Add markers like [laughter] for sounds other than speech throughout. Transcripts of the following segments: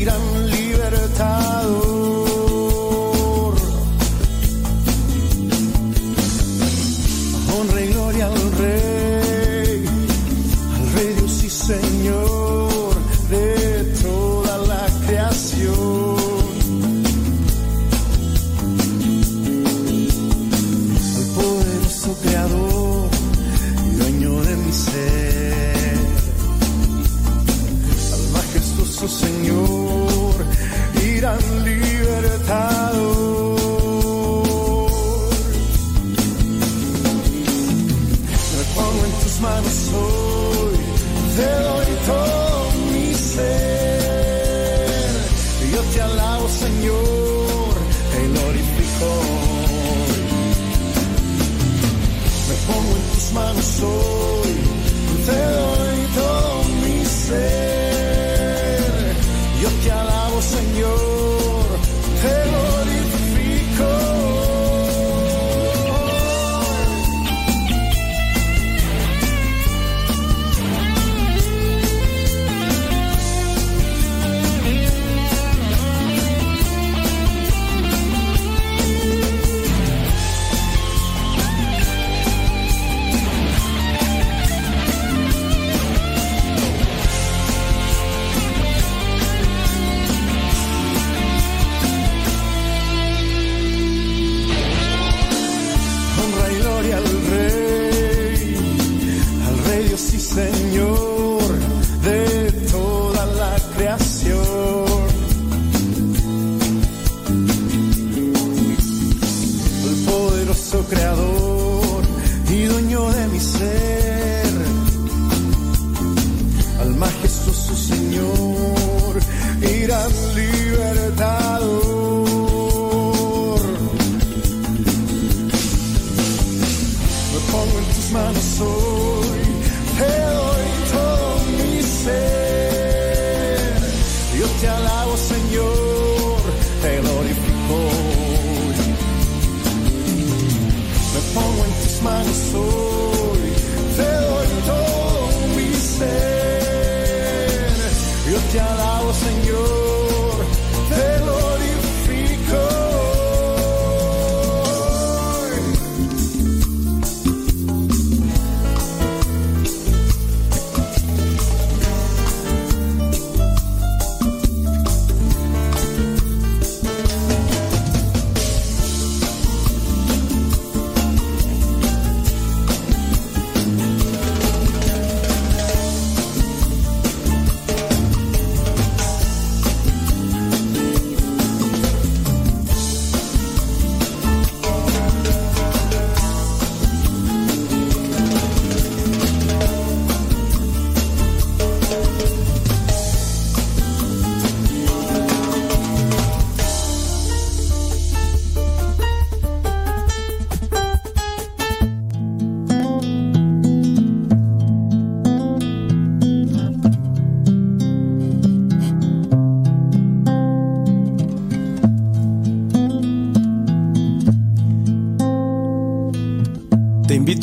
gran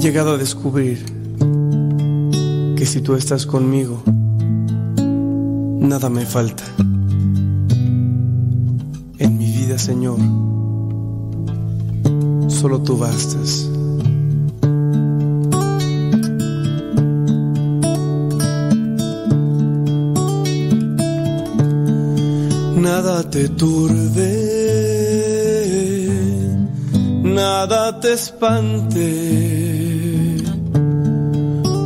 Llegado a descubrir que si tú estás conmigo, nada me falta. En mi vida, Señor, solo tú bastas. Nada te turbe, nada te espante,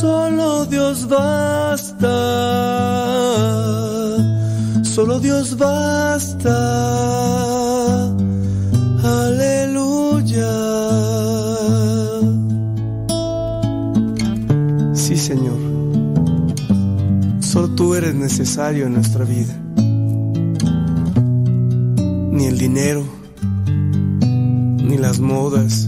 solo Dios basta, solo Dios basta. Aleluya. Sí, Señor. Solo tú eres necesario en nuestra vida. Ni el dinero, ni las modas,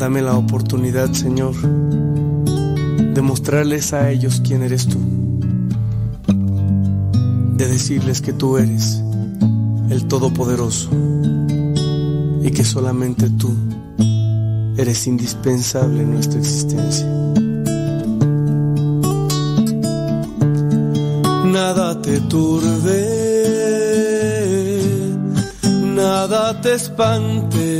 Dame la oportunidad, Señor, de mostrarles a ellos quién eres tú, de decirles que tú eres el Todopoderoso y que solamente tú eres indispensable en nuestra existencia. Nada te turbe, nada te espante,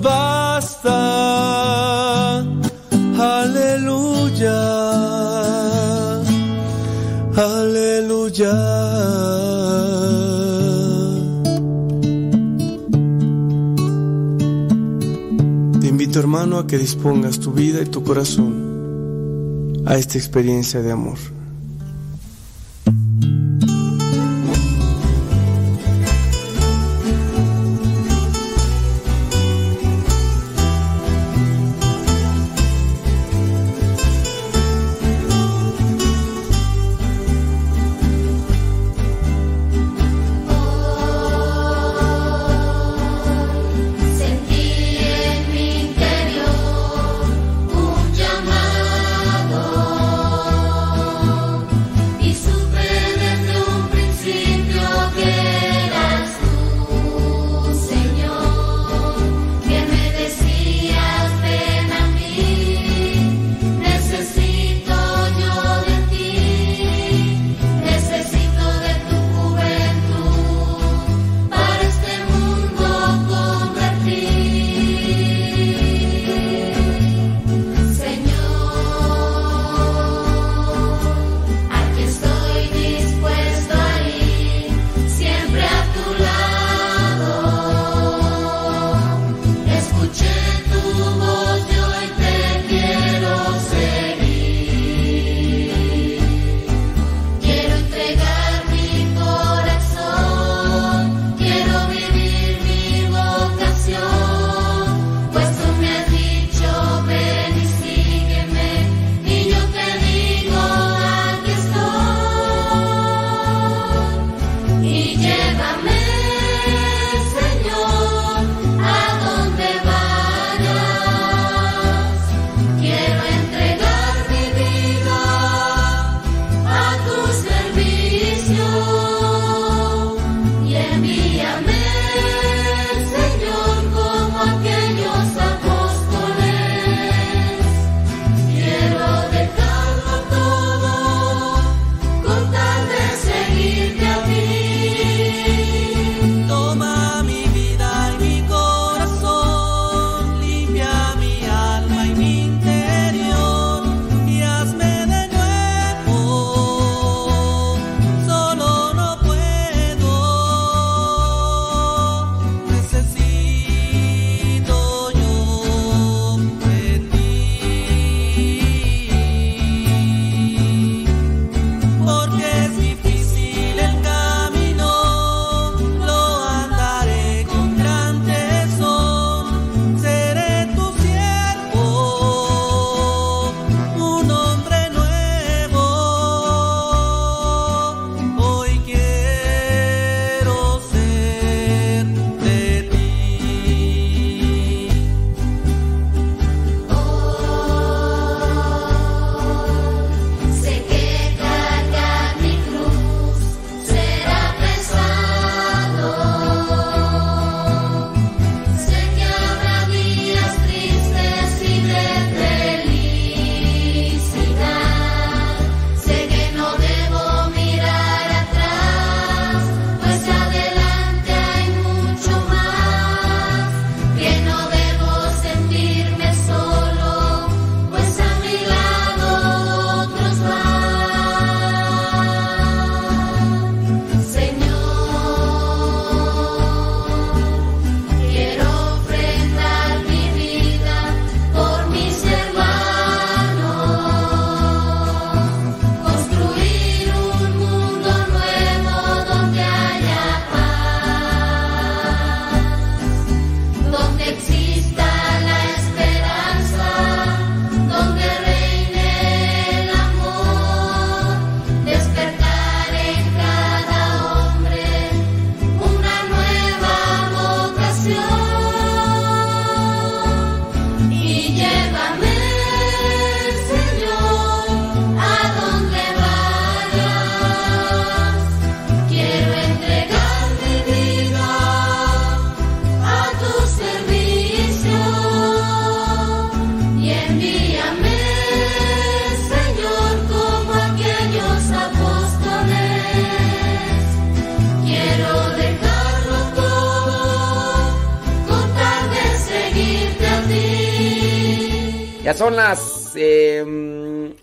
Basta. Aleluya. Aleluya. Te invito hermano a que dispongas tu vida y tu corazón a esta experiencia de amor.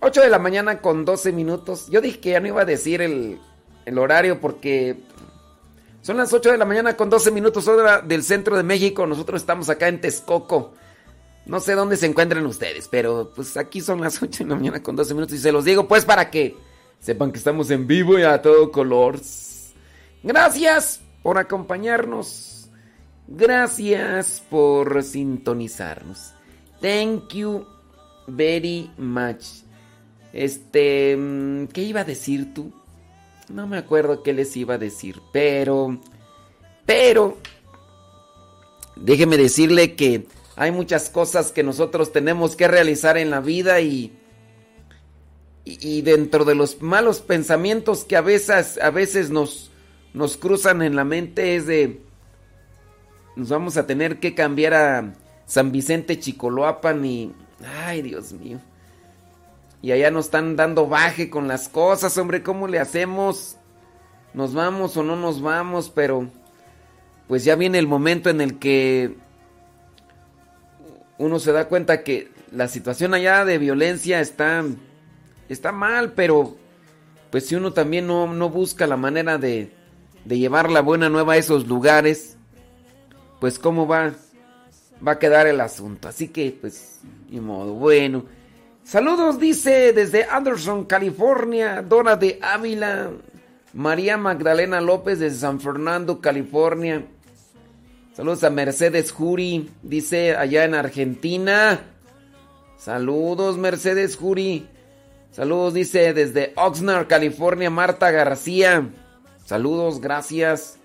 8 de la mañana con 12 minutos. Yo dije que ya no iba a decir el, el horario porque son las 8 de la mañana con 12 minutos hora del centro de México. Nosotros estamos acá en Texcoco. No sé dónde se encuentran ustedes, pero pues aquí son las [laughs] 8 de la mañana con 12 minutos y se los digo pues para que sepan que estamos en vivo y a todo color. Gracias por acompañarnos. Gracias por sintonizarnos. Thank you very much. Este, mm, ¿qué iba a decir tú? No me acuerdo qué les iba a decir, pero, pero, déjeme decirle que hay muchas cosas que nosotros tenemos que realizar en la vida y, y, dentro de los malos pensamientos que a veces, a veces nos, nos cruzan en la mente es de, nos vamos a tener que cambiar a San Vicente Chicoloapan y Ay, Dios mío. Y allá nos están dando baje con las cosas, hombre, ¿cómo le hacemos? ¿Nos vamos o no nos vamos? Pero pues ya viene el momento en el que uno se da cuenta que la situación allá de violencia está, está mal, pero pues si uno también no, no busca la manera de, de llevar la buena nueva a esos lugares, pues cómo va va a quedar el asunto. Así que, pues, ni modo. Bueno. Saludos, dice desde Anderson, California, Dora de Ávila, María Magdalena López desde San Fernando, California. Saludos a Mercedes Juri, dice allá en Argentina. Saludos, Mercedes Juri. Saludos, dice desde Oxnard, California, Marta García. Saludos, gracias.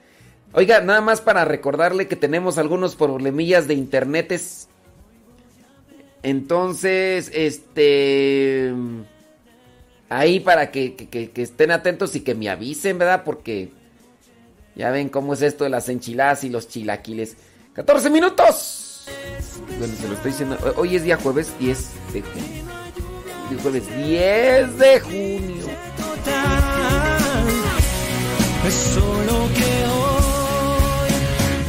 Oiga, nada más para recordarle que tenemos algunos problemillas de internetes. Entonces, este... Ahí para que, estén atentos y que me avisen, ¿verdad? Porque ya ven cómo es esto de las enchiladas y los chilaquiles. 14 minutos. Bueno, se lo estoy diciendo. Hoy es día jueves 10 de junio. Jueves 10 de junio. Es solo que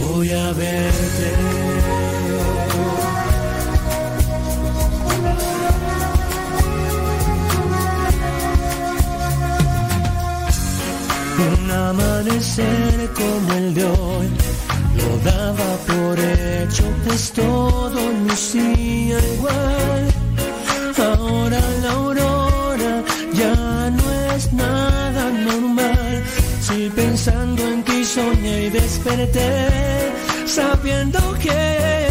hoy voy a verte. Amanecer como el de hoy lo daba por hecho, pues todo lucía igual. Ahora la aurora ya no es nada normal. Si pensando en ti soñé y desperté, sabiendo que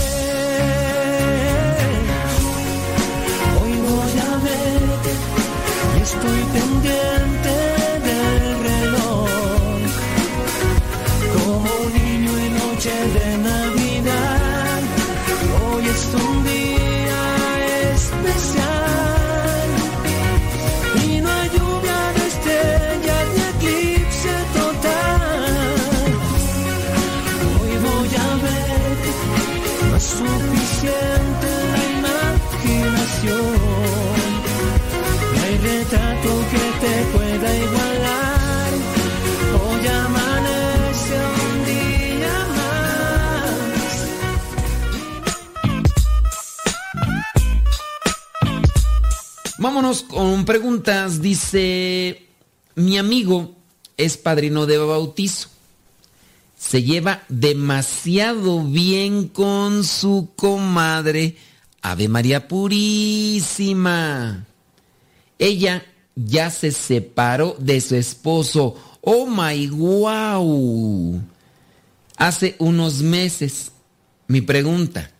Vámonos con preguntas. Dice, mi amigo es padrino de bautizo. Se lleva demasiado bien con su comadre, Ave María Purísima. Ella ya se separó de su esposo. Oh my wow. Hace unos meses. Mi pregunta,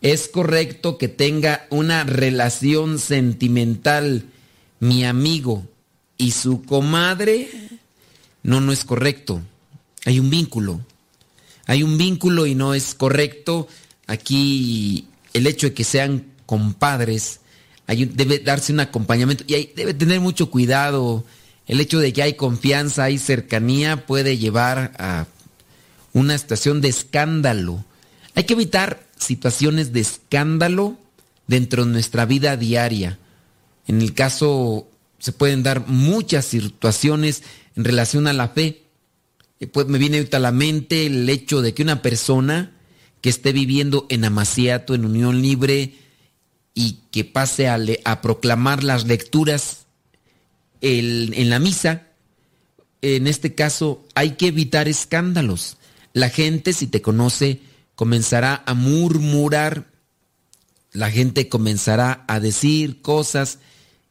¿es correcto que tenga una relación sentimental mi amigo y su comadre? No, no es correcto. Hay un vínculo. Hay un vínculo y no es correcto. Aquí el hecho de que sean compadres, debe darse un acompañamiento y debe tener mucho cuidado. El hecho de que hay confianza, hay cercanía, puede llevar a una situación de escándalo. Hay que evitar situaciones de escándalo dentro de nuestra vida diaria. En el caso, se pueden dar muchas situaciones en relación a la fe. Eh, pues me viene ahorita a la mente el hecho de que una persona que esté viviendo en amaciato, en unión libre, y que pase a, le- a proclamar las lecturas el- en la misa, en este caso hay que evitar escándalos. La gente, si te conoce, comenzará a murmurar, la gente comenzará a decir cosas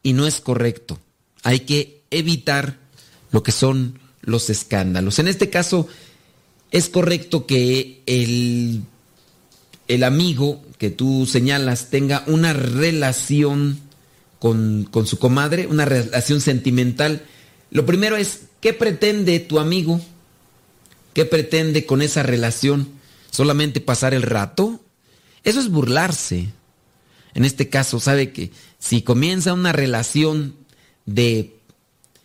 y no es correcto. Hay que evitar lo que son los escándalos. En este caso, es correcto que el, el amigo que tú señalas tenga una relación con, con su comadre, una relación sentimental. Lo primero es, ¿qué pretende tu amigo? ¿Qué pretende con esa relación? ¿Solamente pasar el rato? Eso es burlarse. En este caso, sabe que si comienza una relación de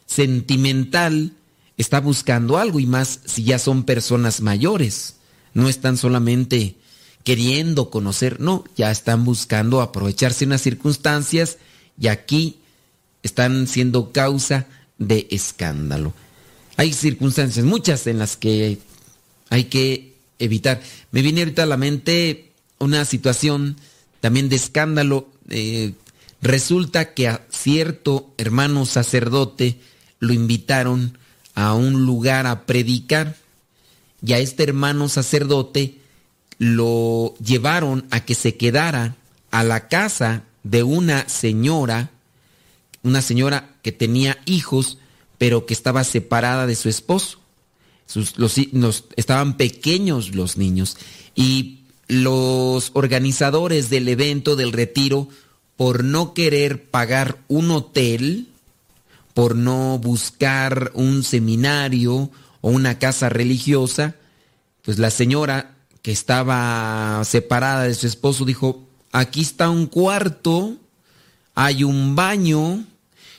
sentimental, está buscando algo y más si ya son personas mayores. No están solamente queriendo conocer, no, ya están buscando aprovecharse unas circunstancias y aquí están siendo causa de escándalo. Hay circunstancias, muchas en las que hay que evitar. Me viene ahorita a la mente una situación también de escándalo. Eh, resulta que a cierto hermano sacerdote lo invitaron a un lugar a predicar y a este hermano sacerdote lo llevaron a que se quedara a la casa de una señora, una señora que tenía hijos, pero que estaba separada de su esposo. Los- estaban pequeños los niños y los organizadores del evento del retiro, por no querer pagar un hotel, por no buscar un seminario o una casa religiosa, pues la señora que estaba separada de su esposo dijo, aquí está un cuarto, hay un baño,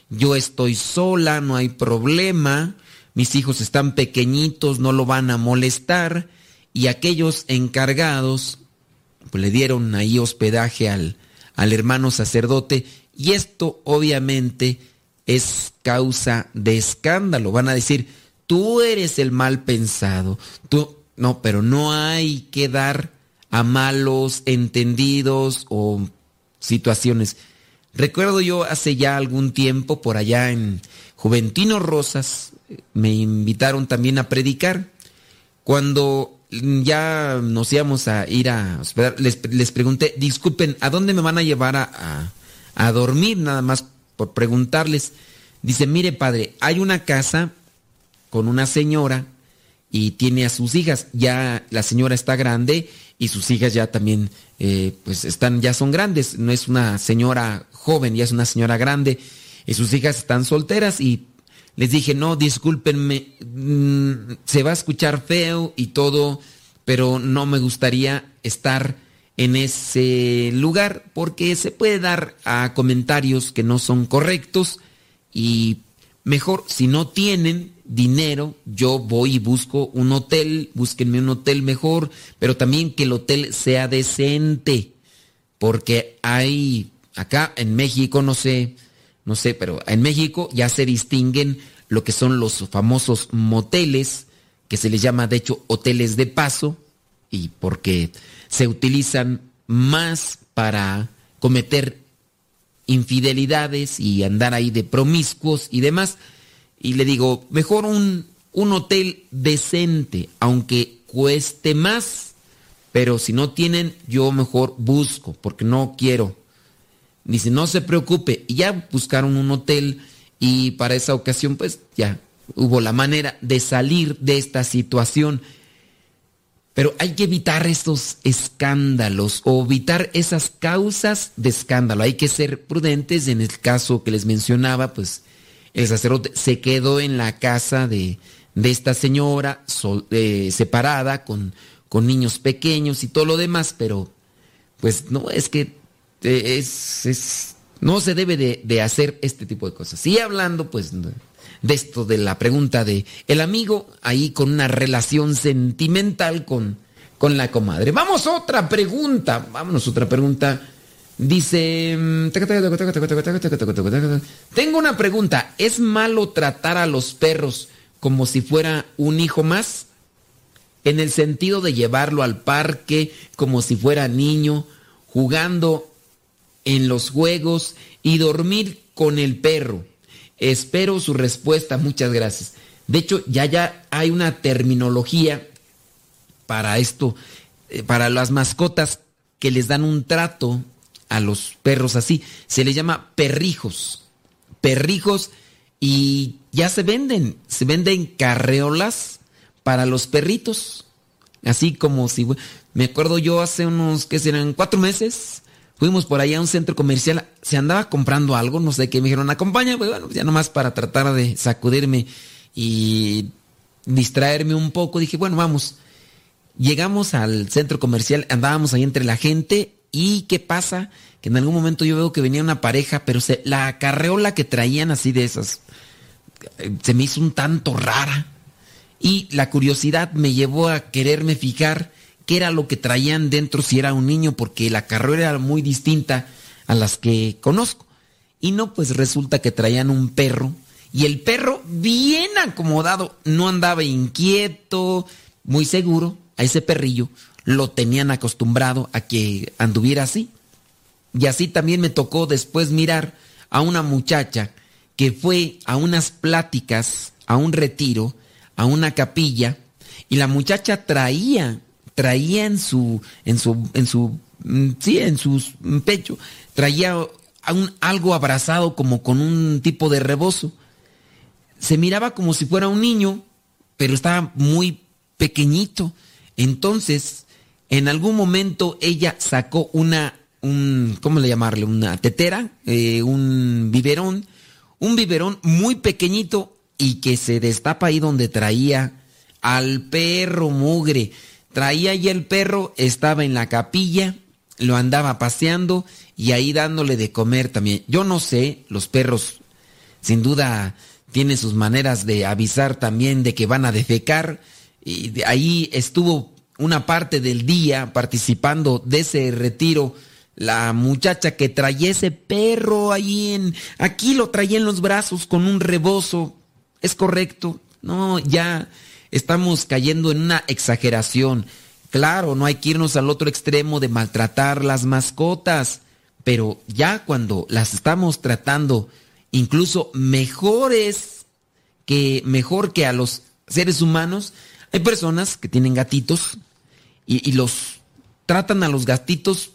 yo estoy sola, no hay problema, mis hijos están pequeñitos, no lo van a molestar, y aquellos encargados pues, le dieron ahí hospedaje al, al hermano sacerdote, y esto obviamente es causa de escándalo. Van a decir, tú eres el mal pensado, tú, no, pero no hay que dar a malos entendidos o situaciones. Recuerdo yo hace ya algún tiempo por allá en Juventino Rosas, me invitaron también a predicar. Cuando ya nos íbamos a ir a hospedar, les, pregunté, disculpen, ¿a dónde me van a llevar a, a dormir? Nada más por preguntarles. Dice, mire padre, hay una casa con una señora y tiene a sus hijas. Ya la señora está grande y sus hijas ya también, eh, pues están, ya son grandes. No es una señora joven, ya es una señora grande. Y sus hijas están solteras y les dije, no, discúlpenme, mm, se va a escuchar feo y todo, pero no me gustaría estar en ese lugar porque se puede dar a comentarios que no son correctos y mejor si no tienen dinero, yo voy y busco un hotel, búsquenme un hotel mejor, pero también que el hotel sea decente, porque hay acá en México, no sé, no sé, pero en México ya se distinguen lo que son los famosos moteles, que se les llama de hecho hoteles de paso, y porque se utilizan más para cometer infidelidades y andar ahí de promiscuos y demás. Y le digo, mejor un, un hotel decente, aunque cueste más, pero si no tienen, yo mejor busco, porque no quiero. Dice, no se preocupe. Y ya buscaron un hotel y para esa ocasión, pues ya hubo la manera de salir de esta situación. Pero hay que evitar estos escándalos o evitar esas causas de escándalo. Hay que ser prudentes. En el caso que les mencionaba, pues el sacerdote se quedó en la casa de, esta señora eh, separada con, con niños pequeños y todo lo demás, pero pues no, es que eh, es, no se debe de, de, hacer este tipo de cosas. Y hablando pues de esto, de la pregunta de el amigo ahí con una relación sentimental con, con la comadre. Vamos a otra pregunta, vámonos otra pregunta. Dice, tengo una pregunta, ¿es malo tratar a los perros como si fuera un hijo más? En el sentido de llevarlo al parque como si fuera niño, jugando en los juegos y dormir con el perro. Espero su respuesta, muchas gracias. De hecho, ya ya hay una terminología para esto, eh, para las mascotas que les dan un trato a los perros así. Se les llama perrijos. Perrijos y ya se venden, se venden carreolas para los perritos. Así como si, me acuerdo yo hace unos, ¿qué serán? Cuatro meses, fuimos por allá a un centro comercial, se andaba comprando algo, no sé qué, me dijeron, acompaña, pues bueno, ya nomás para tratar de sacudirme y distraerme un poco, dije, bueno, vamos. Llegamos al centro comercial, andábamos ahí entre la gente y ¿qué pasa? Que en algún momento yo veo que venía una pareja, pero la carreola que traían así de esas, se me hizo un tanto rara. Y la curiosidad me llevó a quererme fijar era lo que traían dentro si era un niño, porque la carrera era muy distinta a las que conozco. Y no, pues resulta que traían un perro y el perro bien acomodado, no andaba inquieto, muy seguro, a ese perrillo lo tenían acostumbrado a que anduviera así. Y así también me tocó después mirar a una muchacha que fue a unas pláticas, a un retiro, a una capilla, y la muchacha traía traía en su, en su, en su, mm, sí, en su pecho, traía algo abrazado como con un tipo de rebozo. Se miraba como si fuera un niño, pero estaba muy pequeñito. Entonces, en algún momento ella sacó una, un, ¿cómo le llamarle? Una tetera, eh, un biberón, un biberón muy pequeñito y que se destapa ahí donde traía al perro mugre. Traía ya el perro, estaba en la capilla, lo andaba paseando y ahí dándole de comer también. Yo no sé, los perros sin duda tienen sus maneras de avisar también de que van a defecar. Y ahí estuvo una parte del día participando de ese retiro la muchacha que traía ese perro ahí en... Aquí lo traía en los brazos con un rebozo. ¿Es correcto? No, ya estamos cayendo en una exageración. Claro, no hay que irnos al otro extremo de maltratar las mascotas, pero ya cuando las estamos tratando incluso mejores que mejor que a los seres humanos, hay personas que tienen gatitos y, los tratan a los gatitos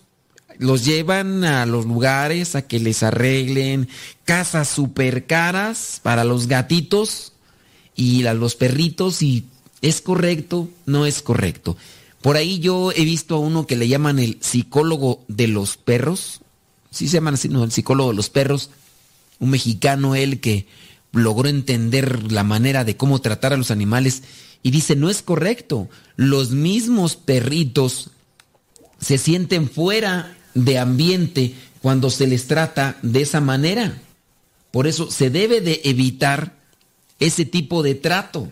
los llevan a los lugares a que les arreglen casas super caras para los gatitos y a los perritos y es correcto, no es correcto. Por ahí yo he visto a uno que le llaman el psicólogo de los perros. Sí se llaman así, no, el psicólogo de los perros. Un mexicano él que logró entender la manera de cómo tratar a los animales y dice, no es correcto. Los mismos perritos se sienten fuera de ambiente cuando se les trata de esa manera. Por eso se debe de evitar ese tipo de trato.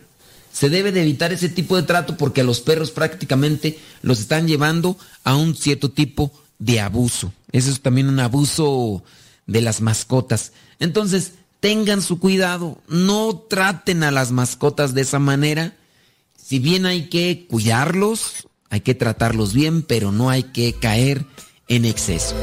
Se debe de evitar ese tipo de trato porque a los perros prácticamente los están llevando a un cierto tipo de abuso. Eso es también un abuso de las mascotas. Entonces, tengan su cuidado, no traten a las mascotas de esa manera. Si bien hay que cuidarlos, hay que tratarlos bien, pero no hay que caer en exceso.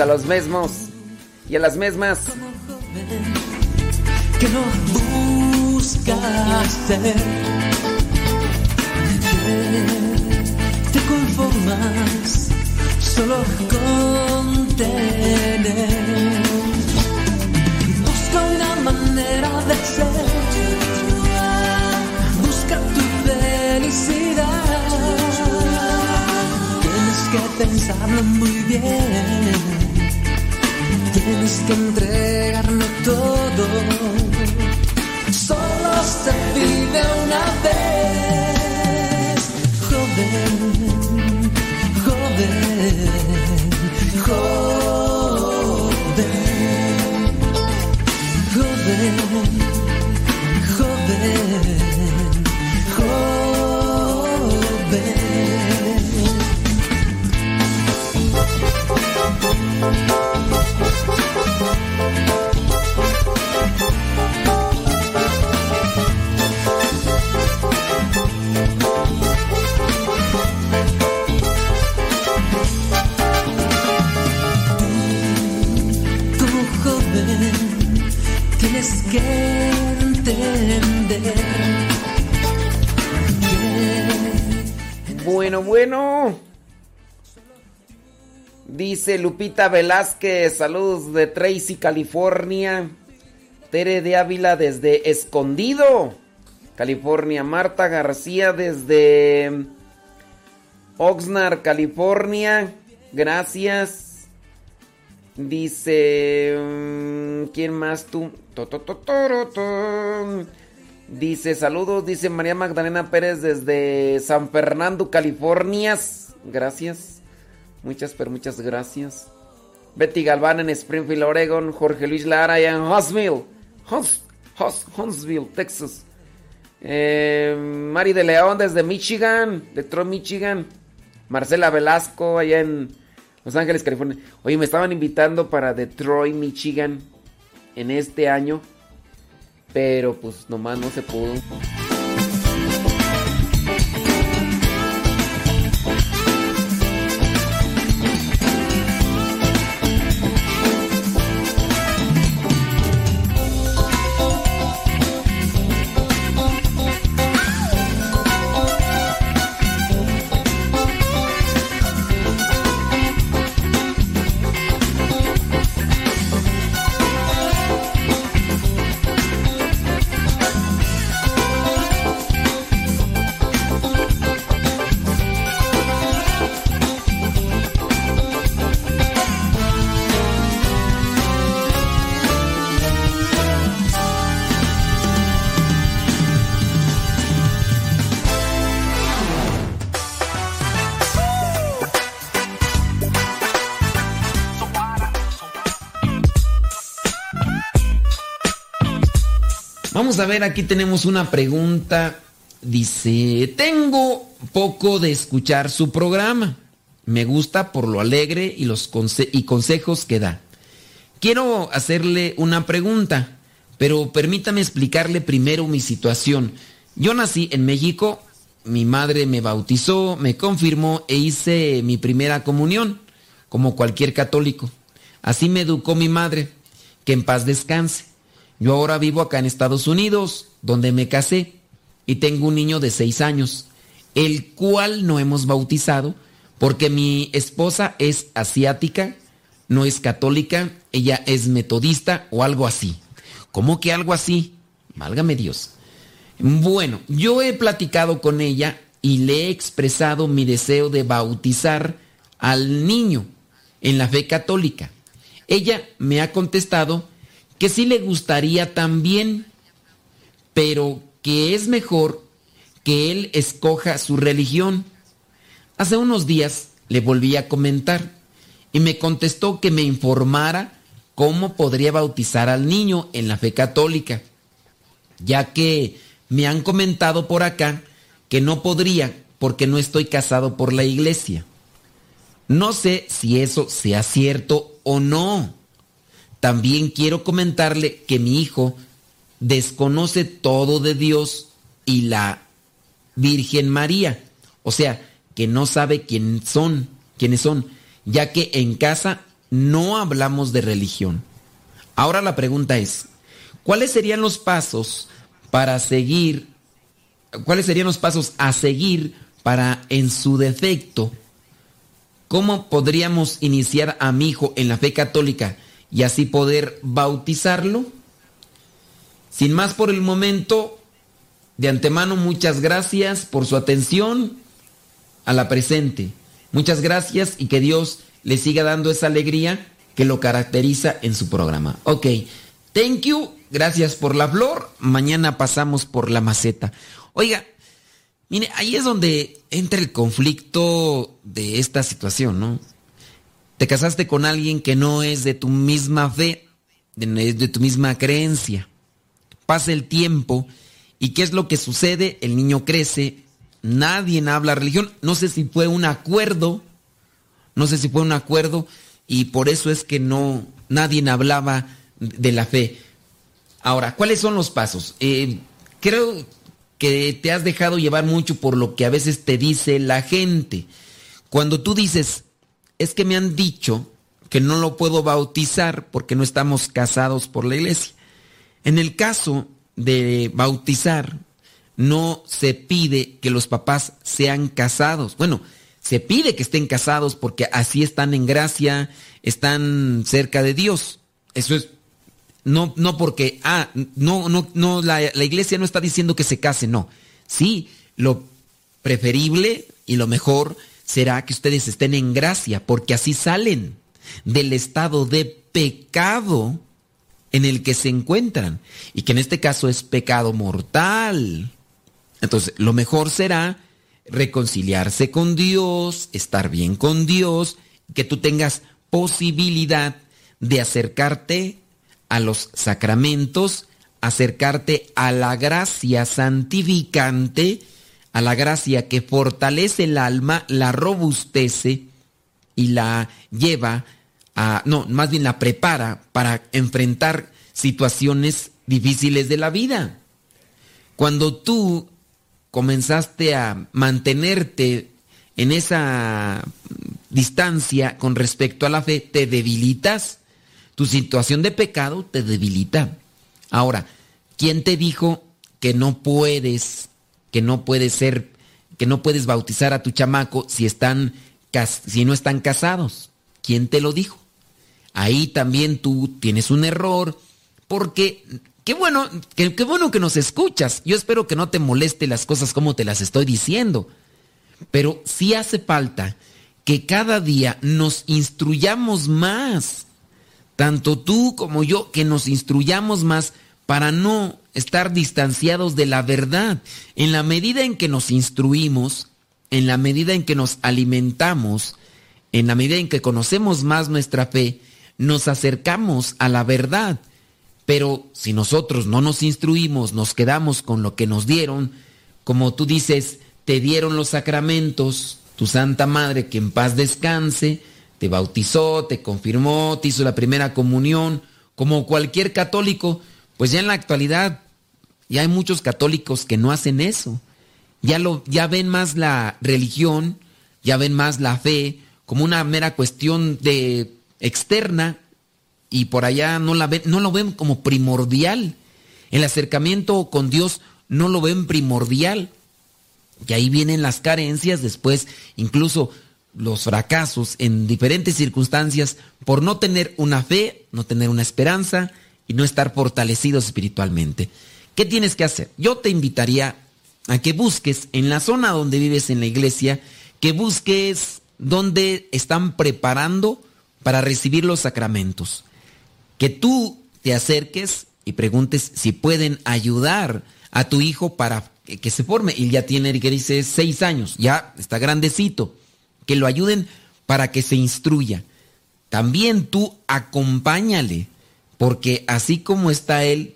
A los mismos y a las mismas. Que no buscas ser, te conformas solo con tener. Busca una manera de ser, busca tu felicidad. Tienes que pensarlo muy bien tienes que entregarlo todo. Solo se vive una vez, joven, Lupita Velázquez, saludos de Tracy, California. Tere de Ávila desde Escondido, California. Marta García desde Oxnard, California. Gracias. Dice, mm, ¿quién más tú? Dice, saludos, dice María Magdalena Pérez desde San Fernando, California. Gracias. Muchas, pero muchas gracias. Betty Galván en Springfield, Oregon. Jorge Luis Lara en Huntsville. Huntsville, Texas. Eh, Mari de León desde Michigan, Detroit, Michigan. Marcela Velasco allá en Los Ángeles, California. Oye, me estaban invitando para Detroit, Michigan en este año. Pero pues nomás no se pudo. Vamos a ver, aquí tenemos una pregunta. Dice, tengo poco de escuchar su programa. Me gusta por lo alegre y los y consejos que da. Quiero hacerle una pregunta, pero permítame explicarle primero mi situación. Yo nací en México, mi madre me bautizó, me confirmó e hice mi primera comunión, como cualquier católico. Así me educó mi madre, que en paz descanse. Yo ahora vivo acá en Estados Unidos, donde me casé, y tengo un niño de seis años, el cual no hemos bautizado porque mi esposa es asiática, no es católica, ella es metodista o algo así. ¿Cómo que algo así? Válgame Dios. Bueno, yo he platicado con ella y le he expresado mi deseo de bautizar al niño en la fe católica. Ella me ha contestado que sí le gustaría también, pero que es mejor que él escoja su religión Hace unos días le volví a comentar y me contestó que me informara cómo podría bautizar al niño en la fe católica, ya que me han comentado por acá que no podría porque no estoy casado por la iglesia. No sé si eso sea cierto o no. También quiero comentarle que mi hijo desconoce todo de Dios y la Virgen María. O sea, que no sabe quién son, quiénes son, ya que en casa no hablamos de religión. Ahora la pregunta es, ¿cuáles serían los pasos para seguir, cuáles serían los pasos a seguir para, en su defecto, cómo podríamos iniciar a mi hijo en la fe católica y así poder bautizarlo? Sin más por el momento, de antemano muchas gracias por su atención a la presente. Muchas gracias y que Dios le siga dando esa alegría que lo caracteriza en su programa. Ok, thank you, gracias por la flor. Mañana pasamos por la maceta. Oiga, mire, ahí es donde entra el conflicto de esta situación, ¿no? Te casaste con alguien que no es de tu misma fe, de tu misma creencia. Pasa el tiempo y ¿qué es lo que sucede? El niño crece, nadie habla religión. No sé si fue un acuerdo, no sé si fue un acuerdo y por eso es que no, nadie hablaba de la fe. Ahora, ¿cuáles son los pasos? Eh, creo que te has dejado llevar mucho por lo que a veces te dice la gente. Cuando tú dices, es que me han dicho que no lo puedo bautizar porque no estamos casados por la iglesia. En el caso de bautizar, no se pide que los papás sean casados. Bueno, se pide que estén casados porque así están en gracia, están cerca de Dios. Eso es no, no porque, ah, no, no, no, la, la, iglesia no está diciendo que se case, no. Sí, lo preferible y lo mejor será que ustedes estén en gracia, porque así salen del estado de pecado en el que se encuentran, y que en este caso es pecado mortal. Entonces, lo mejor será reconciliarse con Dios, estar bien con Dios, que tú tengas posibilidad de acercarte a los sacramentos, acercarte a la gracia santificante, a la gracia que fortalece el alma, la robustece y la lleva a, no, más bien la prepara para enfrentar situaciones difíciles de la vida. Cuando tú comenzaste a mantenerte en esa distancia con respecto a la fe, te debilitas. Tu situación de pecado te debilita. Ahora, ¿quién te dijo que no puedes, que no puedes ser, que no puedes bautizar a tu chamaco si están, si no están casados? ¿Quién te lo dijo? Ahí también tú tienes un error porque Qué bueno, qué, bueno que nos escuchas. Yo espero que no te moleste las cosas como te las estoy diciendo. Pero sí hace falta que cada día nos instruyamos más. Tanto tú como yo, que nos instruyamos más para no estar distanciados de la verdad. En la medida en que nos instruimos, en la medida en que nos alimentamos, en la medida en que conocemos más nuestra fe, nos acercamos a la verdad. Pero si nosotros no nos instruimos, nos quedamos con lo que nos dieron, como tú dices, te dieron los sacramentos, tu Santa Madre, que en paz descanse, te bautizó, te confirmó, te hizo la primera comunión, como cualquier católico, pues ya en la actualidad ya hay muchos católicos que no hacen eso. Ya, lo, ya ven más la religión, ya ven más la fe como una mera cuestión de externa y por allá no, la ven, no lo ven como primordial. El acercamiento con Dios no lo ven primordial. Y ahí vienen las carencias, después incluso los fracasos en diferentes circunstancias por no tener una fe, no tener una esperanza y no estar fortalecidos espiritualmente. ¿Qué tienes que hacer? Yo te invitaría a que busques en la zona donde vives en la iglesia, que busques donde están preparando para recibir los sacramentos. Que tú te acerques y preguntes si pueden ayudar a tu hijo para que, se forme. Y ya tiene, que dice, seis años, ya está grandecito. Que lo ayuden para que se instruya. También tú acompáñale, porque así como está él,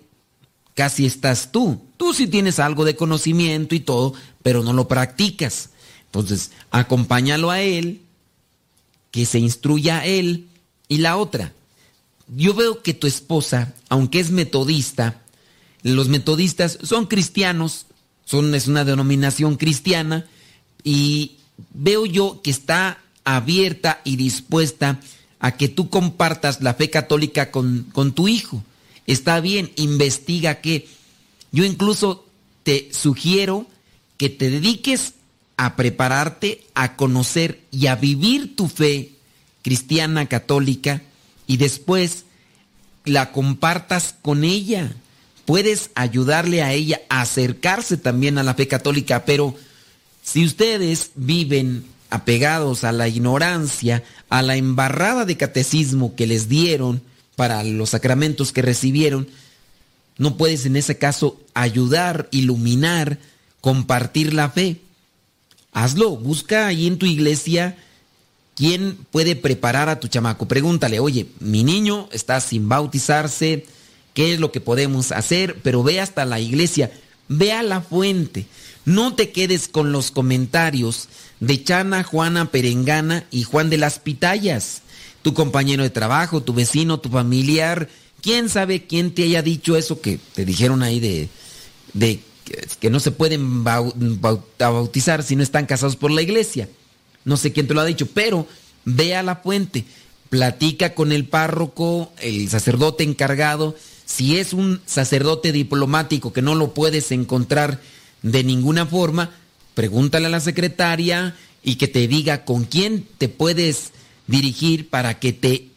casi estás tú. Tú sí tienes algo de conocimiento y todo, pero no lo practicas. Entonces, acompáñalo a él, que se instruya a él. Y la otra, yo veo que tu esposa, aunque es metodista, los metodistas son cristianos, son, es una denominación cristiana, y veo yo que está abierta y dispuesta a que tú compartas la fe católica con, con tu hijo. Está bien, investiga que yo incluso te sugiero que te dediques a prepararte, a conocer y a vivir tu fe cristiana católica y después la compartas con ella. Puedes ayudarle a ella a acercarse también a la fe católica, pero si ustedes viven apegados a la ignorancia, a la embarrada de catecismo que les dieron para los sacramentos que recibieron, no puedes en ese caso ayudar, iluminar, compartir la fe. Hazlo, busca ahí en tu iglesia quién puede preparar a tu chamaco. Pregúntale, oye, mi niño está sin bautizarse, ¿qué es lo que podemos hacer? Pero ve hasta la iglesia, ve a la fuente. No te quedes con los comentarios de Chana, Juana, Perengana y Juan de las Pitayas. Tu compañero de trabajo, tu vecino, tu familiar. ¿Quién sabe quién te haya dicho eso que te dijeron ahí de, que no se pueden bautizar si no están casados por la iglesia. No sé quién te lo ha dicho, pero ve a la fuente, platica con el párroco, el sacerdote encargado. Si es un sacerdote diplomático que no lo puedes encontrar de ninguna forma, pregúntale a la secretaria y que te diga con quién te puedes dirigir para que te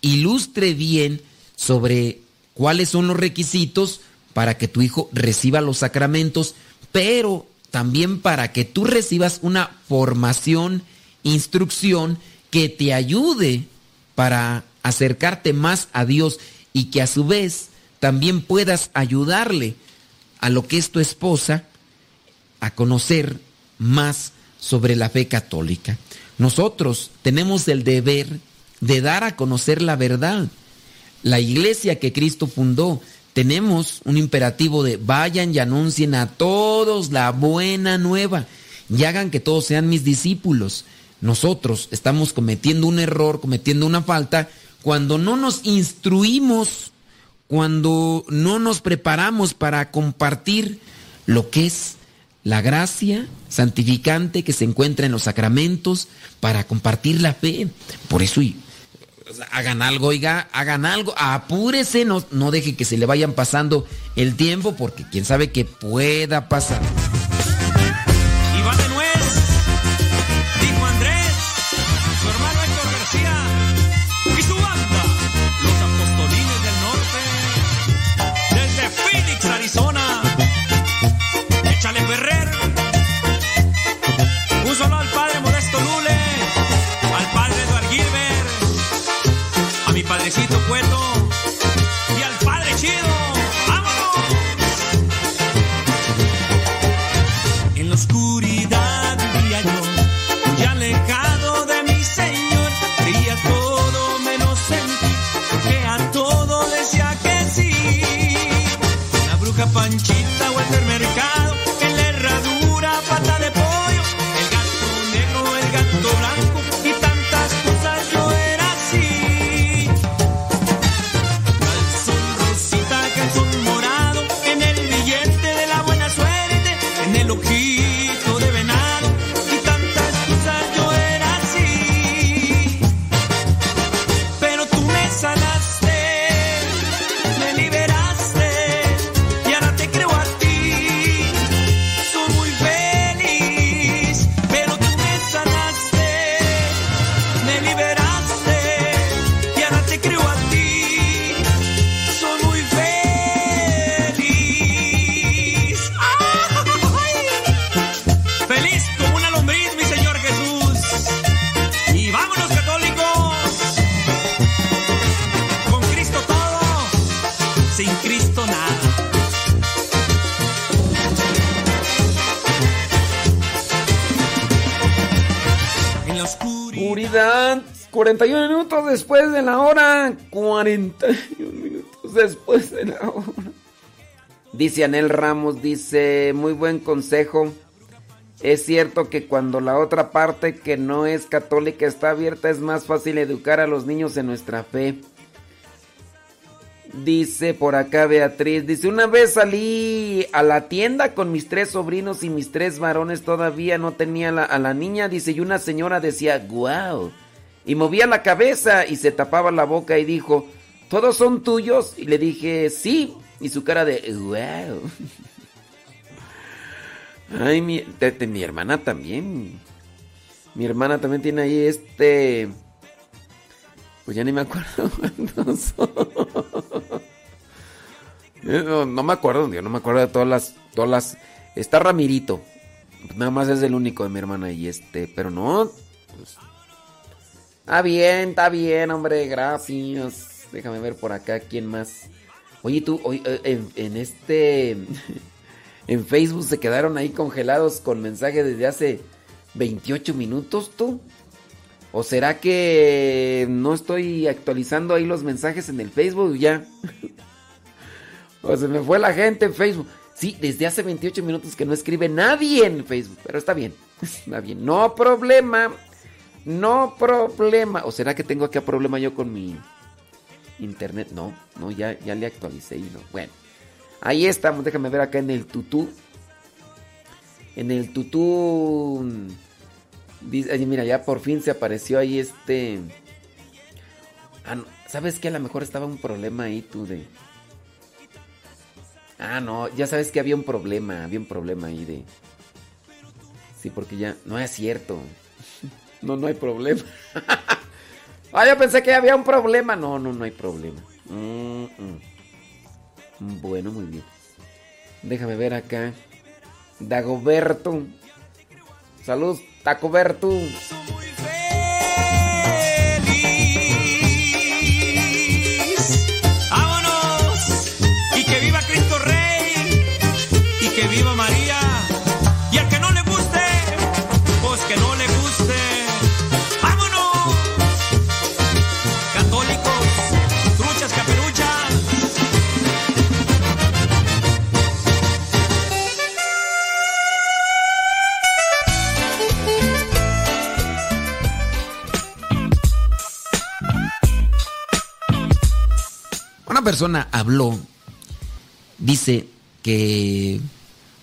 ilustre bien sobre cuáles son los requisitos para que tu hijo reciba los sacramentos, pero también para que tú recibas una formación, instrucción que te ayude para acercarte más a Dios y que a su vez también puedas ayudarle a lo que es tu esposa a conocer más sobre la fe católica. Nosotros tenemos el deber de dar a conocer la verdad. La iglesia que Cristo fundó tenemos un imperativo de vayan y anuncien a todos la buena nueva y hagan que todos sean mis discípulos. Nosotros estamos cometiendo un error, cometiendo una falta cuando no nos instruimos, cuando no nos preparamos para compartir lo que es la gracia santificante que se encuentra en los sacramentos para compartir la fe. Por eso hagan algo, oiga, hagan algo, apúrese, no, no deje que se le vayan pasando el tiempo porque quién sabe qué pueda pasar. padrecito Cueto y al padre Chido. ¡Vámonos! En la oscuridad vivía yo, muy alejado de mi señor. Creía todo menos en ti, porque a todo decía que sí. La bruja Panchita. 41 minutos después de la hora. 41 minutos después de la hora. Dice Anel Ramos, dice, muy buen consejo. Es cierto que cuando la otra parte que no es católica está abierta es más fácil educar a los niños en nuestra fe. Dice por acá Beatriz, dice, una vez salí a la tienda con mis tres sobrinos y mis tres varones, todavía no tenía a la niña, dice, y una señora decía, guau, y movía la cabeza y se tapaba la boca y dijo, ¿todos son tuyos? Y le dije, sí, y su cara de, wow. [laughs] Ay, mi, mi hermana también. Mi hermana también tiene ahí este... Pues ya ni me acuerdo [laughs] son. No, [laughs] no me acuerdo, yo no me acuerdo de todas las, todas las. Está Ramirito. Nada más es el único de mi hermana y este, pero no. Está bien, está bien, hombre, gracias. Déjame ver por acá quién más. Oye, tú, oye, eh, en, en este. [laughs] En Facebook se quedaron ahí congelados con mensajes desde hace 28 minutos, tú. ¿O será que no estoy actualizando ahí los mensajes en el Facebook ya? [laughs] o se me fue la gente en Facebook. Sí, desde hace 28 minutos que no escribe nadie en Facebook, pero está bien. [laughs] Está bien, no problema. No problema. ¿O será que tengo acá problema yo con mi internet? No, no, ya, ya le actualicé y no. Bueno, ahí estamos. Déjame ver acá en el tutú. En el tutú. Dice, ay, mira, ya por fin se apareció ahí este. Ah, no, ¿Sabes que a lo mejor estaba un problema ahí tú de. Ah, no, ya sabes que había un problema, había un problema ahí de. Sí, porque ya. No es cierto. No, no hay problema. [laughs] ah, yo pensé que había un problema. No, no, no hay problema. Mm, mm. Bueno, muy bien. Déjame ver acá. Dagoberto. Saludos, Tacoberto. Persona habló, dice que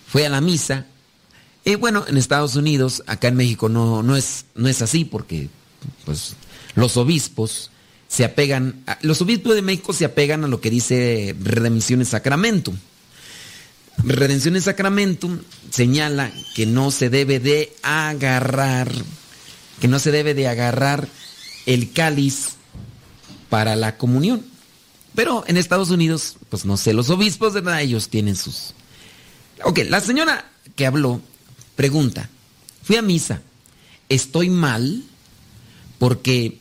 fue a la misa. Y bueno, en Estados Unidos, acá en México no, no, es, no es así porque pues, los obispos se apegan, a- los obispos de México se apegan a lo que dice Redención en Sacramento. Redención en Sacramento señala que no se debe de agarrar, que no se debe de agarrar el cáliz para la comunión. Pero en Estados Unidos, pues no sé, los obispos, ¿verdad? Ellos tienen sus... Ok, la señora que habló pregunta, fui a misa, ¿estoy mal? Porque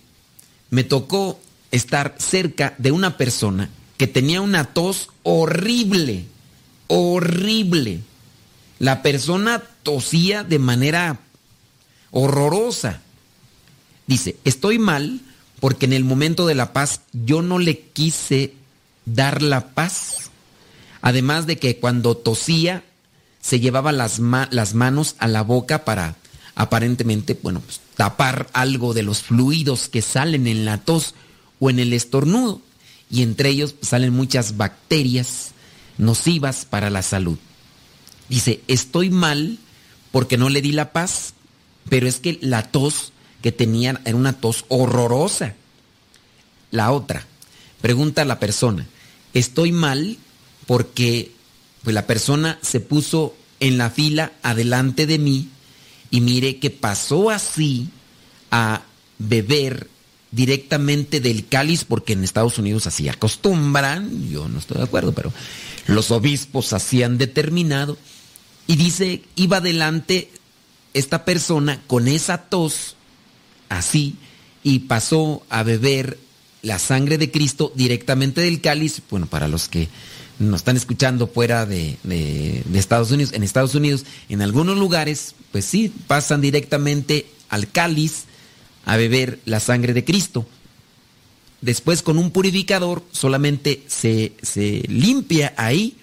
me tocó estar cerca de una persona que tenía una tos horrible, horrible. La persona tosía de manera horrorosa. Dice, estoy mal porque en el momento de la paz yo no le quise dar la paz. Además de que cuando tosía se llevaba las, ma- las manos a la boca para aparentemente, bueno, pues, tapar algo de los fluidos que salen en la tos o en el estornudo. Y entre ellos salen muchas bacterias nocivas para la salud. Dice, estoy mal porque no le di la paz, pero es que la tos que tenían era una tos horrorosa. La otra, pregunta a la persona, estoy mal porque pues la persona se puso en la fila adelante de mí y mire que pasó así a beber directamente del cáliz porque en Estados Unidos así acostumbran, yo no estoy de acuerdo, pero los obispos así han determinado y dice, iba adelante esta persona con esa tos así y pasó a beber la sangre de Cristo directamente del cáliz. Bueno, para los que nos están escuchando fuera de, de- de Estados Unidos, en Estados Unidos, en algunos lugares, pues sí, pasan directamente al cáliz a beber la sangre de Cristo. Después con un purificador solamente se, se limpia ahí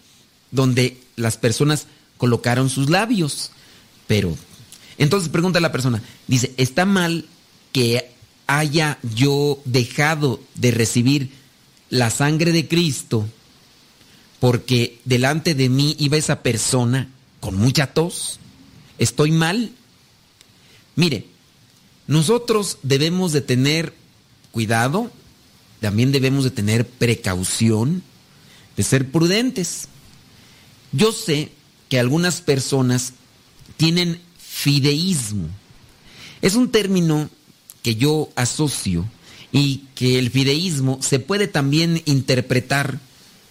donde las personas colocaron sus labios. Pero, entonces pregunta la persona, dice, ¿está mal que haya yo dejado de recibir la sangre de Cristo porque delante de mí iba esa persona con mucha tos? ¿Estoy mal? Mire, nosotros debemos de tener cuidado, también debemos de tener precaución, de ser prudentes. Yo sé que algunas personas tienen fideísmo. Es un término que yo asocio y que el fideísmo se puede también interpretar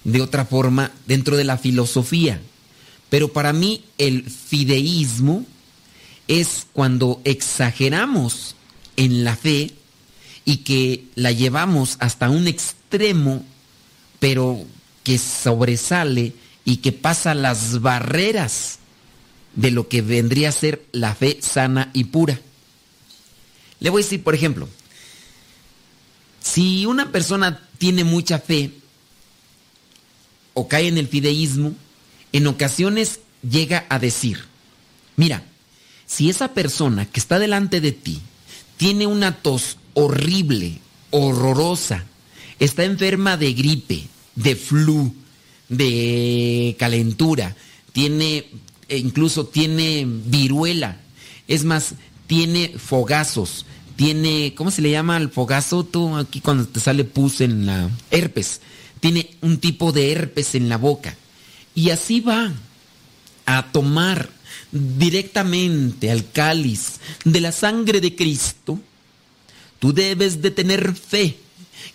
de otra forma dentro de la filosofía. Pero para mí el fideísmo es cuando exageramos en la fe y que la llevamos hasta un extremo, pero que sobresale y que pasa las barreras de lo que vendría a ser la fe sana y pura. Le voy a decir, por ejemplo, si una persona tiene mucha fe o cae en el fideísmo, en ocasiones llega a decir, mira, si esa persona que está delante de ti tiene una tos horrible, horrorosa, está enferma de gripe, de flu, de calentura, tiene, e incluso tiene viruela, es más, tiene fogazos, tiene, ¿cómo se le llama al fogazo tú aquí cuando te sale pus en la herpes? Tiene un tipo de herpes en la boca. Y así va a tomar directamente al cáliz de la sangre de Cristo. Tú debes de tener fe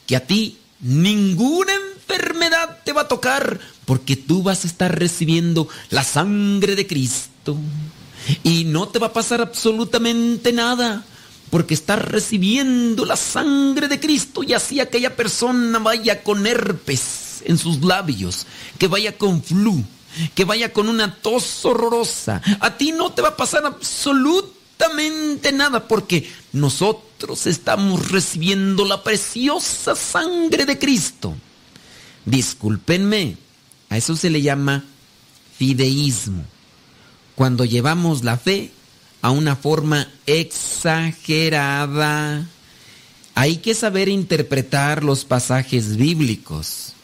que a ti ninguna enfermedad te va a tocar porque tú vas a estar recibiendo la sangre de Cristo. Y no te va a pasar absolutamente nada porque estás recibiendo la sangre de Cristo y así aquella persona vaya con herpes en sus labios, que vaya con flu, que vaya con una tos horrorosa. A ti no te va a pasar absolutamente nada porque nosotros estamos recibiendo la preciosa sangre de Cristo. Discúlpenme, a eso se le llama fideísmo. Cuando llevamos la fe a una forma exagerada. Hay que saber interpretar los pasajes bíblicos.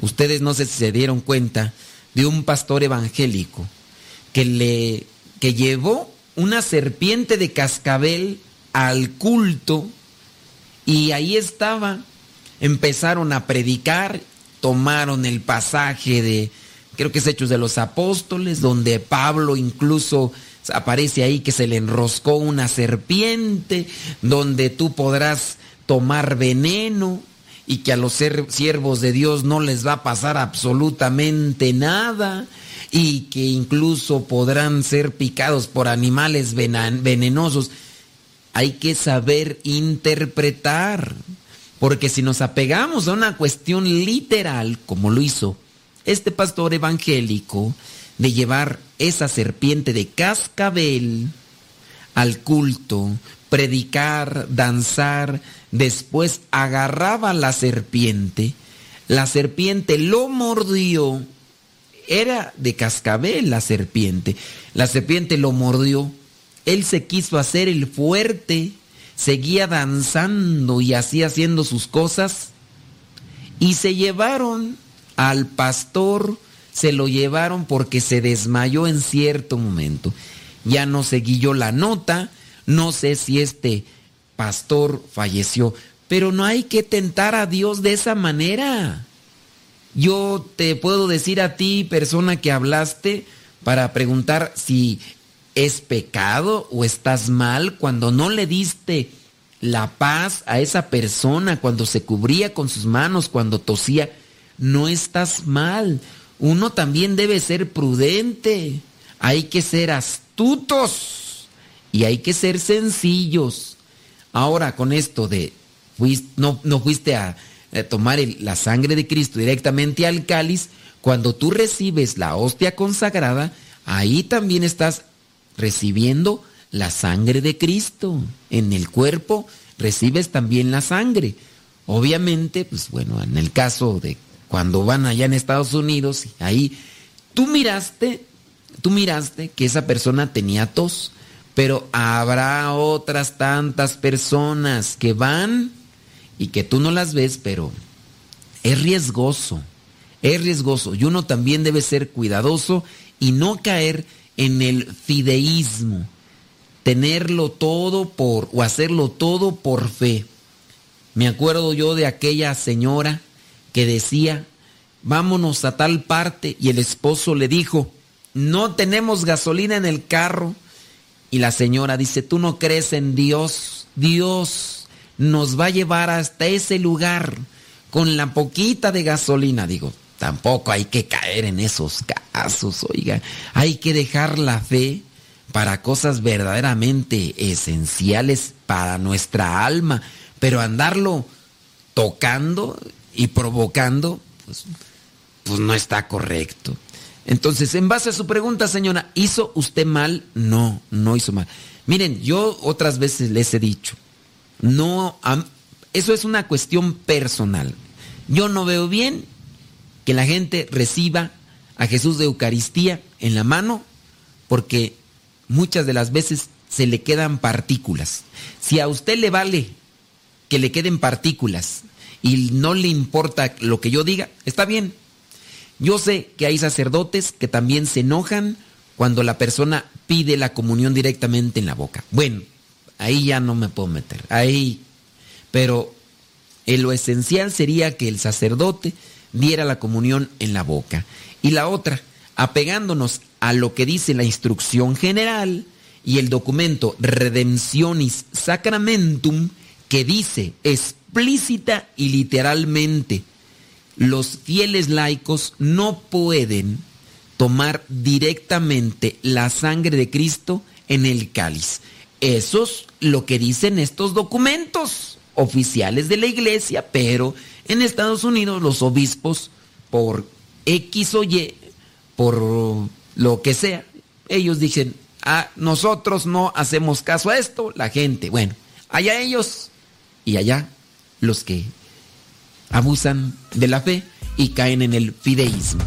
Ustedes no sé si se dieron cuenta de un pastor evangélico que le que llevó una serpiente de cascabel al culto y ahí estaba. Empezaron a predicar, tomaron el pasaje de creo que es Hechos de los Apóstoles, donde Pablo incluso aparece ahí que se le enroscó una serpiente, donde tú podrás tomar veneno y que a los siervos de Dios no les va a pasar absolutamente nada y que incluso podrán ser picados por animales venenosos. Hay que saber interpretar, porque si nos apegamos a una cuestión literal, como lo hizo este pastor evangélico, de llevar esa serpiente de cascabel al culto, predicar, danzar, después agarraba la serpiente, la serpiente lo mordió, era de cascabel la serpiente. La serpiente lo mordió. Él se quiso hacer el fuerte, seguía danzando y así haciendo sus cosas. Y se llevaron al pastor, se lo llevaron porque se desmayó en cierto momento. Ya no seguí la nota, no sé si este pastor falleció, pero no hay que tentar a Dios de esa manera. Yo te puedo decir a ti, persona que hablaste, para preguntar si es pecado o estás mal cuando no le diste la paz a esa persona, cuando se cubría con sus manos, cuando tosía. No estás mal. Uno también debe ser prudente. Hay que ser astutos y hay que ser sencillos. Ahora con esto de no, no fuiste a, tomar la sangre de Cristo directamente al cáliz, cuando tú recibes la hostia consagrada, ahí también estás recibiendo la sangre de Cristo. En el cuerpo recibes también la sangre. Obviamente, pues bueno, en el caso de cuando van allá en Estados Unidos, ahí tú miraste, tú miraste que esa persona tenía tos, pero habrá otras tantas personas que van y que tú no las ves, pero es riesgoso, es riesgoso. Y uno también debe ser cuidadoso y no caer en el fideísmo, tenerlo todo por o hacerlo todo por fe. Me acuerdo yo de aquella señora que decía, vámonos a tal parte y el esposo le dijo, no tenemos gasolina en el carro. Y la señora dice, tú no crees en Dios, Dios nos va a llevar hasta ese lugar con la poquita de gasolina. Digo, tampoco hay que caer en esos casos, oiga. Hay que dejar la fe para cosas verdaderamente esenciales para nuestra alma, pero andarlo tocando y provocando, pues, pues no está correcto. Entonces, en base a su pregunta, señora, ¿hizo usted mal? No, no hizo mal. Miren, yo otras veces les he dicho, no, eso es una cuestión personal. Yo no veo bien que la gente reciba a Jesús de Eucaristía en la mano porque muchas de las veces se le quedan partículas. Si a usted le vale que le queden partículas y no le importa lo que yo diga, está bien. Yo sé que hay sacerdotes que también se enojan cuando la persona pide la comunión directamente en la boca. Bueno, ahí ya no me puedo meter. Ahí. Pero en lo esencial sería que el sacerdote diera la comunión en la boca. Y la otra, apegándonos a lo que dice la instrucción general y el documento Redemptionis Sacramentum, que dice explícita y literalmente, los fieles laicos no pueden tomar directamente la sangre de Cristo en el cáliz. Eso es lo que dicen estos documentos oficiales de la iglesia, pero en Estados Unidos los obispos, por X o Y, por lo que sea, ellos dicen, ah, nosotros no hacemos caso a esto, la gente, bueno, allá ellos y allá los que abusan de la fe y caen en el fideísmo.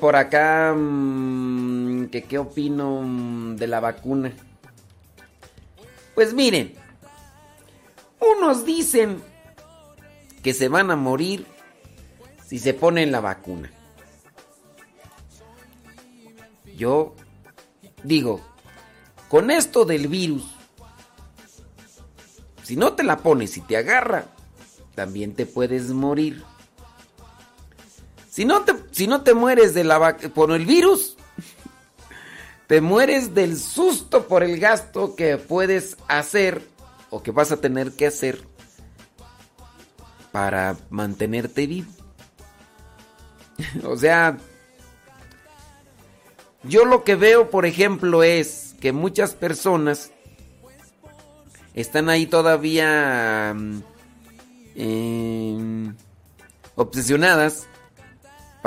Por acá mm, que qué opino mm, de la vacuna. Pues miren, unos dicen que se van a morir si se ponen la vacuna. Yo digo, con esto del virus, si no te la pones y te agarra, también te puedes morir. Si no te, si no te mueres de la por el virus, te mueres del susto por el gasto que puedes hacer o que vas a tener que hacer para mantenerte vivo. [laughs] o sea, yo lo que veo, por ejemplo, es que muchas personas están ahí todavía mm, em, obsesionadas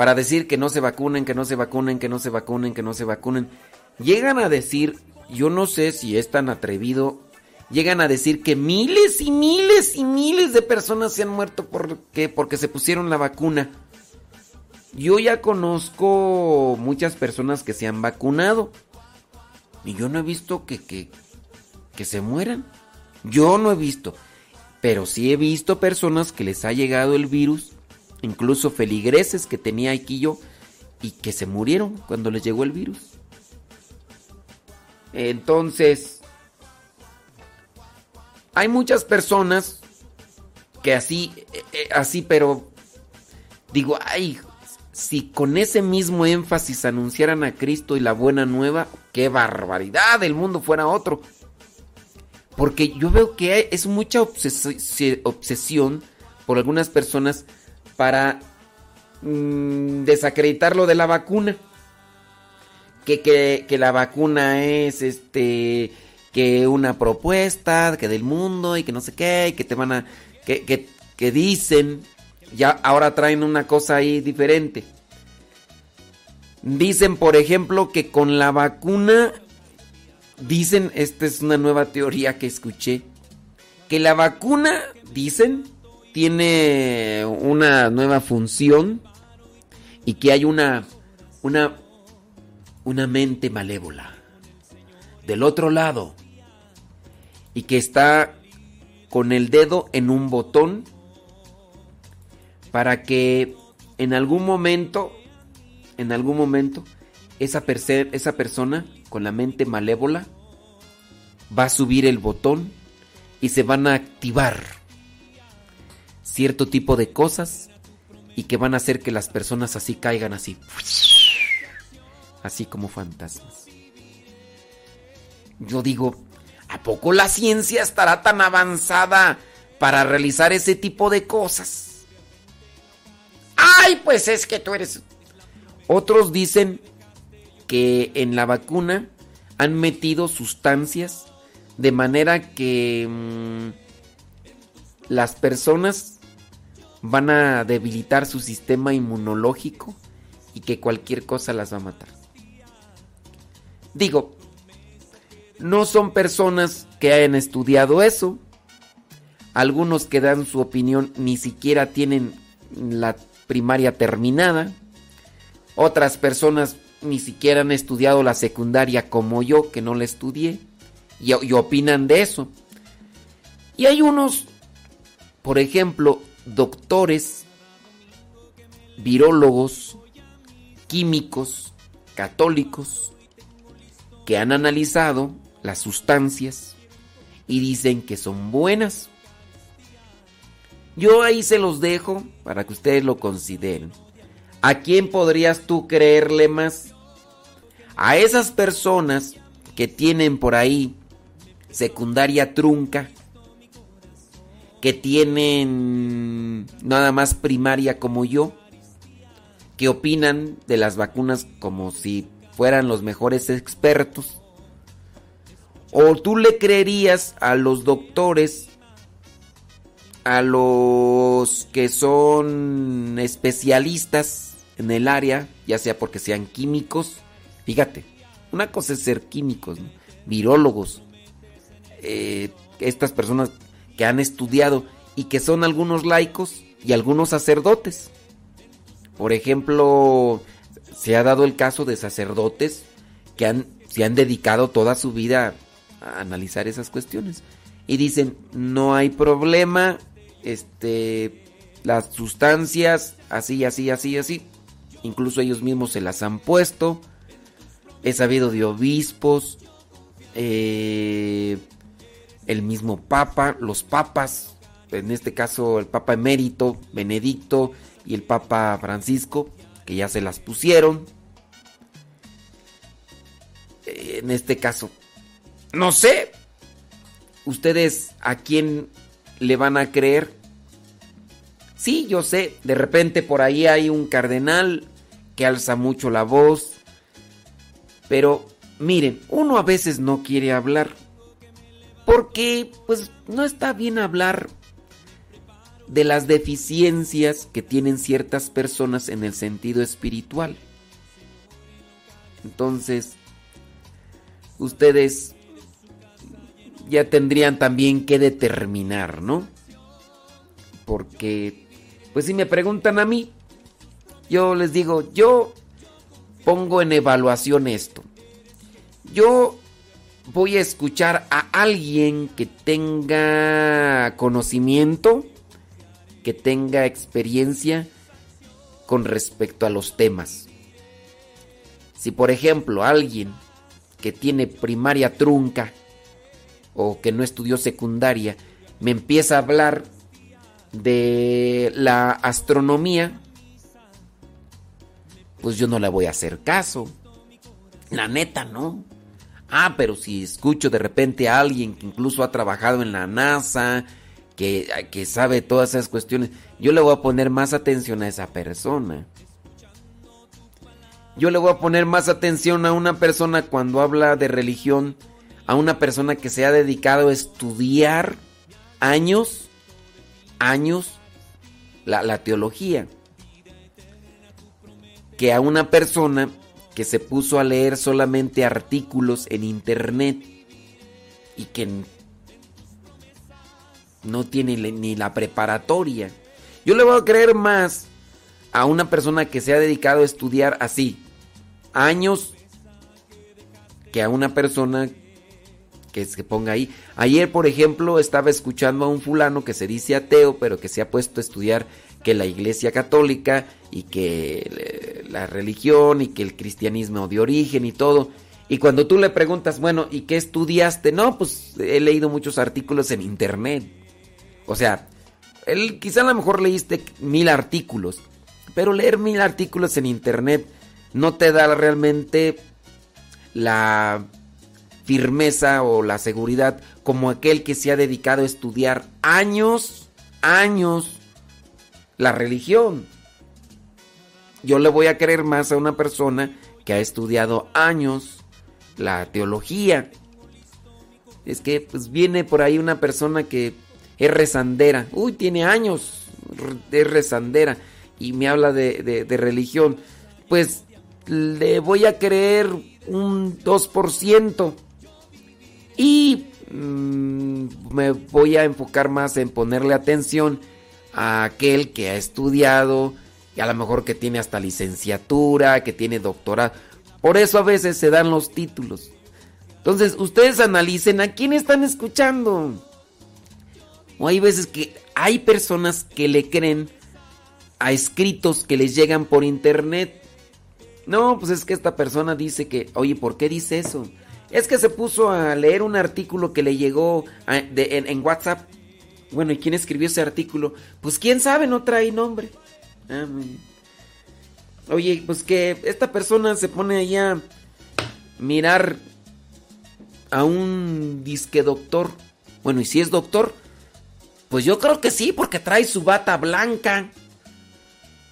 para decir que no se vacunen, que no se vacunen, que no se vacunen, que no se vacunen. Llegan a decir, yo no sé si es tan atrevido, llegan a decir que miles y miles y miles de personas se han muerto porque, porque se pusieron la vacuna. Yo ya conozco muchas personas que se han vacunado y yo no he visto que, que, que se mueran. Yo no he visto, pero sí he visto personas que les ha llegado el virus incluso feligreses que tenía yo y que se murieron cuando les llegó el virus. Entonces, hay muchas personas que así, eh, eh, así, pero digo, ay, si con ese mismo énfasis anunciaran a Cristo y la buena nueva, qué barbaridad, el mundo fuera otro. Porque yo veo que es mucha obses- obsesión por algunas personas para mm, desacreditar lo de la vacuna. Que, que, que la vacuna es este que una propuesta que del mundo y que no sé qué y que te van a que, que, que dicen ya ahora traen una cosa ahí diferente dicen por ejemplo que con la vacuna dicen esta es una nueva teoría que escuché que la vacuna dicen tiene una nueva función y que hay una una una mente malévola del otro lado y que está con el dedo en un botón para que en algún momento en algún momento esa, esa persona con la mente malévola va a subir el botón y se van a activar cierto tipo de cosas y que van a hacer que las personas así caigan así. Así como fantasmas. Yo digo, ¿a poco la ciencia estará tan avanzada para realizar ese tipo de cosas? Ay, pues es que tú eres... Otros dicen que en la vacuna han metido sustancias de manera que mm, las personas van a debilitar su sistema inmunológico y que cualquier cosa las va a matar. Digo, no son personas que hayan estudiado eso. Algunos que dan su opinión ni siquiera tienen la primaria terminada. Otras personas ni siquiera han estudiado la secundaria como yo, que no la estudié. Y, y opinan de eso. Y hay unos, por ejemplo, doctores, virólogos, químicos católicos que han analizado las sustancias y dicen que son buenas. Yo ahí se los dejo para que ustedes lo consideren. ¿A quién podrías tú creerle más? A esas personas que tienen por ahí secundaria trunca, que tienen nada más primaria como yo, que opinan de las vacunas como si fueran los mejores expertos. ¿O tú le creerías a los doctores, a los que son especialistas en el área, ya sea porque sean químicos? Fíjate, una cosa es ser químicos, virólogos, eh, estas personas que han estudiado y que son algunos laicos y algunos sacerdotes. Por ejemplo, se ha dado el caso de sacerdotes que han, se han dedicado toda su vida a analizar esas cuestiones. Y dicen, no hay problema, este, las sustancias, así, así, así, así. Incluso ellos mismos se las han puesto. He sabido de obispos, eh, el mismo Papa, los papas, en este caso el Papa emérito, Benedicto y el Papa Francisco, que ya se las pusieron. Eh, En este caso, no sé, ustedes a quién le van a creer. Sí, yo sé, de repente por ahí hay un cardenal que alza mucho la voz, pero miren, uno a veces no quiere hablar. Porque, pues, no está bien hablar de las deficiencias que tienen ciertas personas en el sentido espiritual. Entonces, ustedes ya tendrían también que determinar, ¿no? Porque, pues si me preguntan a mí, yo les digo, yo pongo en evaluación esto. Yo voy a escuchar a alguien que tenga conocimiento, que tenga experiencia con respecto a los temas. Si por ejemplo alguien que tiene primaria trunca o que no estudió secundaria me empieza a hablar de la astronomía, pues yo no le voy a hacer caso. La neta, no. Ah, pero si escucho de repente a alguien que incluso ha trabajado en la NASA, que, que sabe todas esas cuestiones, yo le voy a poner más atención a esa persona. Yo le voy a poner más atención a una persona cuando habla de religión, a una persona que se ha dedicado a estudiar años, años, la, la teología, que a una persona que se puso a leer solamente artículos en internet y que no tiene ni la preparatoria. Yo le voy a creer más a una persona que se ha dedicado a estudiar así años que a una persona que se ponga ahí. Ayer, por ejemplo, estaba escuchando a un fulano que se dice ateo, pero que se ha puesto a estudiar que la iglesia católica y que la religión y que el cristianismo de origen y todo. Y cuando tú le preguntas, bueno, ¿y qué estudiaste? No, pues he leído muchos artículos en internet. O sea, él quizá a lo mejor leíste mil artículos, pero leer mil artículos en internet no te da realmente la firmeza o la seguridad como aquel que se ha dedicado a estudiar años, años la religión. Yo le voy a creer más a una persona que ha estudiado años la teología. Es que pues viene por ahí una persona que es rezandera. Uy, tiene años de rezandera y me habla de, de- religión. Pues le voy a creer un 2%. Y mm, me voy a enfocar más en ponerle atención a aquel que ha estudiado y a lo mejor que tiene hasta licenciatura, que tiene doctorado. Por eso a veces se dan los títulos. Entonces, ustedes analicen a quién están escuchando. O hay veces que hay personas que le creen a escritos que les llegan por internet. No, pues es que esta persona dice que, oye, ¿por qué dice eso? Es que se puso a leer un artículo que le llegó en, en WhatsApp. Bueno, ¿y quién escribió ese artículo? Pues quién sabe, no trae nombre. Ah. Oye, pues que esta persona se pone ahí a mirar a un disque doctor. Bueno, y si es doctor, pues yo creo que sí, porque trae su bata blanca.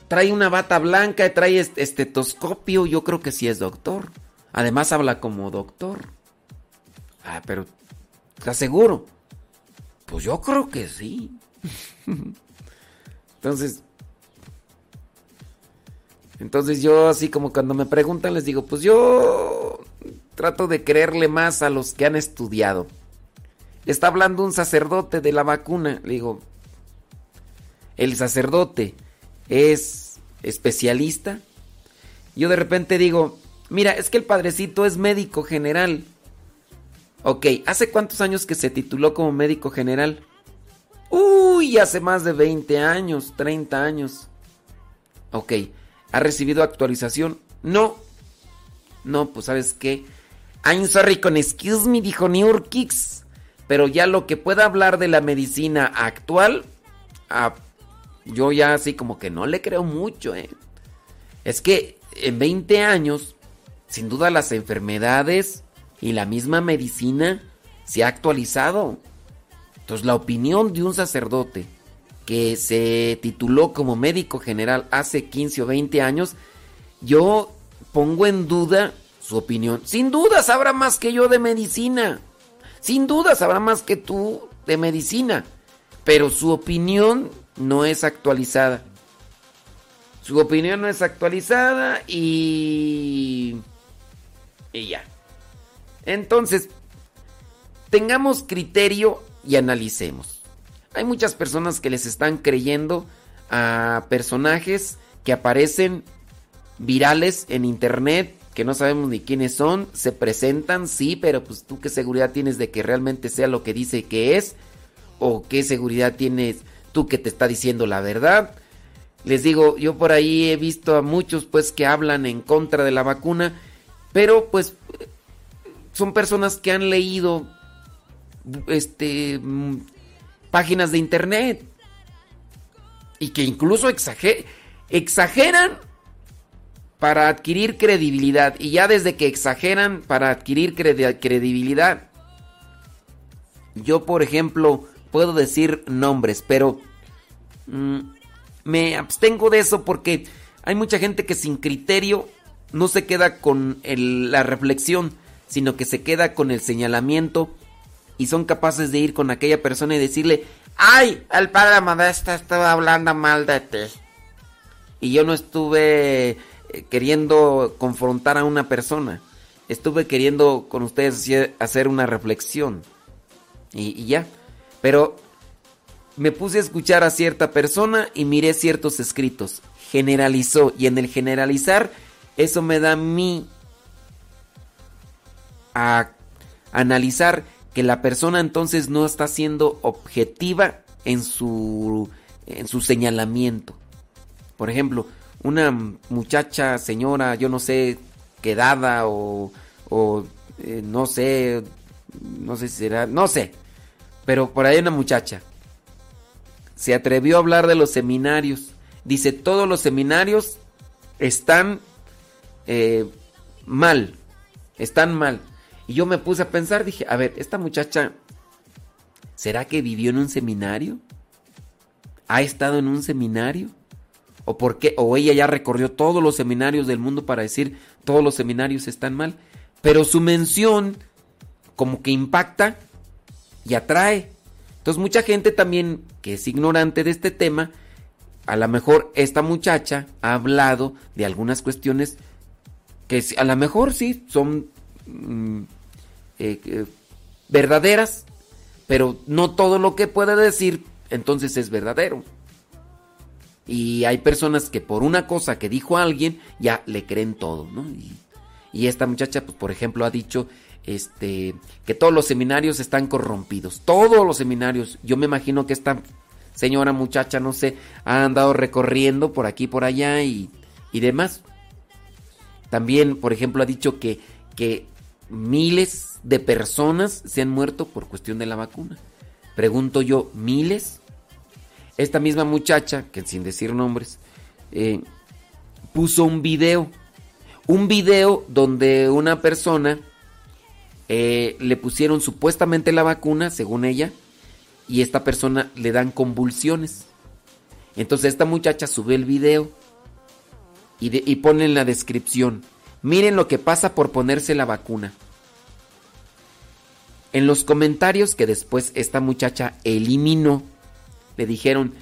Trae una bata blanca, trae est- estetoscopio, yo creo que sí es doctor. Además habla como doctor. Ah, pero ¿estás seguro? Pues yo creo que sí. [laughs] Entonces, entonces yo así como cuando me preguntan les digo, pues yo trato de creerle más a los que han estudiado. Está hablando un sacerdote de la vacuna. Le digo, el sacerdote es especialista. Yo de repente digo, mira, es que el padrecito es médico general. Ok, ¿hace cuántos años que se tituló como médico general? Uy, hace más de 20 años, 30 años. Ok, ¿ha recibido actualización? No. No, pues sabes qué. I'm sorry con excuse me, dijo New Kicks. Pero ya lo que pueda hablar de la medicina actual, ah, yo ya así como que no le creo mucho, ¿eh? Es que en 20 años, sin duda las enfermedades y la misma medicina se ha actualizado. Entonces la opinión de un sacerdote que se tituló como médico general hace 15 o 20 años, yo pongo en duda su opinión. Sin duda sabrá más que yo de medicina. Sin duda sabrá más que tú de medicina. Pero su opinión no es actualizada. Su opinión no es actualizada y... Y ya. Entonces, tengamos criterio y analicemos. Hay muchas personas que les están creyendo a personajes que aparecen virales en internet, que no sabemos ni quiénes son, se presentan, sí, pero pues tú qué seguridad tienes de que realmente sea lo que dice que es, o qué seguridad tienes tú que te está diciendo la verdad. Les digo, yo por ahí he visto a muchos pues que hablan en contra de la vacuna, pero pues son personas que han leído este mm, páginas de internet. Y que incluso exager- exageran para adquirir credibilidad. Y ya desde que exageran para adquirir credi- credibilidad yo por ejemplo puedo decir nombres pero mm, me abstengo de eso porque hay mucha gente que sin criterio no se queda con la reflexión sino que se queda con el señalamiento y son capaces de ir con aquella persona y decirle, ay, el padre Modesta estaba hablando mal de ti. Y yo no estuve eh, queriendo confrontar a una persona, estuve queriendo con ustedes hacer- una reflexión. Y, y ya, pero me puse a escuchar a cierta persona y miré ciertos escritos. Generalizó y en el generalizar eso me da a mí a analizar que la persona entonces no está siendo objetiva en su en su señalamiento. Por ejemplo, una muchacha, señora, yo no sé, quedada o, o eh, no sé, no sé si será, no sé, pero por ahí una muchacha se atrevió a hablar de los seminarios. Dice, todos los seminarios están eh, mal, están mal. Y yo me puse a pensar, dije, a ver, esta muchacha, ¿será que vivió en un seminario? ¿Ha estado en un seminario? ¿O por qué? ¿O ella ya recorrió todos los seminarios del mundo para decir todos los seminarios están mal? Pero su mención como que impacta y atrae. Entonces mucha gente también que es ignorante de este tema, a lo mejor esta muchacha ha hablado de algunas cuestiones que a lo mejor sí son mm, eh, verdaderas, pero no todo lo que puede decir entonces es verdadero. Y hay personas que por una cosa que dijo alguien ya le creen todo, ¿no? Y, y esta muchacha, pues por ejemplo, ha dicho este que todos los seminarios están corrompidos. Todos los seminarios. Yo me imagino que esta señora muchacha, no sé, ha andado recorriendo por aquí por allá y, y demás. También, por ejemplo, ha dicho que, que miles de personas se han muerto por cuestión de la vacuna. Pregunto yo, ¿miles? Esta misma muchacha, que sin decir nombres, eh, puso un video. Un video donde una persona eh, le pusieron supuestamente la vacuna, según ella, y esta persona le dan convulsiones. Entonces esta muchacha sube el video y, pone en la descripción, miren lo que pasa por ponerse la vacuna. En los comentarios que después esta muchacha eliminó, le dijeron,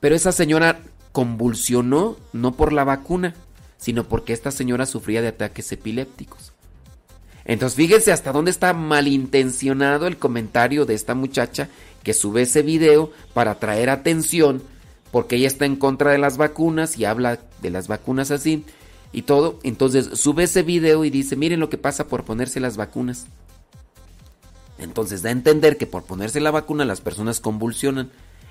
pero esa señora convulsionó no por la vacuna, sino porque esta señora sufría de ataques epilépticos. Entonces fíjense hasta dónde está malintencionado el comentario de esta muchacha que sube ese video para atraer atención porque ella está en contra de las vacunas y habla de las vacunas así y todo. Entonces sube ese video y dice, miren lo que pasa por ponerse las vacunas. Entonces da a entender que por ponerse la vacuna las personas convulsionan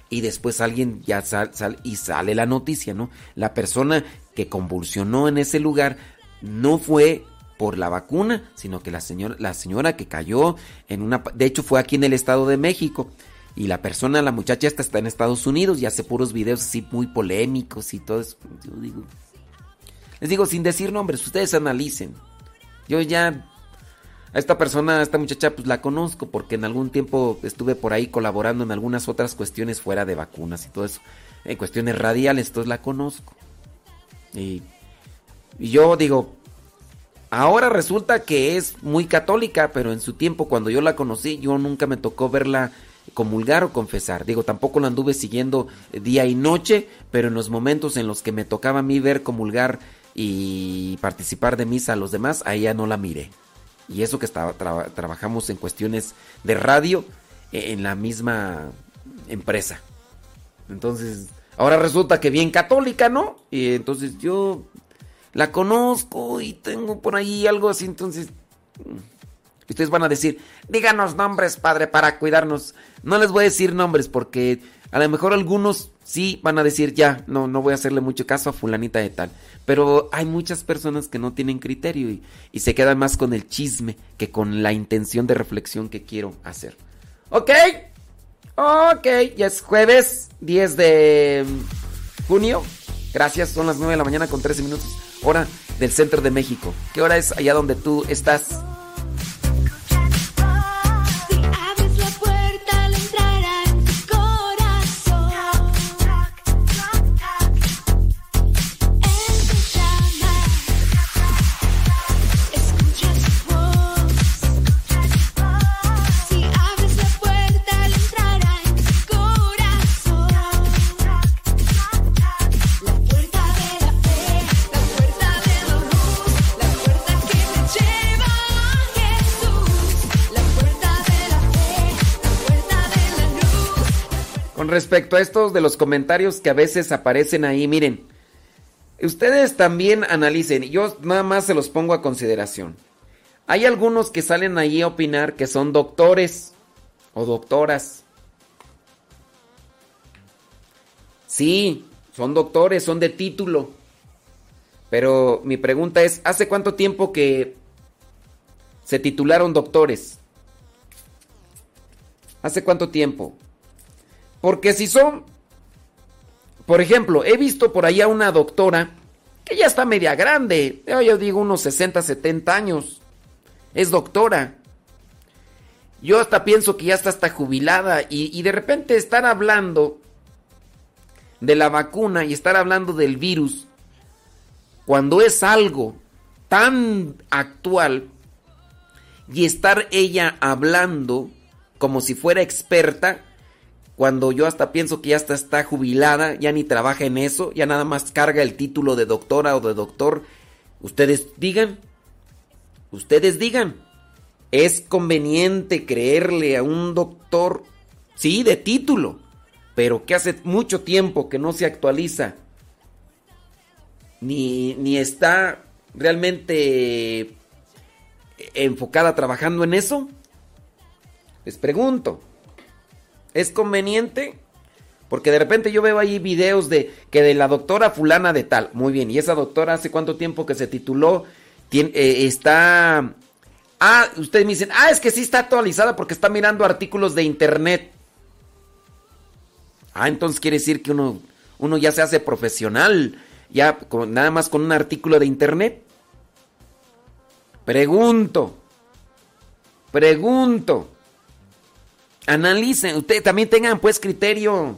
y después alguien ya sal, sal- y sale la noticia, ¿no? La persona que convulsionó en ese lugar no fue por la vacuna, sino que la señora, la señora que cayó en una... De hecho fue aquí en el Estado de México. Y la persona, la muchacha esta está en Estados Unidos y hace puros videos así muy polémicos y todo eso. Yo digo... Les digo, sin decir nombres, ustedes analicen. Yo ya a esta persona, a esta muchacha, pues la conozco porque en algún tiempo estuve por ahí colaborando en algunas otras cuestiones fuera de vacunas y todo eso. En cuestiones radiales, entonces la conozco. Y, y yo digo, ahora resulta que es muy católica, pero en su tiempo cuando yo la conocí, yo nunca me tocó verla comulgar o confesar. Digo, tampoco la anduve siguiendo día y noche, pero en los momentos en los que me tocaba a mí ver comulgar y participar de misa a los demás, a ella no la miré. Y eso que trabajamos en cuestiones de radio eh, en la misma empresa. Entonces, ahora resulta que bien católica, ¿no? Y entonces yo la conozco y tengo por ahí algo así, entonces... mm, Ustedes van a decir, díganos nombres, padre, para cuidarnos. No les voy a decir nombres porque a lo mejor algunos sí van a decir, ya, no, no voy a hacerle mucho caso a fulanita de tal. Pero hay muchas personas que no tienen criterio y, se quedan más con el chisme que con la intención de reflexión que quiero hacer. ¿Ok? Ok, ya es jueves 10 de junio. Gracias, son las 9 de la mañana con 13 minutos. Hora del centro de México. ¿Qué hora es allá donde tú estás? Respecto a estos de los comentarios que a veces aparecen ahí, miren, ustedes también analicen, yo nada más se los pongo a consideración. Hay algunos que salen ahí a opinar que son doctores o doctoras. Sí, son doctores, son de título. Pero mi pregunta es, ¿hace cuánto tiempo que se titularon doctores? ¿Hace cuánto tiempo? Porque si son, por ejemplo, he visto por ahí a una doctora que ya está media grande, yo, digo unos 60, 70 años, es doctora. Yo hasta pienso que ya está hasta jubilada y, y de repente estar hablando de la vacuna y estar hablando del virus cuando es algo tan actual y estar ella hablando como si fuera experta, cuando yo hasta pienso que ya hasta está jubilada, ya ni trabaja en eso, ya nada más carga el título de doctora o de doctor. Ustedes digan, ustedes digan, ¿es conveniente creerle a un doctor? Sí, de título, pero que hace mucho tiempo que no se actualiza, ni, ni está realmente enfocada trabajando en eso. Les pregunto, ¿es conveniente? Porque de repente yo veo ahí videos de que de la doctora fulana de tal. Muy bien, ¿y esa doctora hace cuánto tiempo que se tituló eh, está... Ah, ustedes me dicen, ah, es que sí está actualizada porque está mirando artículos de internet. Ah, entonces quiere decir que uno, uno ya se hace profesional, ya con- nada más con un artículo de internet. Pregunto, pregunto, analicen, ustedes también tengan pues criterio.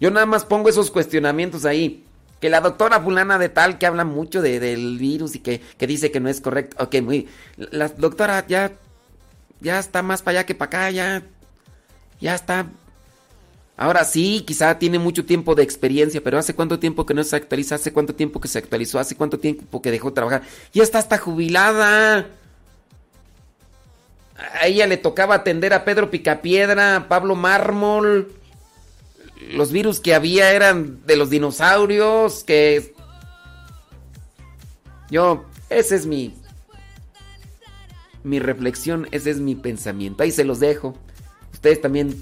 Yo nada más pongo esos cuestionamientos ahí. Que la doctora fulana de tal que habla mucho de- del virus y que, que dice que no es correcto. Ok, muy. La doctora ya. Ya está más para allá que para acá, ya. Ya está. Ahora sí, quizá tiene mucho tiempo de experiencia, pero ¿hace cuánto tiempo que no se actualiza? ¿Hace cuánto tiempo que se actualizó? ¿Hace cuánto tiempo que dejó de trabajar? Ya está hasta jubilada. A ella le tocaba atender a Pedro Picapiedra, Pablo Mármol. Los virus que había eran de los dinosaurios, que... Yo, ese es mi... Mi reflexión, ese es mi pensamiento. Ahí se los dejo. Ustedes también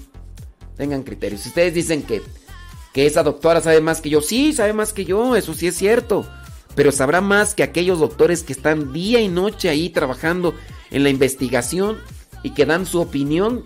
tengan criterios. Si ustedes dicen que, que esa doctora sabe más que yo, sí, sabe más que yo, eso sí es cierto. Pero sabrá más que aquellos doctores que están día y noche ahí trabajando en la investigación y que dan su opinión.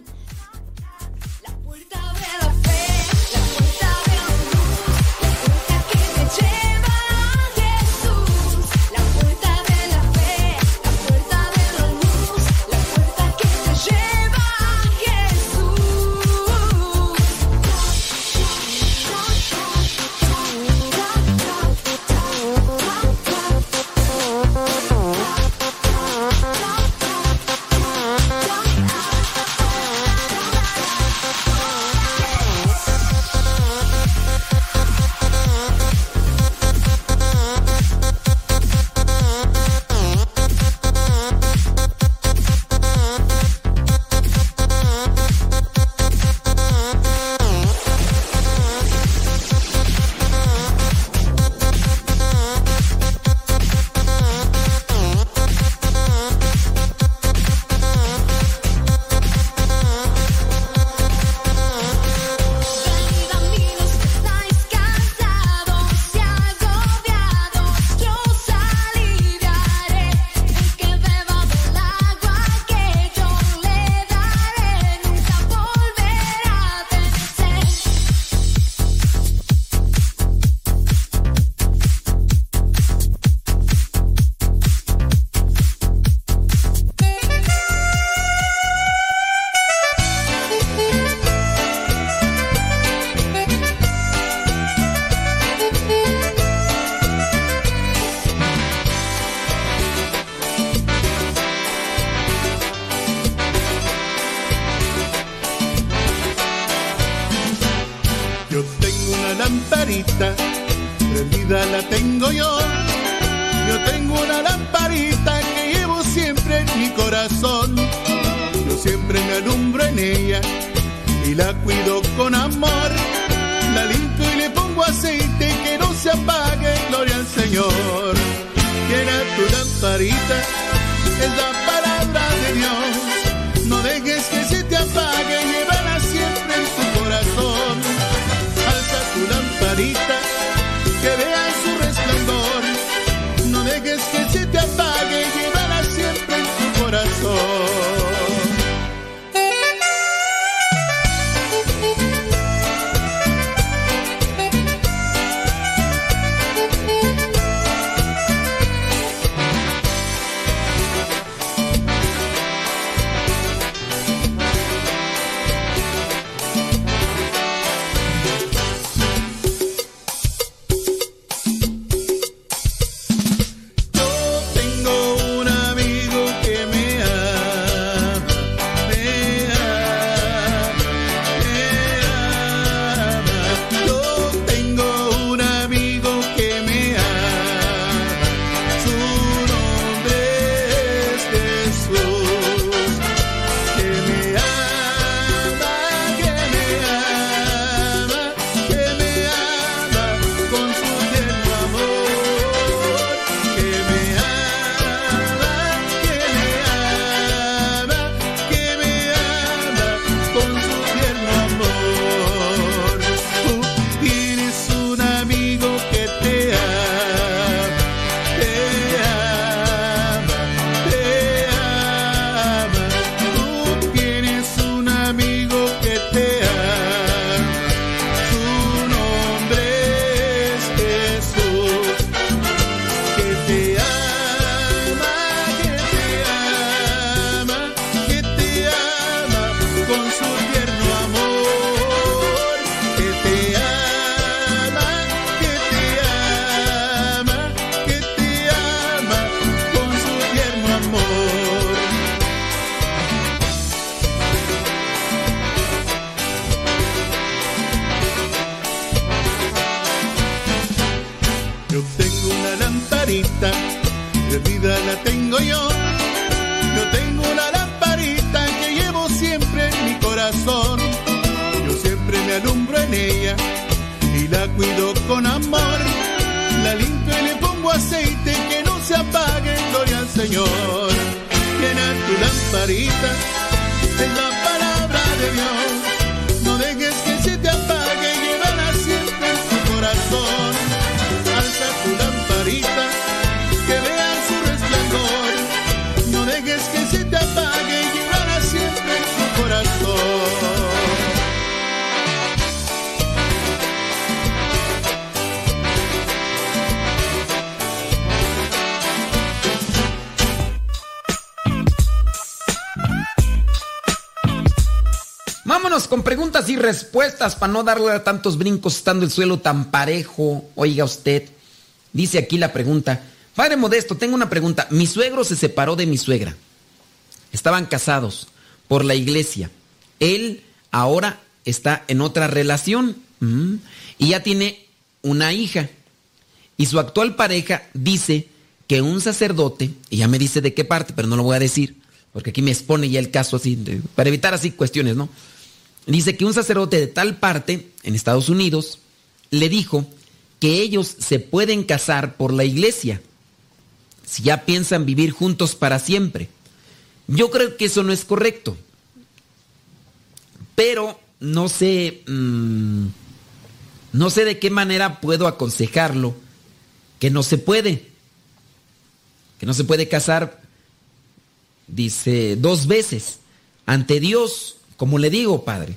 Respuestas para no darle a tantos brincos estando el suelo tan parejo. Oiga usted, dice aquí la pregunta. Padre Modesto, tengo una pregunta. Mi suegro se separó de mi suegra. Estaban casados por la iglesia. Él ahora está en otra relación mm, y ya tiene una hija. Y su actual pareja dice que un sacerdote, y ya me dice de qué parte, pero no lo voy a decir, porque aquí me expone ya el caso así, para evitar así cuestiones, ¿no? Dice que un sacerdote de tal parte, en Estados Unidos, le dijo que ellos se pueden casar por la iglesia, si ya piensan vivir juntos para siempre. Yo creo que eso no es correcto. Pero no sé, mm, no sé de qué manera puedo aconsejarlo que no se puede, que no se puede casar, dice, dos veces ante Dios, como le digo, Padre.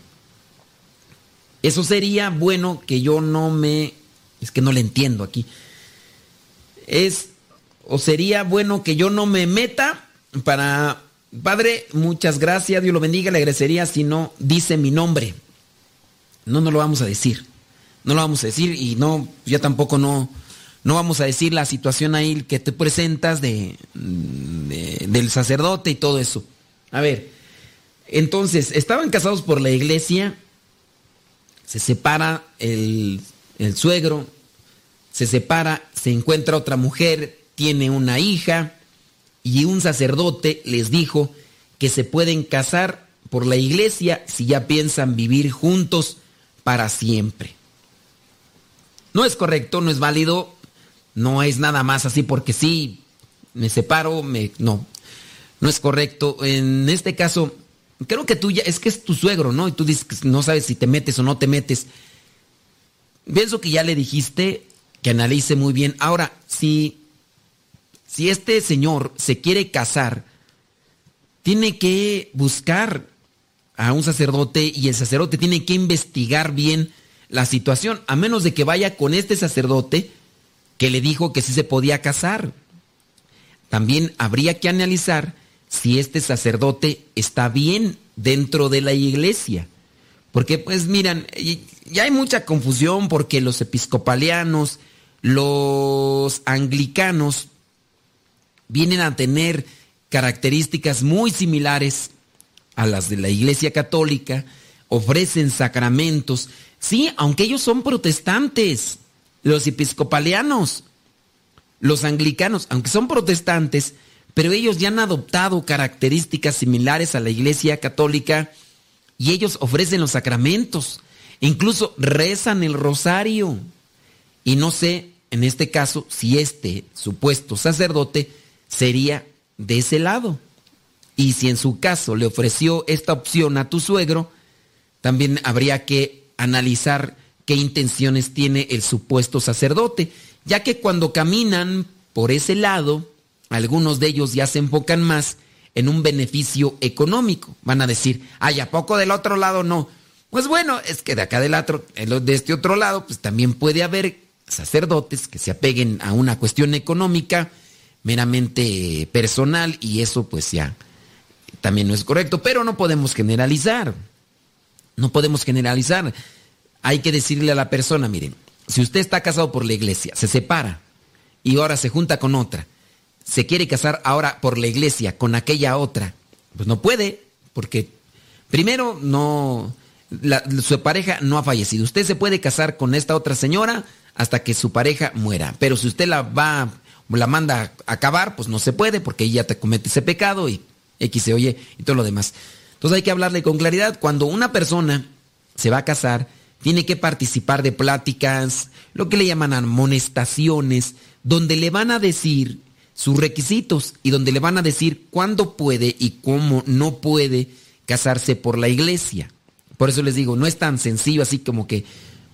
Eso sería bueno que yo no me, es que no le entiendo aquí. Es, o sería bueno que yo no me meta para, Padre, muchas gracias, Dios lo bendiga, le agradecería si no dice mi nombre. No, no lo vamos a decir. No lo vamos a decir y no, ya tampoco no, no vamos a decir la situación ahí que te presentas de, de- del sacerdote y todo eso. A ver, entonces, estaban casados por la iglesia, se separa el, el suegro, se separa, se encuentra otra mujer, tiene una hija y un sacerdote les dijo que se pueden casar por la iglesia si ya piensan vivir juntos para siempre. No es correcto, no es válido, no es nada más así porque sí, me separo, me no. No es correcto. En este caso, creo que tú ya es que es tu suegro, ¿no? Y tú dices que no sabes si te metes o no te metes. Pienso que ya le dijiste que analice muy bien. Ahora, si si este señor se quiere casar, tiene que buscar a un sacerdote y el sacerdote tiene que investigar bien la situación, a menos de que vaya con este sacerdote que le dijo que sí se podía casar. También habría que analizar si este sacerdote está bien dentro de la iglesia. Porque pues miran, ya hay mucha confusión porque los episcopalianos, los anglicanos, vienen a tener características muy similares a las de la Iglesia Católica, ofrecen sacramentos, sí, aunque ellos son protestantes, los episcopalianos, los anglicanos, aunque son protestantes, pero ellos ya han adoptado características similares a la Iglesia Católica y ellos ofrecen los sacramentos, incluso rezan el rosario. Y no sé, en este caso, si este supuesto sacerdote sería de ese lado. Y si en su caso le ofreció esta opción a tu suegro, también habría que analizar qué intenciones tiene el supuesto sacerdote, ya que cuando caminan por ese lado, algunos de ellos ya se enfocan más en un beneficio económico. Van a decir, ay, ¿a poco del otro lado no? Pues bueno, es que de acá del otro, de este otro lado, pues también puede haber sacerdotes que se apeguen a una cuestión económica meramente personal y eso pues ya también no es correcto, pero no podemos generalizar. No podemos generalizar. Hay que decirle a la persona, miren, si usted está casado por la iglesia, se separa y ahora se junta con otra, se quiere casar ahora por la iglesia con aquella otra, pues no puede, porque primero no, su pareja no ha fallecido. Usted se puede casar con esta otra señora hasta que su pareja muera, pero si usted la va, la manda a acabar, pues no se puede, porque ella te comete ese pecado y X se oye y todo lo demás. Entonces hay que hablarle con claridad. Cuando una persona se va a casar, tiene que participar de pláticas, lo que le llaman amonestaciones, donde le van a decir sus requisitos y donde le van a decir cuándo puede y cómo no puede casarse por la iglesia. Por eso les digo, no es tan sencillo así como que,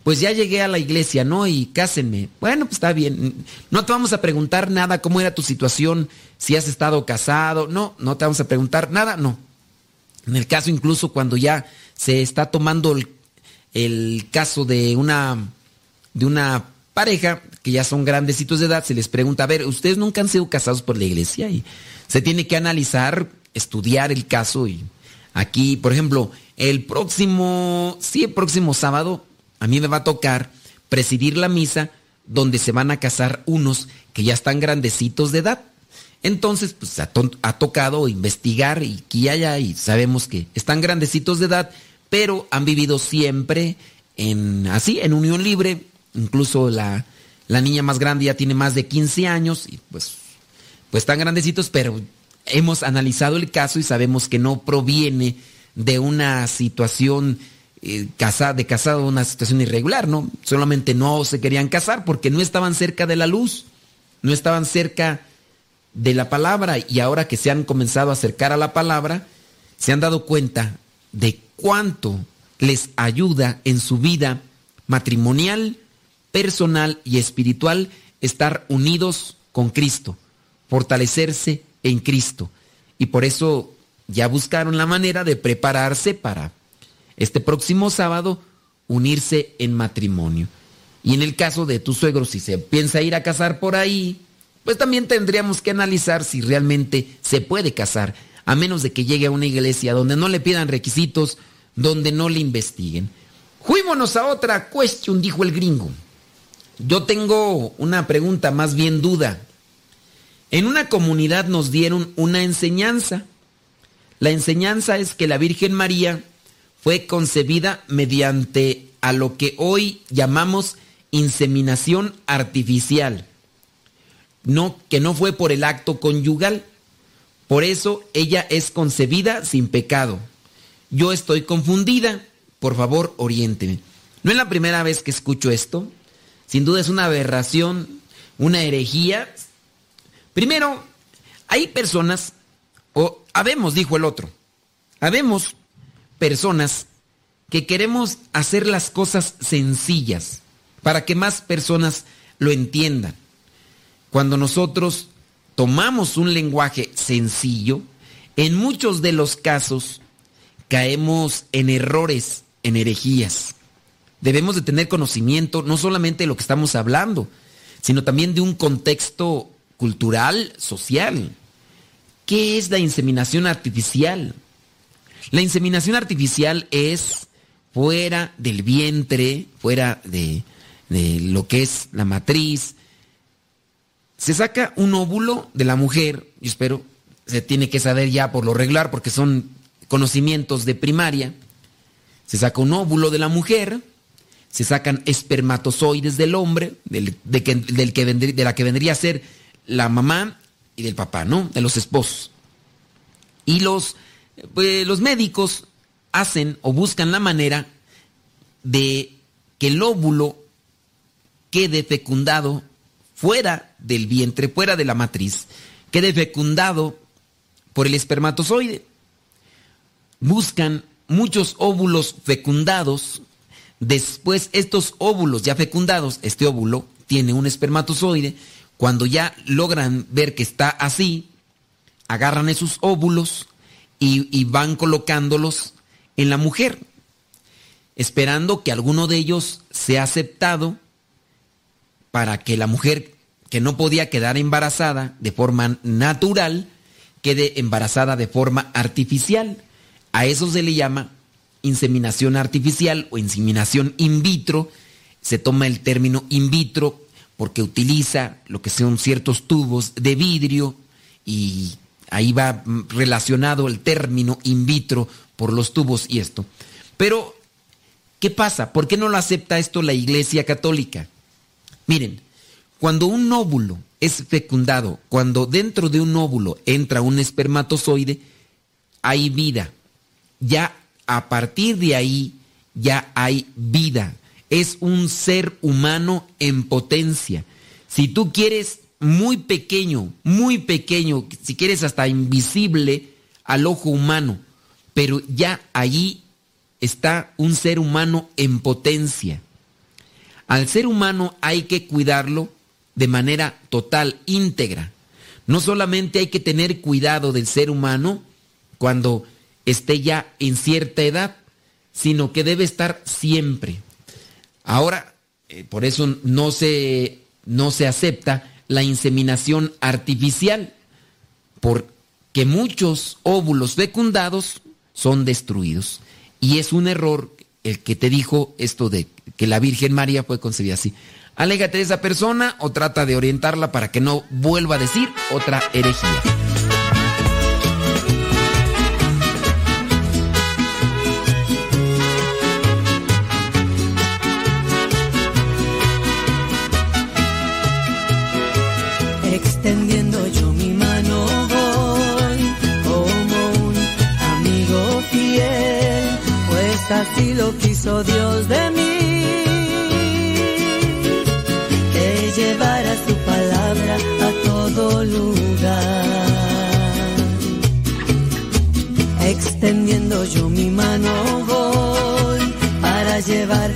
pues ya llegué a la iglesia, ¿no? Y cásenme. Bueno, pues está bien. No te vamos a preguntar nada, cómo era tu situación, si has estado casado. No, no te vamos a preguntar nada, no. En el caso incluso cuando ya se está tomando el, el caso de una, de una pareja que ya son grandecitos de edad, se les pregunta, a ver, ¿ustedes nunca han sido casados por la iglesia? Y se tiene que analizar, estudiar el caso y aquí, por ejemplo, el próximo, sí, el próximo sábado, a mí me va a tocar presidir la misa donde se van a casar unos que ya están grandecitos de edad. Entonces, pues ha, to- ha tocado investigar y que haya y sabemos que están grandecitos de edad, pero han vivido siempre en así, en unión libre. Incluso la, la niña más grande ya tiene más de 15 años y pues, pues están grandecitos, pero hemos analizado el caso y sabemos que no proviene de una situación eh, de casado, una situación irregular, ¿no? Solamente no se querían casar porque no estaban cerca de la luz, no estaban cerca de la palabra y ahora que se han comenzado a acercar a la palabra, se han dado cuenta de cuánto les ayuda en su vida matrimonial, personal y espiritual estar unidos con Cristo, fortalecerse en Cristo. Y por eso ya buscaron la manera de prepararse para este próximo sábado unirse en matrimonio. Y en el caso de tu suegro, si se piensa ir a casar por ahí, pues también tendríamos que analizar si realmente se puede casar, a menos de que llegue a una iglesia donde no le pidan requisitos, donde no le investiguen. Juímonos a otra cuestión, dijo el gringo. Yo tengo una pregunta, más bien duda. En una comunidad nos dieron una enseñanza. La enseñanza es que la Virgen María fue concebida mediante a lo que hoy llamamos inseminación artificial. No, que no fue por el acto conyugal. Por eso ella es concebida sin pecado. Yo estoy confundida. Por favor, oriénteme. No es la primera vez que escucho esto. Sin duda es una aberración, una herejía. Primero, hay personas, o habemos, dijo el otro, habemos personas que queremos hacer las cosas sencillas para que más personas lo entiendan. Cuando nosotros tomamos un lenguaje sencillo, en muchos de los casos caemos en errores, en herejías. Debemos de tener conocimiento no solamente de lo que estamos hablando, sino también de un contexto cultural, social. ¿Qué es la inseminación artificial? La inseminación artificial es fuera del vientre, fuera de, de lo que es la matriz. Se saca un óvulo de la mujer, yo espero, se tiene que saber ya por lo regular porque son conocimientos de primaria. Se saca un óvulo de la mujer, se sacan espermatozoides del hombre, del, de, que, de la que vendría a ser la mamá y del papá, ¿no? De los esposos. Y los, pues, los médicos hacen o buscan la manera de que el óvulo quede fecundado fuera del vientre, fuera de la matriz, quede fecundado por el espermatozoide. Buscan muchos óvulos fecundados. Después estos óvulos ya fecundados, este óvulo tiene un espermatozoide. Cuando ya logran ver que está así, agarran esos óvulos y, van colocándolos en la mujer, esperando que alguno de ellos sea aceptado para que la mujer que no podía quedar embarazada de forma natural quede embarazada de forma artificial. A eso se le llama inseminación artificial o inseminación in vitro. Se toma el término in vitro porque utiliza lo que son ciertos tubos de vidrio y ahí va relacionado el término in vitro por los tubos y esto. Pero, ¿qué pasa? ¿Por qué no lo acepta esto la Iglesia Católica? Miren, cuando un óvulo es fecundado, cuando dentro de un óvulo entra un espermatozoide, hay vida. Ya a partir de ahí, ya hay vida. Es un ser humano en potencia. Si tú quieres muy pequeño, muy pequeño, si quieres hasta invisible al ojo humano, pero ya allí está un ser humano en potencia. Al ser humano hay que cuidarlo de manera total, íntegra. No solamente hay que tener cuidado del ser humano cuando esté ya en cierta edad, sino que debe estar siempre. Ahora, eh, por eso no se, no se acepta la inseminación artificial, porque muchos óvulos fecundados son destruidos. Y es un error el que te dijo esto de que la Virgen María fue concebida así. Alégate de esa persona o trata de orientarla para que no vuelva a decir otra herejía. Así lo quiso Dios de mí. Que llevara su palabra a todo lugar. Extendiendo yo mi mano voy para llevar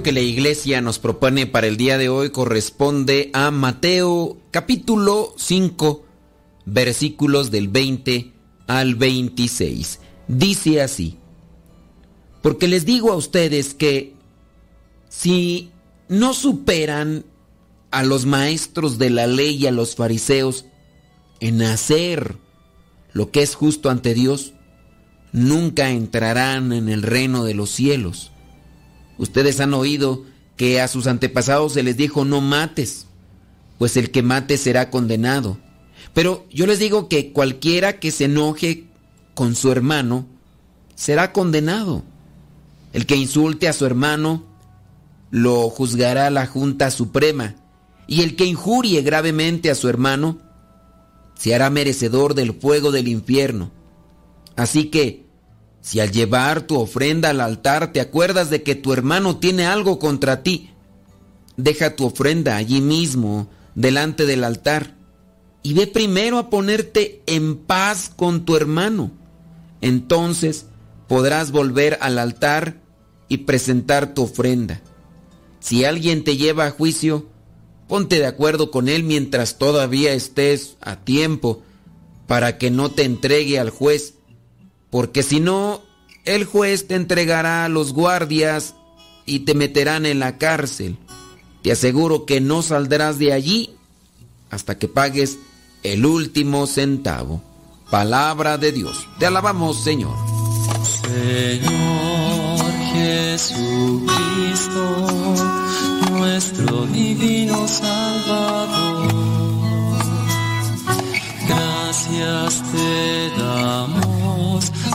Que la Iglesia nos propone para el día de hoy corresponde a Mateo capítulo 5 versículos del 20 al 26. Dice así, porque les digo a ustedes que si no superan a los maestros de la ley y a los fariseos en hacer lo que es justo ante Dios, nunca entrarán en el reino de los cielos. Ustedes han oído que a sus antepasados se les dijo no mates, pues el que mate será condenado. Pero yo les digo que cualquiera que se enoje con su hermano será condenado. El que insulte a su hermano lo juzgará la Junta Suprema, y el que injurie gravemente a su hermano se hará merecedor del fuego del infierno. Así que, si al llevar tu ofrenda al altar te acuerdas de que tu hermano tiene algo contra ti, deja tu ofrenda allí mismo, delante del altar, y ve primero a ponerte en paz con tu hermano. Entonces podrás volver al altar y presentar tu ofrenda. Si alguien te lleva a juicio, ponte de acuerdo con él mientras todavía estés a tiempo, para que no te entregue al juez porque si no, el juez te entregará a los guardias y te meterán en la cárcel. Te aseguro que no saldrás de allí hasta que pagues el último centavo. Palabra de Dios. Te alabamos, Señor. Señor Jesucristo, nuestro divino Salvador, gracias te damos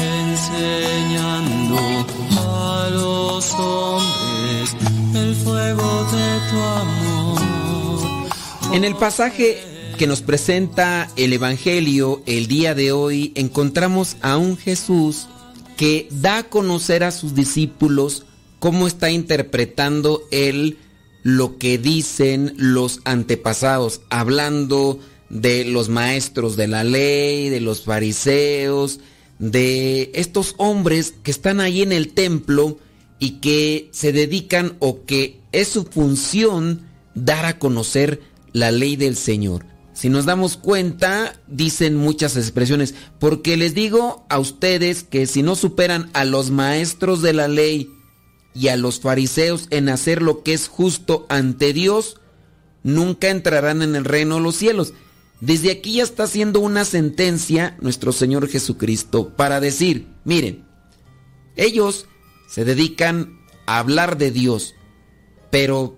enseñando a los hombres el fuego de tu amor. En el pasaje que nos presenta el Evangelio el día de hoy, encontramos a un Jesús que da a conocer a sus discípulos cómo está interpretando él lo que dicen los antepasados, hablando de los maestros de la ley, de los fariseos, de estos hombres que están ahí en el templo y que se dedican o que es su función dar a conocer la ley del Señor. Si nos damos cuenta, dicen muchas expresiones, porque les digo a ustedes que si no superan a los maestros de la ley y a los fariseos en hacer lo que es justo ante Dios, nunca entrarán en el reino de los cielos. Desde aquí ya está haciendo una sentencia nuestro Señor Jesucristo para decir, miren, ellos se dedican a hablar de Dios, pero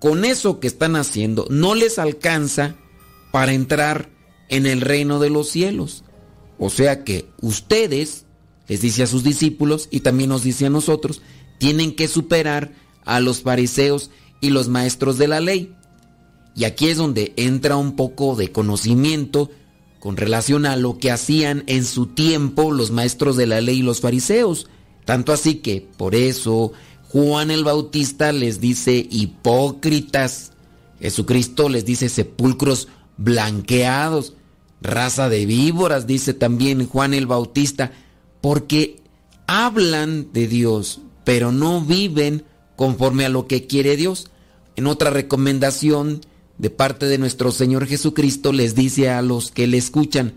con eso que están haciendo no les alcanza para entrar en el reino de los cielos. O sea que ustedes, les dice a sus discípulos y también nos dice a nosotros, tienen que superar a los fariseos y los maestros de la ley. Y aquí es donde entra un poco de conocimiento con relación a lo que hacían en su tiempo los maestros de la ley y los fariseos. Tanto así que por eso Juan el Bautista les dice hipócritas. Jesucristo les dice sepulcros blanqueados, raza de víboras, dice también Juan el Bautista, porque hablan de Dios, pero no viven conforme a lo que quiere Dios. En otra recomendación de parte de nuestro Señor Jesucristo les dice a los que le escuchan,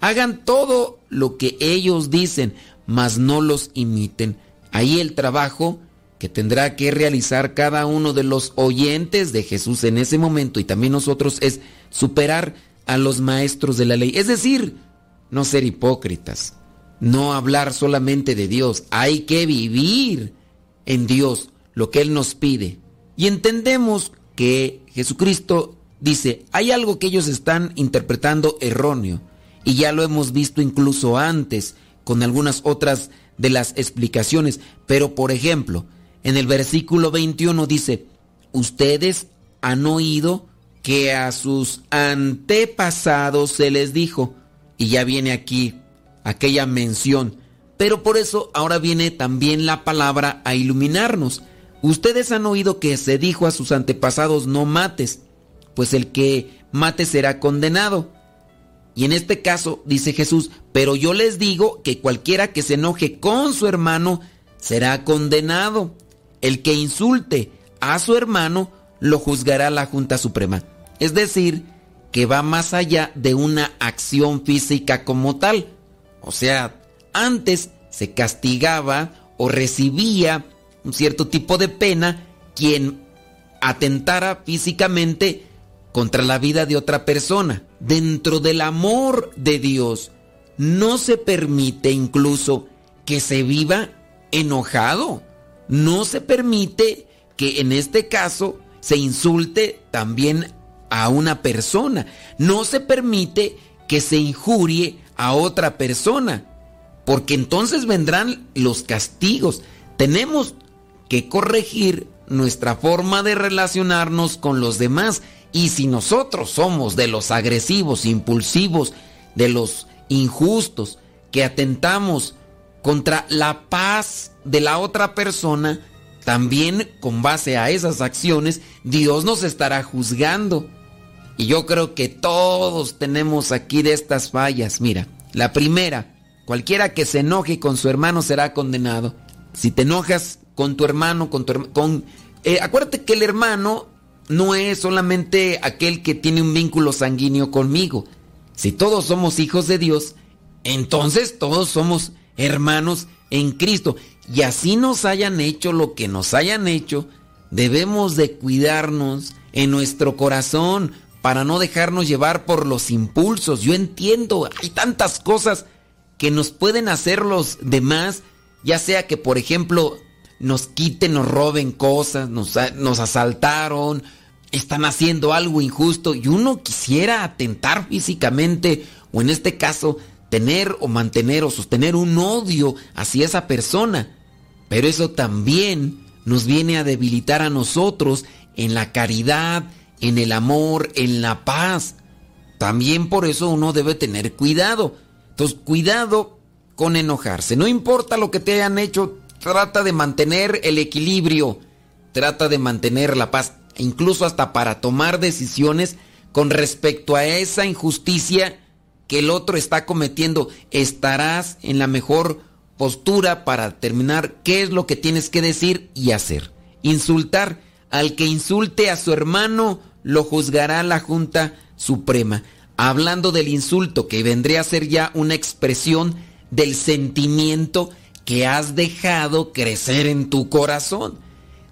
hagan todo lo que ellos dicen, mas no los imiten. Ahí el trabajo que tendrá que realizar cada uno de los oyentes de Jesús en ese momento y también nosotros es superar a los maestros de la ley. Es decir, no ser hipócritas, no hablar solamente de Dios, hay que vivir en Dios lo que Él nos pide. Y entendemos que Jesucristo dice, hay algo que ellos están interpretando erróneo, y ya lo hemos visto incluso antes con algunas otras de las explicaciones, pero por ejemplo, en el versículo 21 dice, ustedes han oído que a sus antepasados se les dijo, y ya viene aquí aquella mención, pero por eso ahora viene también la palabra a iluminarnos. Ustedes han oído que se dijo a sus antepasados no mates, pues el que mate será condenado. Y en este caso dice Jesús, pero yo les digo que cualquiera que se enoje con su hermano será condenado. El que insulte a su hermano lo juzgará la Junta Suprema. Es decir, que va más allá de una acción física como tal. O sea, antes se castigaba o recibía un cierto tipo de pena quien atentara físicamente contra la vida de otra persona. Dentro del amor de Dios no se permite incluso que se viva enojado. No se permite que en este caso se insulte también a una persona. No se permite que se injurie a otra persona. Porque entonces vendrán los castigos. Tenemos que corregir nuestra forma de relacionarnos con los demás. Y si nosotros somos de los agresivos, impulsivos, de los injustos, que atentamos contra la paz de la otra persona, también con base a esas acciones, Dios nos estará juzgando. Y yo creo que todos tenemos aquí de estas fallas. Mira, la primera, cualquiera que se enoje con su hermano será condenado. Si te enojas con tu hermano, con tu hermano, eh, acuérdate que el hermano no es solamente aquel que tiene un vínculo sanguíneo conmigo. Si todos somos hijos de Dios, entonces todos somos hermanos en Cristo. Y así nos hayan hecho lo que nos hayan hecho, debemos de cuidarnos en nuestro corazón para no dejarnos llevar por los impulsos. Yo entiendo, hay tantas cosas que nos pueden hacer los demás, ya sea que por ejemplo nos quiten, nos roben cosas, nos, nos asaltaron, están haciendo algo injusto y uno quisiera atentar físicamente o en este caso tener o mantener o sostener un odio hacia esa persona. Pero eso también nos viene a debilitar a nosotros en la caridad, en el amor, en la paz. También por eso uno debe tener cuidado. Entonces, cuidado con enojarse. No importa lo que te hayan hecho, trata de mantener el equilibrio, trata de mantener la paz, incluso hasta para tomar decisiones con respecto a esa injusticia que el otro está cometiendo. Estarás en la mejor postura para determinar qué es lo que tienes que decir y hacer. Insultar al que insulte a su hermano lo juzgará la Junta Suprema. Hablando del insulto, que vendría a ser ya una expresión del sentimiento que has dejado crecer en tu corazón.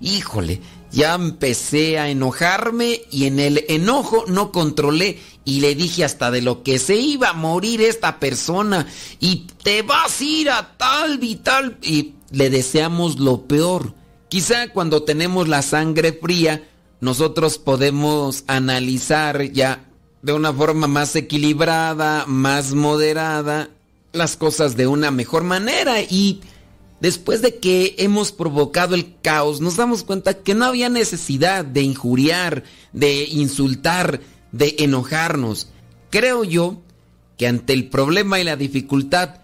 Híjole, ya empecé a enojarme y en el enojo no controlé y le dije hasta de lo que se iba a morir esta persona y te vas a ir a tal y tal y le deseamos lo peor. Quizá cuando tenemos la sangre fría nosotros podemos analizar ya de una forma más equilibrada, más moderada, las cosas de una mejor manera y después de que hemos provocado el caos, nos damos cuenta que no había necesidad de injuriar, de insultar, de enojarnos. Creo yo que ante el problema y la dificultad,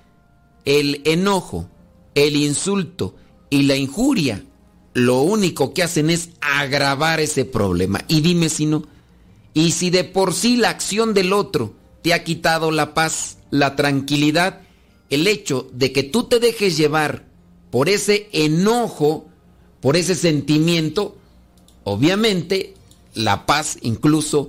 el enojo, el insulto y la injuria, lo único que hacen es agravar ese problema. Y dime si no. Y si de por sí la acción del otro te ha quitado la paz, la tranquilidad, el hecho de que tú te dejes llevar por ese enojo, por ese sentimiento, obviamente la paz incluso,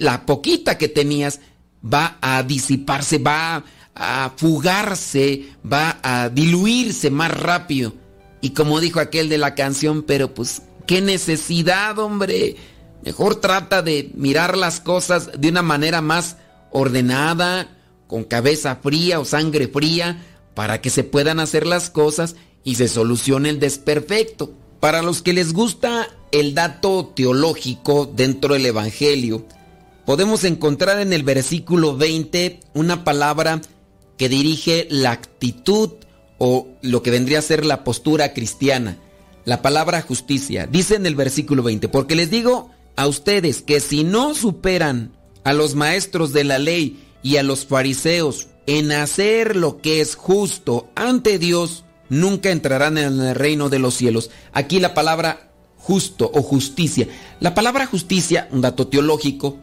la poquita que tenías, va a disiparse, va a fugarse, va a diluirse más rápido. Y como dijo aquel de la canción, pero pues, qué necesidad, hombre. Mejor trata de mirar las cosas de una manera más ordenada, con cabeza fría o sangre fría, para que se puedan hacer las cosas y se solucione el desperfecto. Para los que les gusta el dato teológico dentro del Evangelio, podemos encontrar en el versículo 20 una palabra que dirige la actitud o lo que vendría a ser la postura cristiana. La palabra justicia. Dice en el versículo 20, porque les digo a ustedes que si no superan a los maestros de la ley y a los fariseos en hacer lo que es justo ante Dios, nunca entrarán en el reino de los cielos. Aquí la palabra justo o justicia. La palabra justicia, un dato teológico,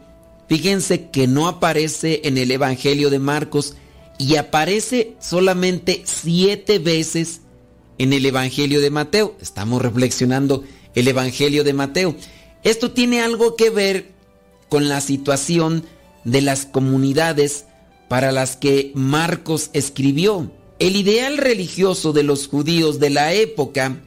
fíjense que no aparece en el Evangelio de Marcos y aparece solamente siete veces en el Evangelio de Mateo. Estamos reflexionando el Evangelio de Mateo. Esto tiene algo que ver con la situación de las comunidades para las que Marcos escribió. El ideal religioso de los judíos de la época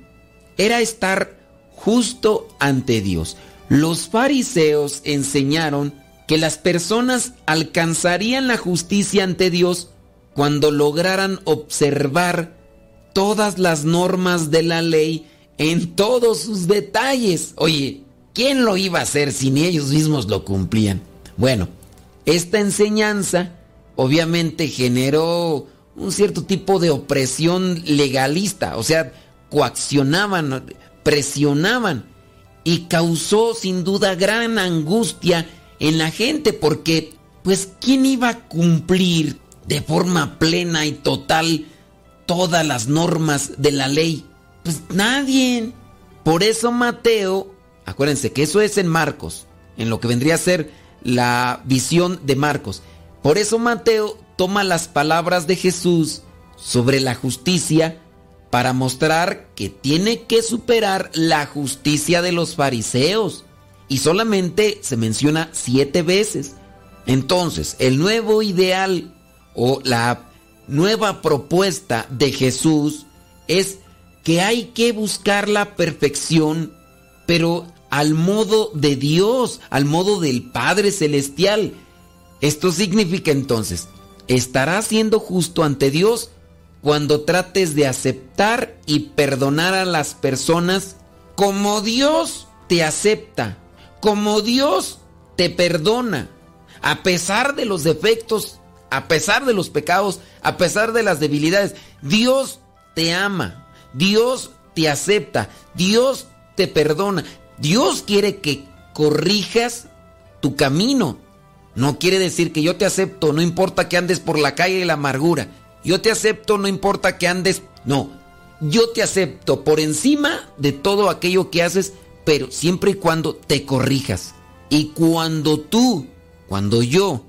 era estar justo ante Dios. Los fariseos enseñaron que las personas alcanzarían la justicia ante Dios cuando lograran observar todas las normas de la ley en todos sus detalles. Oye, ¿quién lo iba a hacer si ni ellos mismos lo cumplían? Bueno, esta enseñanza obviamente generó un cierto tipo de opresión legalista, o sea, coaccionaban, presionaban y causó sin duda gran angustia en la gente porque pues ¿quién iba a cumplir de forma plena y total todas las normas de la ley? Pues nadie. Por eso Mateo, acuérdense que eso es en Marcos, en lo que vendría a ser la visión de Marcos. Por eso Mateo toma las palabras de Jesús sobre la justicia para mostrar que tiene que superar la justicia de los fariseos. Y solamente se menciona siete veces. Entonces, el nuevo ideal o la nueva propuesta de Jesús es que hay que buscar la perfección, pero al modo de Dios, al modo del Padre Celestial. Esto significa entonces, estarás siendo justo ante Dios cuando trates de aceptar y perdonar a las personas como Dios te acepta, como Dios te perdona, a pesar de los defectos, a pesar de los pecados, a pesar de las debilidades. Dios te ama, Dios te acepta, Dios te perdona. Dios quiere que corrijas tu camino. No quiere decir que yo te acepto, no importa que andes por la calle de la amargura. Yo te acepto, no importa que andes... No, yo te acepto por encima de todo aquello que haces, pero siempre y cuando te corrijas. Y cuando tú, cuando yo,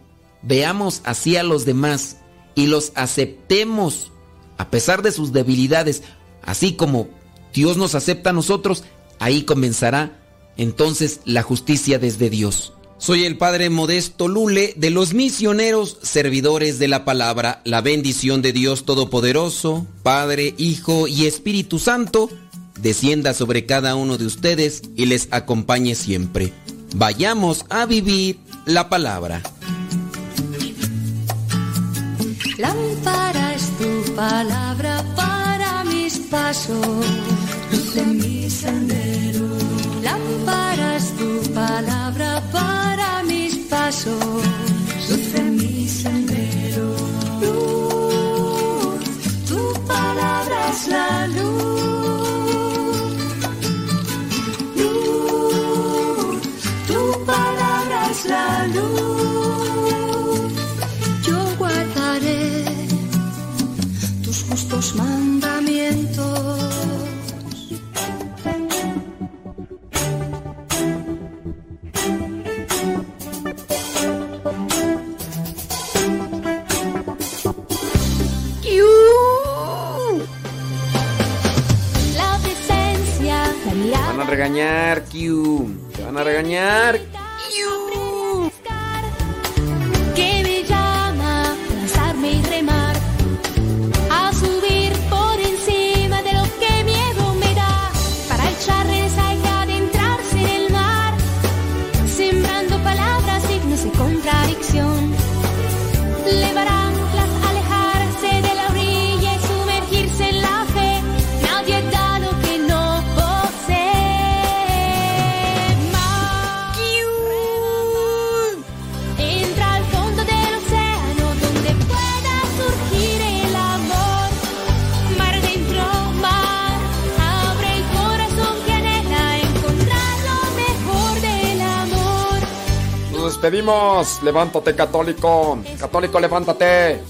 veamos así a los demás y los aceptemos a pesar de sus debilidades, así como Dios nos acepta a nosotros, ahí comenzará entonces la justicia desde Dios. Soy el Padre Modesto Lule de los misioneros servidores de la palabra. La bendición de Dios Todopoderoso, Padre, Hijo y Espíritu Santo, descienda sobre cada uno de ustedes y les acompañe siempre. Vayamos a vivir la palabra. Lámpara tu palabra para mis pasos, luz en mi sendero. Lámpara tu palabra para mis pasos, luz en mi sendero. Luz, tu palabra es la luz. Luz, tu palabra es la luz. los mandamientos. La presencia. Van a regañar, Q. Te van a regañar. Despedimos. Levántate, católico. Católico, levántate.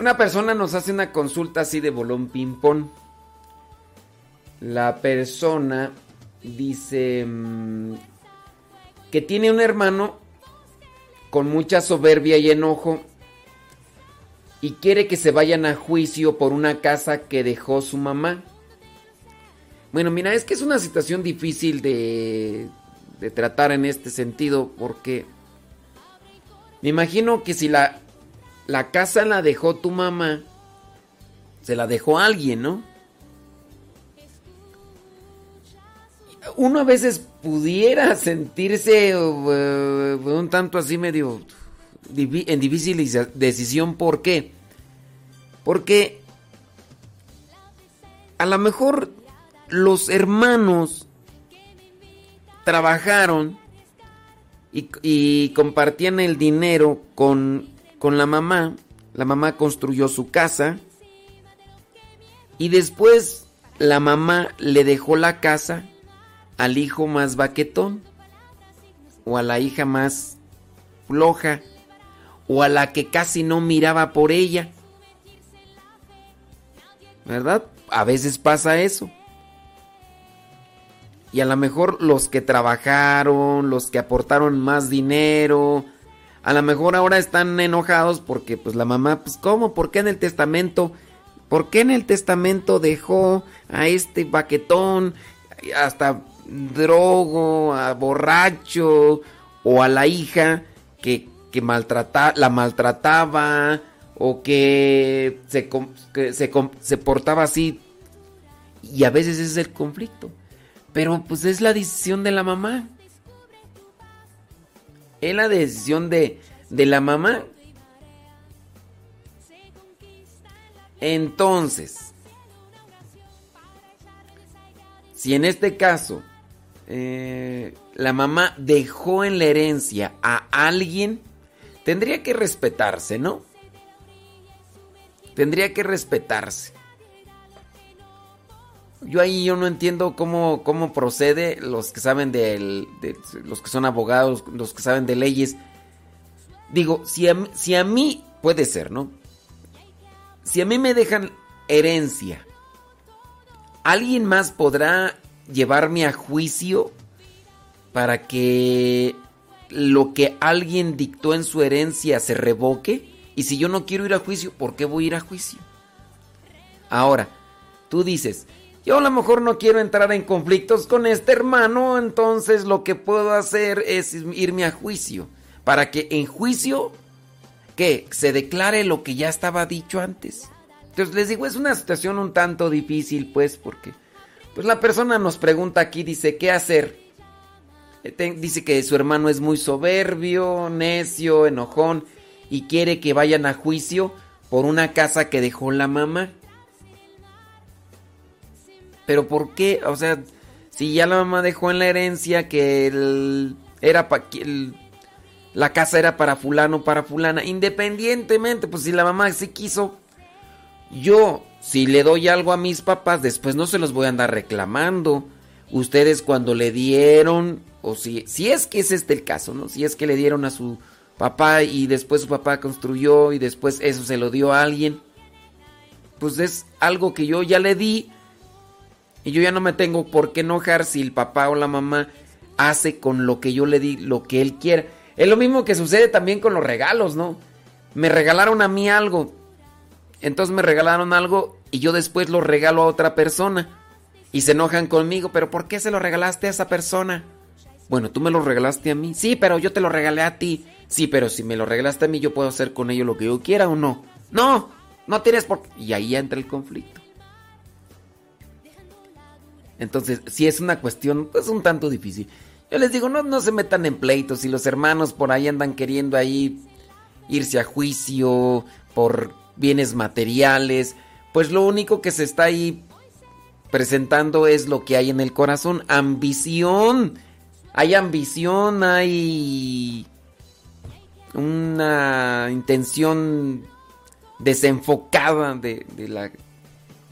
Una persona nos hace una consulta así de bolón ping-pong. La persona dice mm, que tiene un hermano con mucha soberbia y enojo y quiere que se vayan a juicio por una casa que dejó su mamá. Bueno, mira, es que es una situación difícil de, de tratar en este sentido porque me imagino que si la, la casa la dejó tu mamá, se la dejó alguien, ¿no? Uno a veces pudiera sentirse eh, un tanto así medio en difícil deci- decisión. ¿Por qué? Porque a lo mejor los hermanos trabajaron y, y compartían el dinero con, con la mamá. La mamá construyó su casa. Y después la mamá le dejó la casa al hijo más baquetón. O a la hija más floja. O a la que casi no miraba por ella. ¿Verdad? A veces pasa eso. Y a lo mejor los que trabajaron, los que aportaron más dinero, a lo mejor ahora están enojados porque pues la mamá, pues ¿cómo? ¿Por qué en el testamento? ¿Por qué en el testamento dejó a este baquetón hasta drogo, a borracho o a la hija que, que maltrata, la maltrataba o que se, que se, se portaba así? Y a veces ese es el conflicto. Pero pues es la decisión de la mamá. Es la decisión de, de la mamá. Entonces, si en este caso eh, la mamá dejó en la herencia a alguien, tendría que respetarse, ¿no? Tendría que respetarse. Yo ahí yo no entiendo cómo, cómo procede los que saben de los que son abogados, los que saben de leyes. Digo, si a, si a mí puede ser, ¿no? Si a mí me dejan herencia, ¿alguien más podrá llevarme a juicio para que lo que alguien dictó en su herencia se revoque? Y si yo no quiero ir a juicio, ¿por qué voy a ir a juicio? Ahora, tú dices, yo a lo mejor no quiero entrar en conflictos con este hermano, entonces lo que puedo hacer es irme a juicio. Para que en juicio, que se declare lo que ya estaba dicho antes. Entonces les digo, es una situación un tanto difícil, pues, porque pues la persona nos pregunta aquí, dice, ¿qué hacer? Eh, Dice que su hermano es muy soberbio, necio, enojón y quiere que vayan a juicio por una casa que dejó la mamá. Pero ¿por qué? O sea, si ya la mamá dejó en la herencia que era pa- la casa era para fulano, para fulana, independientemente, pues si la mamá sí quiso, yo si le doy algo a mis papás, después no se los voy a andar reclamando. Ustedes cuando le dieron, o si, si es que es este el caso, ¿no? Si es que le dieron a su papá y después su papá construyó y después eso se lo dio a alguien, pues es algo que yo ya le di y yo ya no me tengo por qué enojar si el papá o la mamá hace con lo que yo le di lo que él quiera. Es lo mismo que sucede también con los regalos, ¿no? Me regalaron a mí algo. Entonces me regalaron algo y yo después lo regalo a otra persona. Y se enojan conmigo, pero ¿por qué se lo regalaste a esa persona? Bueno, tú me lo regalaste a mí. Sí, pero yo te lo regalé a ti. Sí, pero si me lo regalaste a mí, yo puedo hacer con ello lo que yo quiera o no. No, no tienes por. Y ahí entra el conflicto. Entonces, si es una cuestión, pues un tanto difícil. Yo les digo, no, no se metan en pleitos. Si los hermanos por ahí andan queriendo ahí irse a juicio por bienes materiales, pues lo único que se está ahí presentando es lo que hay en el corazón. Ambición. Hay ambición, hay una intención desenfocada de, de la,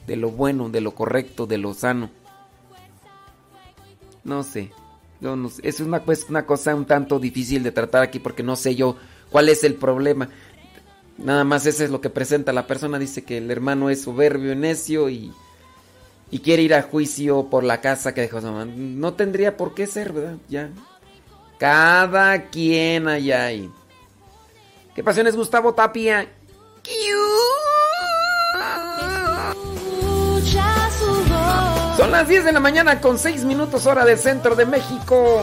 de lo bueno, de lo correcto, de lo sano. No sé. Yo no sé. Es una, una cosa un tanto difícil de tratar aquí porque no sé yo cuál es el problema. Nada más eso es lo que presenta la persona. Dice que el hermano es soberbio, necio y, y quiere ir a juicio por la casa que dejó su mamá. No tendría por qué ser, ¿verdad? Ya. Cada quien allá hay. ¿Qué pasiones Gustavo Tapia? Son las 10 de la mañana con 6 minutos hora del centro de México.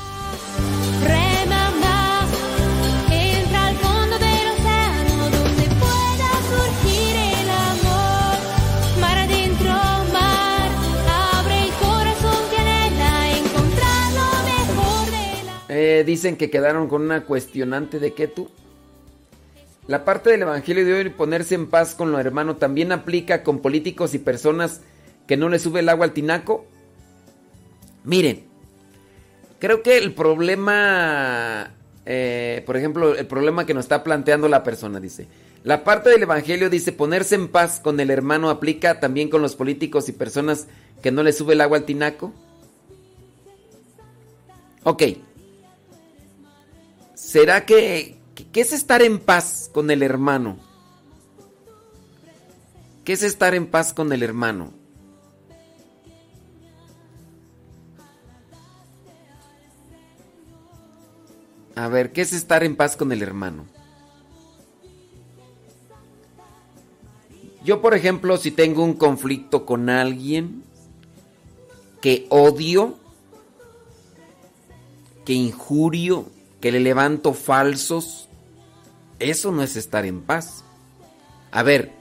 Que. Eh, dicen que quedaron con una cuestionante de qué tú. La parte del Evangelio de hoy, ponerse en paz con lo hermano, también aplica con políticos y personas que no le sube el agua al tinaco. Miren, creo que el problema, eh, por ejemplo, el problema que nos está planteando la persona, dice, la parte del Evangelio dice, ponerse en paz con el hermano aplica también con los políticos y personas que no le sube el agua al tinaco. Ok. ¿Será que, que- qué es estar en paz con el hermano? ¿Qué es estar en paz con el hermano? A ver, ¿qué es estar en paz con el hermano? Yo, por ejemplo, si tengo un conflicto con alguien que odio, que injurio, que le levanto falsos, eso no es estar en paz. A ver,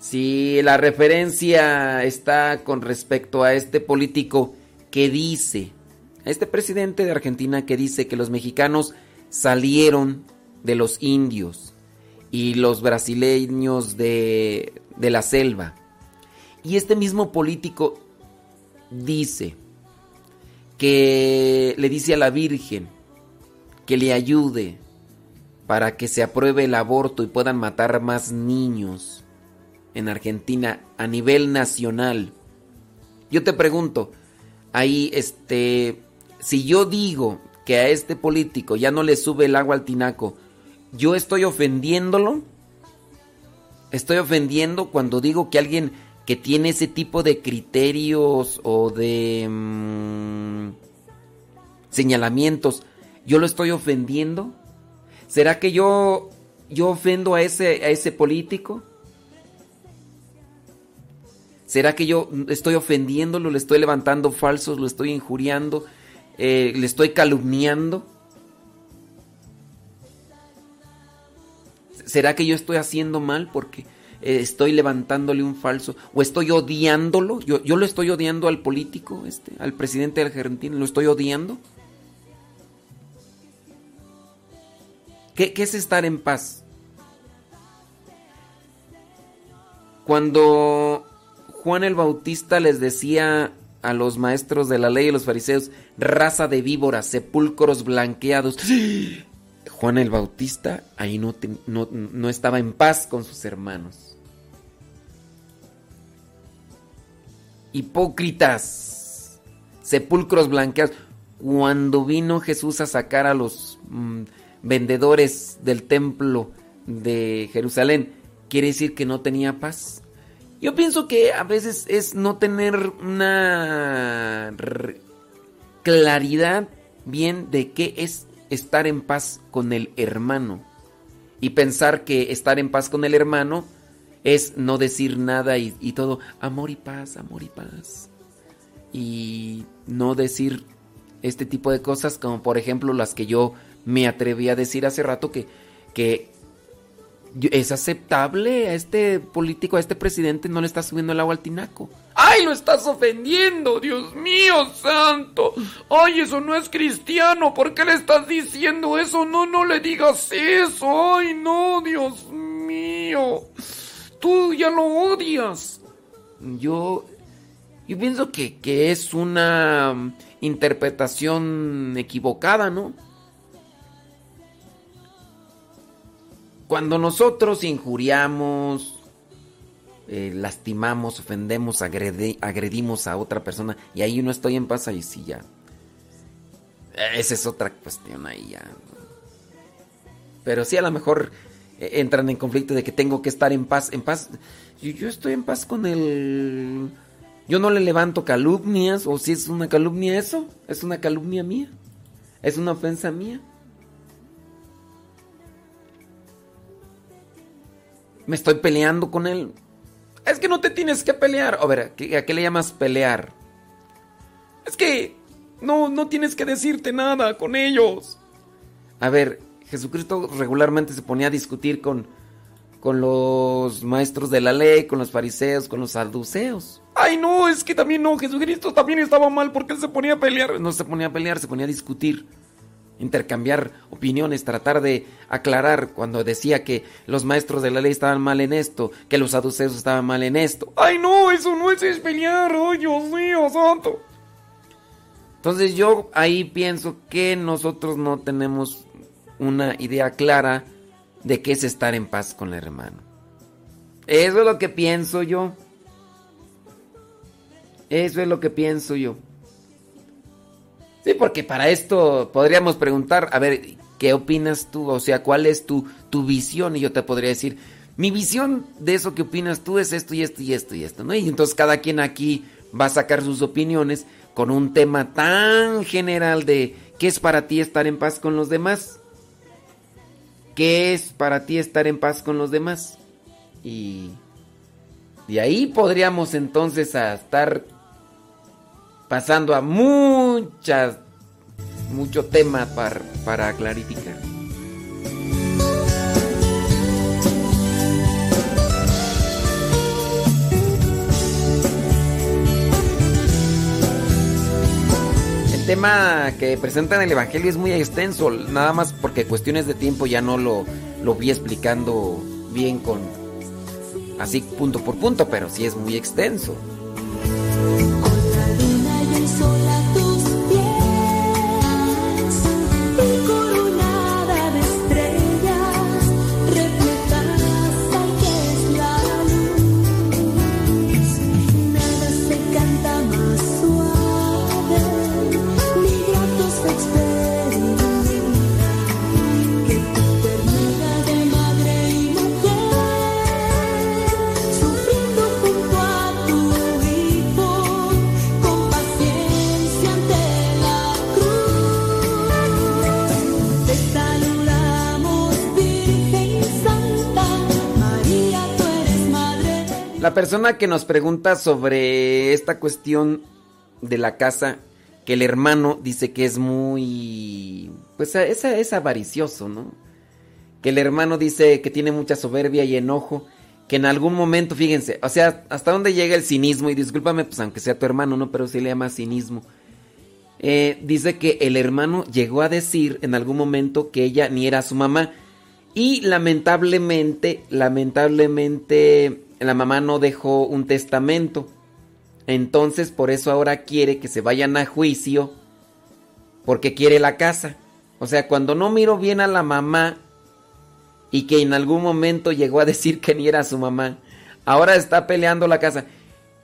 si la referencia está con respecto a este político que dice, este presidente de Argentina que dice que los mexicanos salieron de los indios y los brasileños de, de la selva. Y este mismo político dice que le dice a la Virgen que le ayude para que se apruebe el aborto y puedan matar más niños en Argentina a nivel nacional. Yo te pregunto, ahí este, si yo digo que a este político ya no le sube el agua al tinaco, yo estoy ofendiéndolo? Estoy ofendiendo cuando digo que alguien que tiene ese tipo de criterios o de mm, señalamientos, yo lo estoy ofendiendo? ¿Será que yo yo ofendo a ese a ese político? ¿Será que yo estoy ofendiéndolo, le estoy levantando falsos, lo estoy injuriando, eh, le estoy calumniando? ¿Será que yo estoy haciendo mal porque eh, estoy levantándole un falso o estoy odiándolo? Yo, yo lo estoy odiando al político, este, al presidente de Argentina, lo estoy odiando. ¿Qué, qué es estar en paz? Cuando Juan el Bautista les decía a los maestros de la ley y los fariseos, raza de víboras, sepulcros blanqueados. Juan el Bautista ahí no, te- no, no estaba en paz con sus hermanos. Hipócritas, sepulcros blanqueados. Cuando vino Jesús a sacar a los mm, vendedores del templo de Jerusalén, quiere decir que no tenía paz. Yo pienso que a veces es no tener una claridad bien de qué es estar en paz con el hermano. Y pensar que estar en paz con el hermano es no decir nada y, todo amor y paz, amor y paz. Y no decir este tipo de cosas como por ejemplo las que yo me atreví a decir hace rato que, que es aceptable a este político, a este presidente, no le está subiendo el agua al tinaco. ¡Ay, lo estás ofendiendo! ¡Dios mío, santo! ¡Ay, eso no es cristiano! ¿Por qué le estás diciendo eso? No, no le digas eso. ¡Ay, no, Dios mío! Tú ya lo odias. Yo, yo pienso que, que es una interpretación equivocada, ¿no? Cuando nosotros injuriamos, eh, lastimamos, ofendemos, agredi- agredimos a otra persona y ahí no estoy en paz, ahí sí ya. Esa es otra cuestión ahí ya. Pero sí a lo mejor eh, entran en conflicto de que tengo que estar en paz. En paz, yo, yo estoy en paz con el... Yo no le levanto calumnias, o si es una calumnia eso, es una calumnia mía, es una ofensa mía. Me estoy peleando con él. Es que no te tienes que pelear. A ver, ¿a qué, a le llamas pelear? Es que no, no tienes que decirte nada con ellos. A ver, Jesucristo regularmente se ponía a discutir con, con los maestros de la ley, con los fariseos, con los saduceos. Ay, no, es que también no, Jesucristo también estaba mal porque él se ponía a pelear. No se ponía a pelear, se ponía a discutir intercambiar opiniones, tratar de aclarar cuando decía que los maestros de la ley estaban mal en esto, que los saduceos estaban mal en esto. ¡Ay, no! Eso no es pelear, ¡ay, Dios mío, santo! Entonces yo ahí pienso que nosotros no tenemos una idea clara de qué es estar en paz con el hermano. Eso es lo que pienso yo. Eso es lo que pienso yo. Sí, porque para esto podríamos preguntar, a ver, ¿qué opinas tú? O sea, ¿cuál es tu, tu visión? Y yo te podría decir, mi visión de eso que opinas tú es esto y esto y esto y esto, ¿no? Y entonces cada quien aquí va a sacar sus opiniones con un tema tan general de ¿qué es para ti estar en paz con los demás? ¿Qué es para ti estar en paz con los demás? Y de ahí podríamos entonces a estar pasando a muchas, mucho tema para, para clarificar. El tema que presenta en el Evangelio es muy extenso, nada más porque cuestiones de tiempo ya no lo, lo vi explicando bien con así punto por punto, pero sí es muy extenso. Persona que nos pregunta sobre esta cuestión de la casa, que el hermano dice que es muy... Pues es, es avaricioso, ¿no? Que el hermano dice que tiene mucha soberbia y enojo, que en algún momento, fíjense, o sea, hasta dónde llega el cinismo, y discúlpame, pues aunque sea tu hermano, ¿no? Pero se le llama cinismo. Eh, dice que el hermano llegó a decir en algún momento que ella ni era su mamá. Y lamentablemente, lamentablemente, la mamá no dejó un testamento. Entonces, por eso ahora quiere que se vayan a juicio porque quiere la casa. O sea, cuando no miro bien a la mamá y que en algún momento llegó a decir que ni era su mamá, ahora está peleando la casa.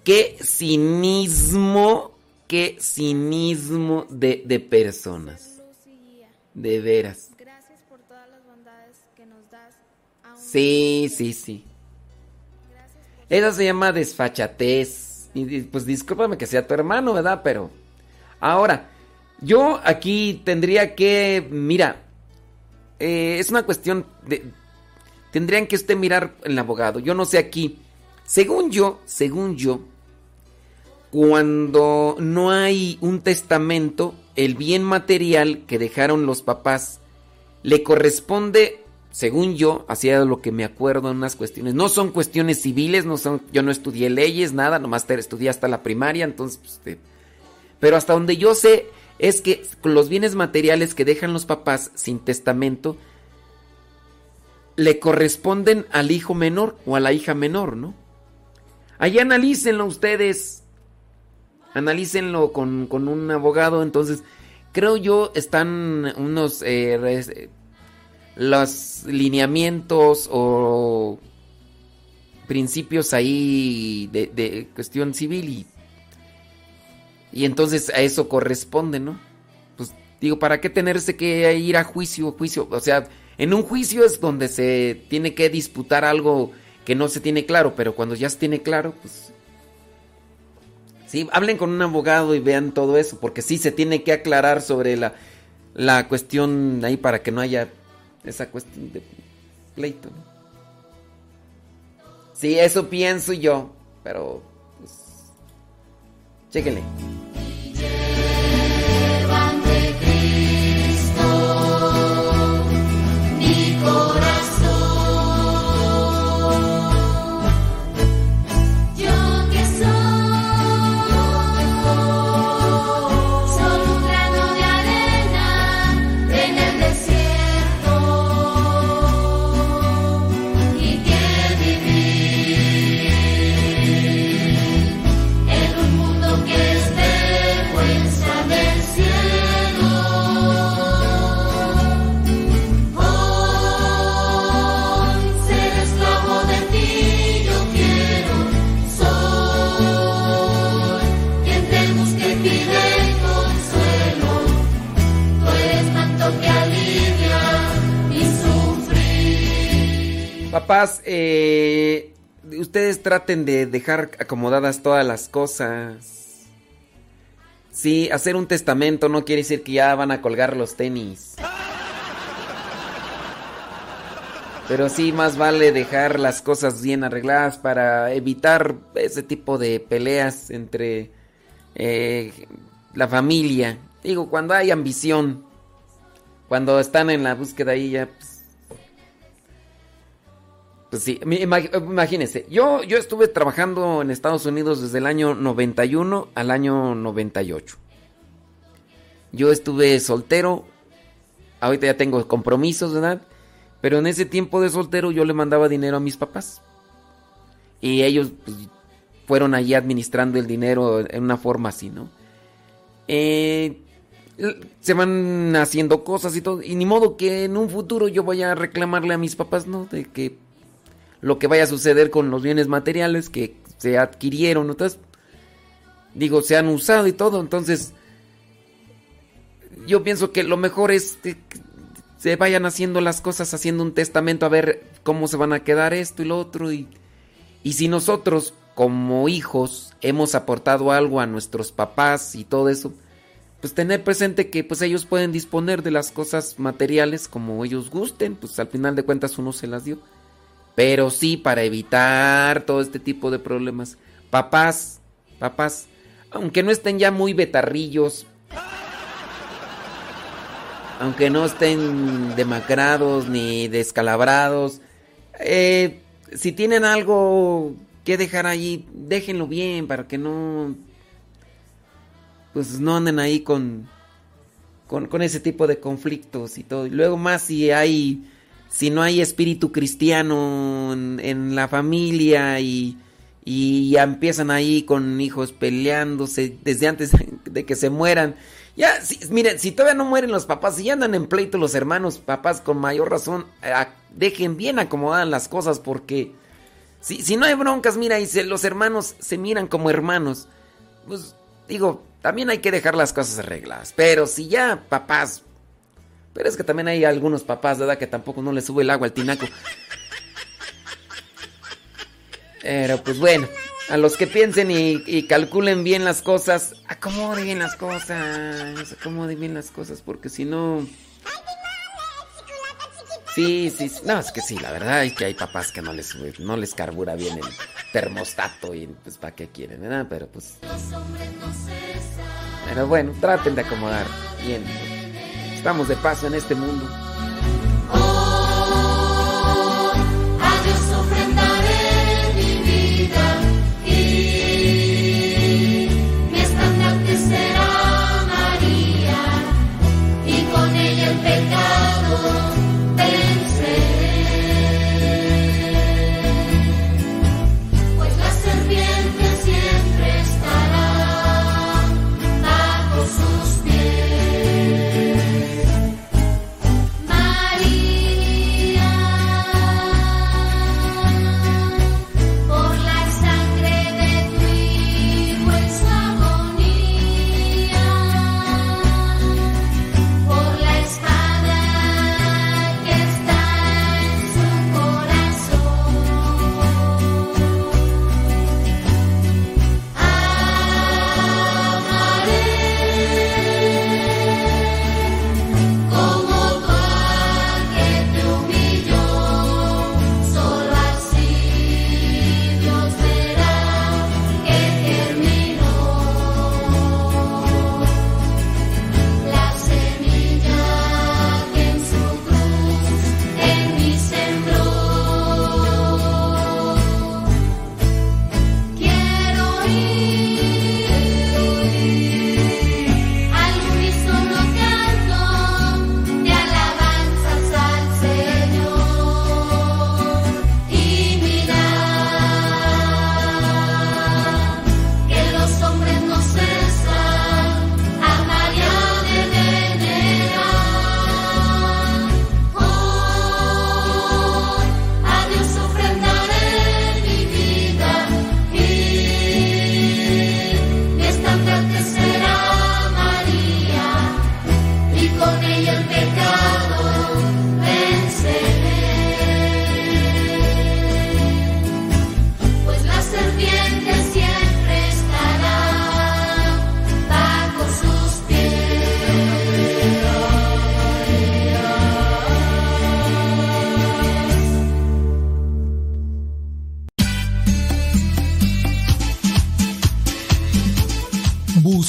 Qué cinismo, qué cinismo de, de personas. De veras. Gracias por todas las bondades que nos das. Aún Sí, sí, sí. Eso se llama desfachatez. Y, pues discúlpame que sea tu hermano, ¿verdad? Pero ahora, yo aquí tendría que, mira, eh, es una cuestión de... Tendrían que usted mirar el abogado. Yo no sé aquí. Según yo, según yo, cuando no hay un testamento, el bien material que dejaron los papás le corresponde, según yo, hacía lo que me acuerdo en unas cuestiones. No son cuestiones civiles, no son, yo no estudié leyes, nada, nomás estudié hasta la primaria, entonces, pues, pero hasta donde yo sé es que los bienes materiales que dejan los papás sin testamento le corresponden al hijo menor o a la hija menor, ¿no? Ahí analícenlo ustedes. Analícenlo con, con un abogado. Entonces, creo yo están unos eh, los lineamientos o principios ahí de, cuestión civil y, y entonces a eso corresponde, ¿no? Pues digo, ¿para qué tenerse que ir a juicio? Juicio, o sea, en un juicio es donde se tiene que disputar algo que no se tiene claro, pero cuando ya se tiene claro, pues Sí, hablen con un abogado y vean todo eso, porque sí se tiene que aclarar sobre la, la cuestión ahí para que no haya esa cuestión de pleito. ¿no? Sí, eso pienso yo, pero pues chéquenle. Papás, eh, ustedes traten de dejar acomodadas todas las cosas. Sí, hacer un testamento no quiere decir que ya van a colgar los tenis. Pero sí, más vale dejar las cosas bien arregladas para evitar ese tipo de peleas entre eh, la familia. Digo, cuando hay ambición, cuando están en la búsqueda ahí ya... Pues, pues sí, imagínense, yo, yo estuve trabajando en Estados Unidos desde el año 91 al año 98. Yo estuve soltero, ahorita ya tengo compromisos, ¿verdad? Pero en ese tiempo de soltero yo le mandaba dinero a mis papás. Y ellos pues, fueron allí administrando el dinero en una forma así, ¿no? Eh, se van haciendo cosas y todo. Y ni modo que en un futuro yo vaya a reclamarle a mis papás, ¿no? De que lo que vaya a suceder con los bienes materiales que se adquirieron, entonces, digo, se han usado y todo, entonces, yo pienso que lo mejor es que se vayan haciendo las cosas, haciendo un testamento a ver cómo se van a quedar esto y lo otro, y, y si nosotros, como hijos, hemos aportado algo a nuestros papás y todo eso, pues tener presente que pues ellos pueden disponer de las cosas materiales como ellos gusten, pues al final de cuentas uno se las dio. Pero sí, para evitar todo este tipo de problemas. Papás, papás, aunque no estén ya muy betarrillos, aunque no estén demacrados ni descalabrados, eh, si tienen algo que dejar allí, déjenlo bien para que no, pues no anden ahí con, con, con ese tipo de conflictos y todo. Y luego más si hay, si no hay espíritu cristiano en, la familia y, Y empiezan ahí con hijos peleándose desde antes [laughs] de que se mueran. Ya, miren, si todavía no mueren los papás, si ya andan en pleito los hermanos, papás, con mayor razón, eh, dejen bien acomodadas las cosas porque si, si no hay broncas, mira, y se- los hermanos se miran como hermanos, pues digo, también hay que dejar las cosas arregladas. Pero si ya papás, pero es que también hay algunos papás, ¿verdad? Que tampoco no les sube el agua al tinaco. Pero pues bueno, a los que piensen y, y calculen bien las cosas, acomoden bien las cosas, acomoden bien las cosas, porque si no... Sí, sí, sí, no, es que sí, la verdad es que hay papás que no les no les carbura bien el termostato y pues para qué quieren, ¿verdad? Pero pues... Pero bueno, traten de acomodar bien. Estamos de paso en este mundo.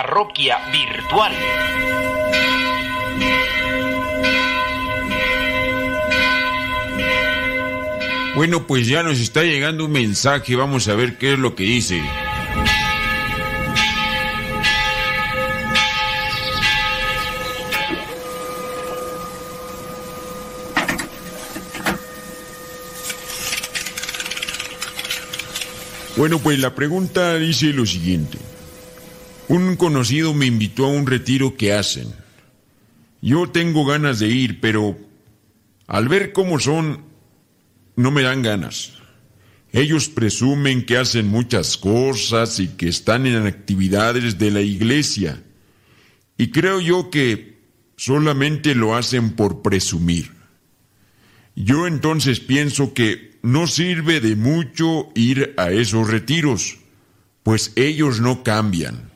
Parroquia virtual. Bueno, pues ya nos está llegando un mensaje, vamos a ver qué es lo que dice. Bueno, pues la pregunta dice lo siguiente. Un conocido me invitó a un retiro que hacen. Yo tengo ganas de ir, pero al ver cómo son, no me dan ganas. Ellos presumen que hacen muchas cosas y que están en actividades de la iglesia. Y creo yo que solamente lo hacen por presumir. Yo entonces pienso que no sirve de mucho ir a esos retiros, pues ellos no cambian.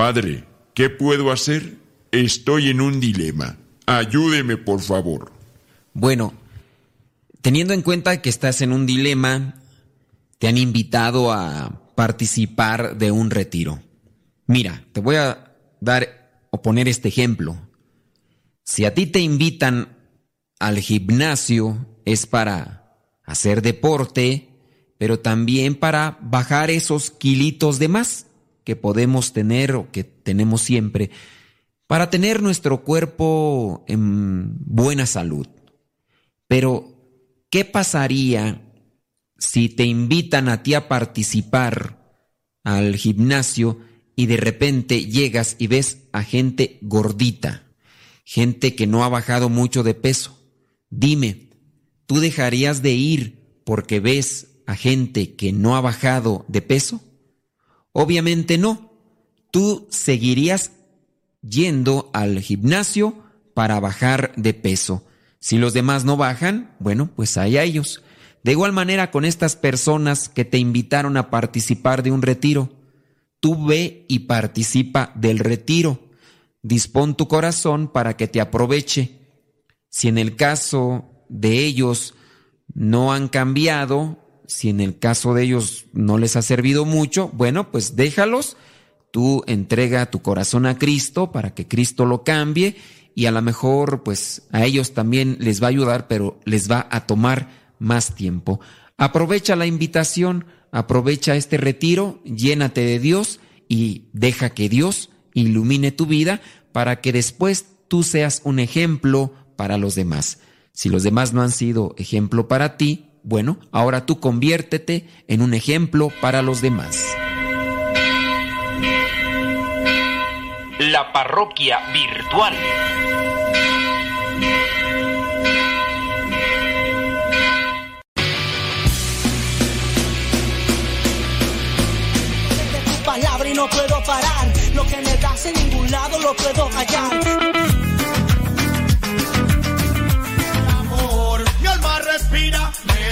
Padre, ¿qué puedo hacer? Estoy en un dilema. Ayúdeme, por favor. Bueno, teniendo en cuenta que estás en un dilema, te han invitado a participar de un retiro. Mira, te voy a dar o poner este ejemplo. Si a ti te invitan al gimnasio es para hacer deporte, pero también para bajar esos kilitos de más que podemos tener o que tenemos siempre, para tener nuestro cuerpo en buena salud. Pero, ¿qué pasaría si te invitan a ti a participar al gimnasio y de repente llegas y ves a gente gordita, gente que no ha bajado mucho de peso? Dime, ¿tú dejarías de ir porque ves a gente que no ha bajado de peso? Obviamente no. Tú seguirías yendo al gimnasio para bajar de peso. Si los demás no bajan, bueno, pues hay a ellos. De igual manera con estas personas que te invitaron a participar de un retiro, tú ve y participa del retiro. Dispón tu corazón para que te aproveche. Si en el caso de ellos no han cambiado, si en el caso de ellos no les ha servido mucho, bueno, pues déjalos. Tú entrega tu corazón a Cristo para que Cristo lo cambie y a lo mejor pues a ellos también les va a ayudar, pero les va a tomar más tiempo. Aprovecha la invitación, aprovecha este retiro, llénate de Dios y deja que Dios ilumine tu vida para que después tú seas un ejemplo para los demás. Si los demás no han sido ejemplo para ti, bueno, ahora tú conviértete en un ejemplo para los demás. La parroquia virtual. palabra y no puedo parar. Lo que me das en ningún lado lo puedo hallar.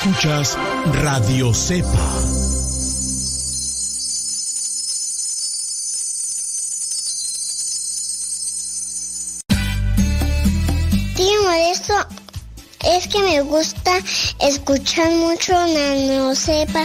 Escuchas Radio Cepa. Tío Modesto, es que me gusta escuchar mucho Nano Sepa.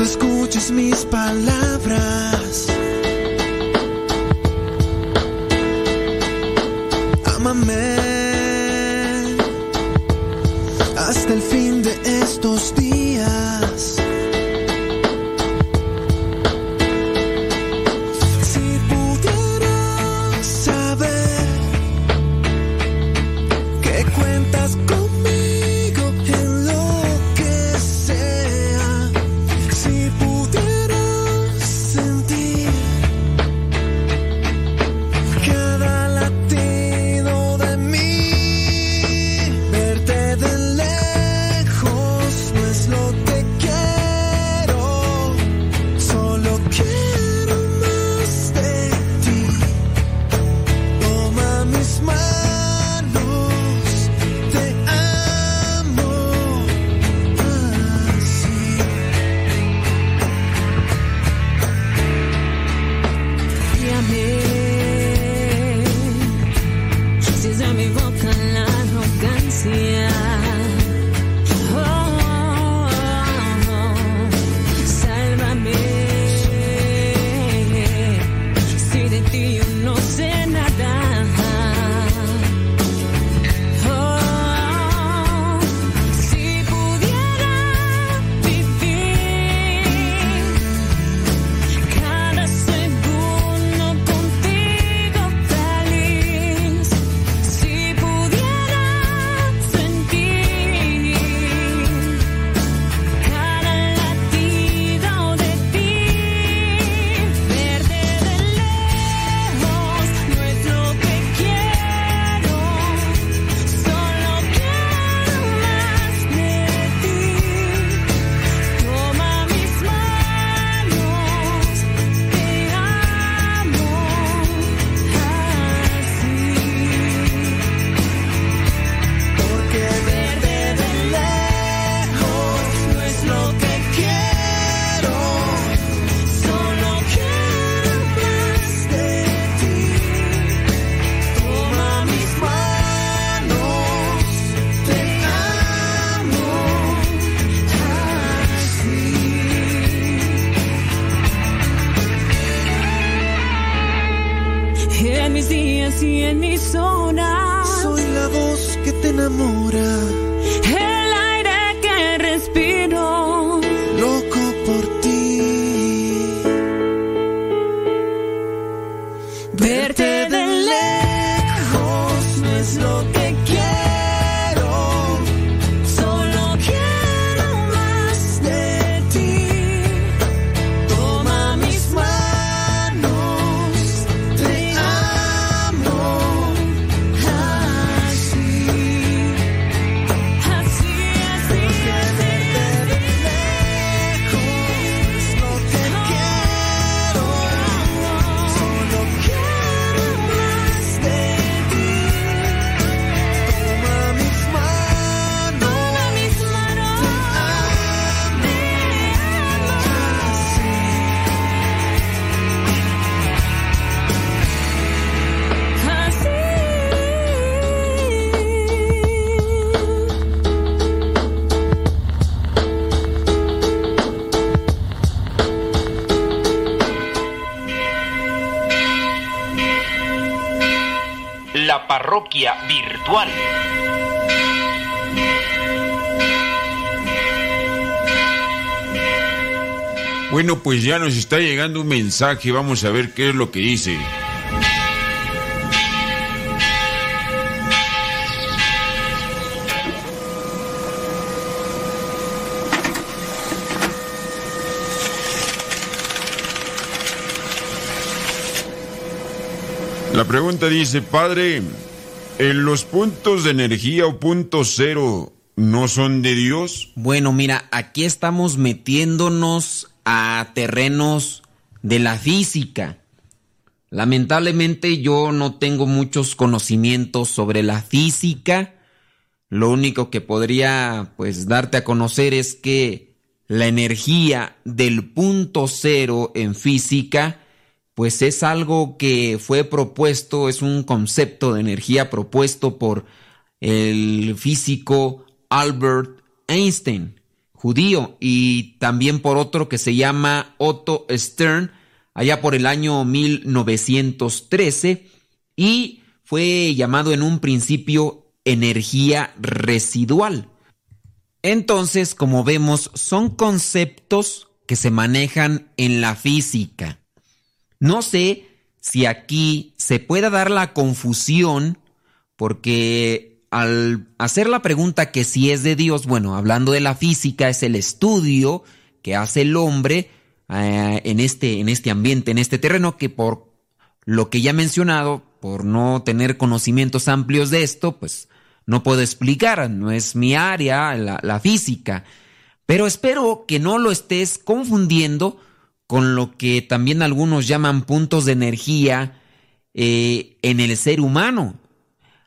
Escuches mis palabras, virtual. Bueno, pues ya nos está llegando un mensaje, vamos a ver qué es lo que dice. La pregunta dice, padre, ¿en los puntos de energía o punto cero no son de Dios? Bueno, mira, aquí estamos metiéndonos a terrenos de la física. Lamentablemente yo no tengo muchos conocimientos sobre la física. Lo único que podría pues darte a conocer es que la energía del punto cero en física pues es algo que fue propuesto, es un concepto de energía propuesto por el físico Albert Einstein, judío, y también por otro que se llama Otto Stern, allá por el año 1913, y fue llamado en un principio energía residual. Entonces, como vemos, son conceptos que se manejan en la física. No sé si aquí se pueda dar la confusión porque al hacer la pregunta que si es de Dios, bueno, hablando de la física, es el estudio que hace el hombre eh, en, este, en este ambiente, en este terreno, que por lo que ya he mencionado, por no tener conocimientos amplios de esto, pues no puedo explicar, no es mi área, la, la física. Pero espero que no lo estés confundiendo con lo que también algunos llaman puntos de energía eh, en el ser humano.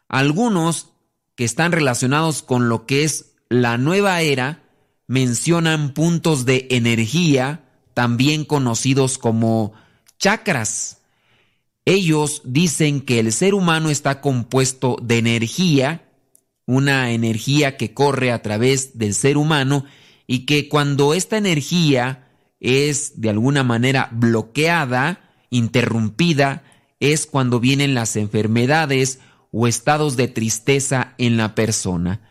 Algunos que están relacionados con lo que es la nueva era mencionan puntos de energía, también conocidos como chakras. Ellos dicen que el ser humano está compuesto de energía, una energía que corre a través del ser humano y que cuando esta energía es de alguna manera bloqueada, interrumpida, es cuando vienen las enfermedades o estados de tristeza en la persona.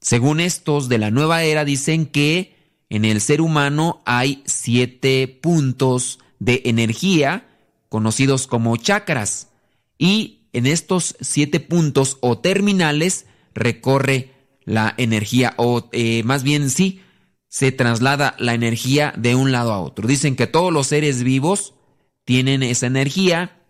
Según estos de la nueva era dicen que en el ser humano hay siete puntos de energía conocidos como chakras y en estos siete puntos o terminales recorre la energía o eh, más bien sí, se traslada la energía de un lado a otro. Dicen que todos los seres vivos tienen esa energía.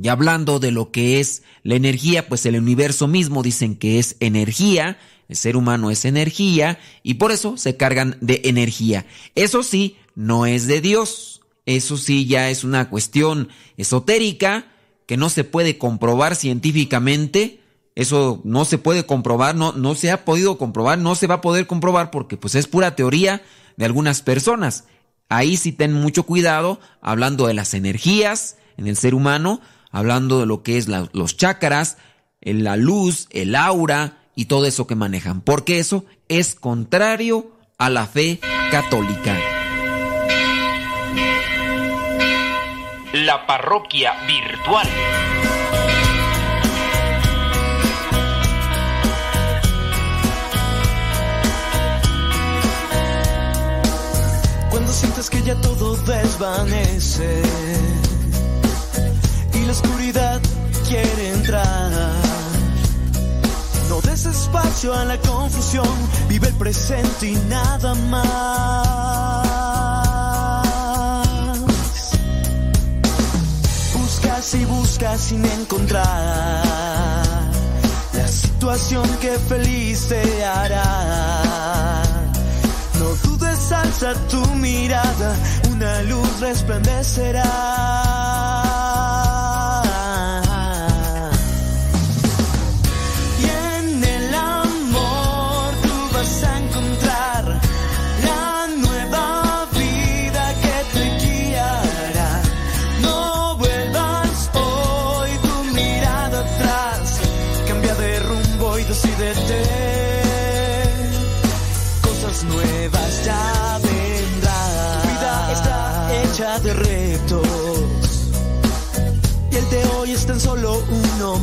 Y hablando de lo que es la energía, pues el universo mismo dicen que es energía, el ser humano es energía, y por eso se cargan de energía. Eso sí, no es de Dios. Eso sí ya es una cuestión esotérica que no se puede comprobar científicamente. Eso no se puede comprobar, no, no se ha podido comprobar, no se va a poder comprobar porque pues es pura teoría de algunas personas. Ahí sí ten mucho cuidado hablando de las energías en el ser humano, hablando de lo que es los chakras, la luz, el aura y todo eso que manejan, porque eso es contrario a la fe católica. La parroquia virtual. Luz desvanece y la oscuridad quiere entrar. No des espacio a la confusión, vive el presente y nada más. Buscas y buscas sin encontrar la situación que feliz te hará. No dudes, alza tu mirada, una luz resplandecerá.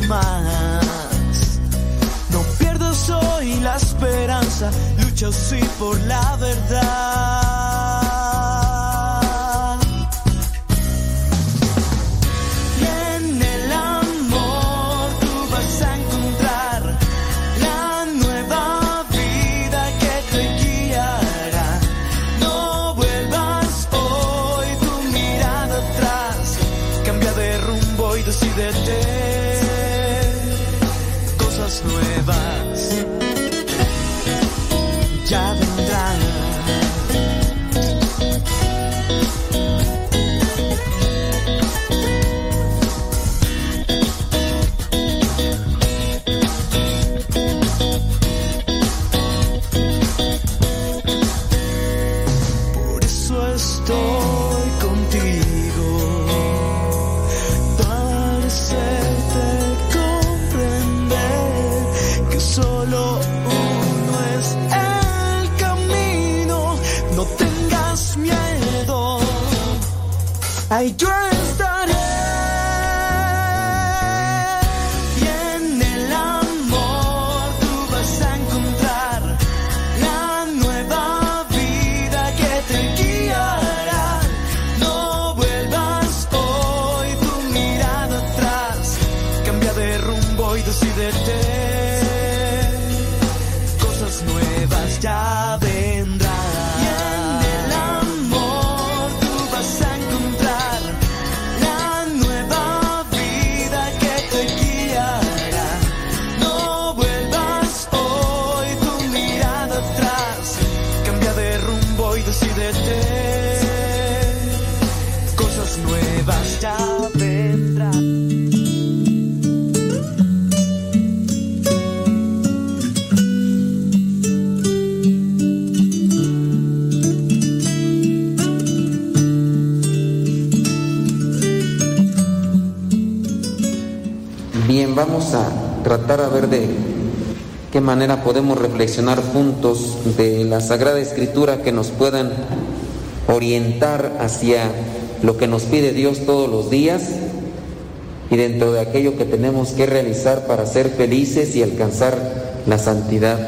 No pierdas hoy la esperanza, lucha sí por la verdad. Ahí yo Bien, vamos a tratar a ver de qué manera podemos reflexionar juntos de la Sagrada Escritura que nos puedan orientar hacia lo que nos pide Dios todos los días y dentro de aquello que tenemos que realizar para ser felices y alcanzar la santidad.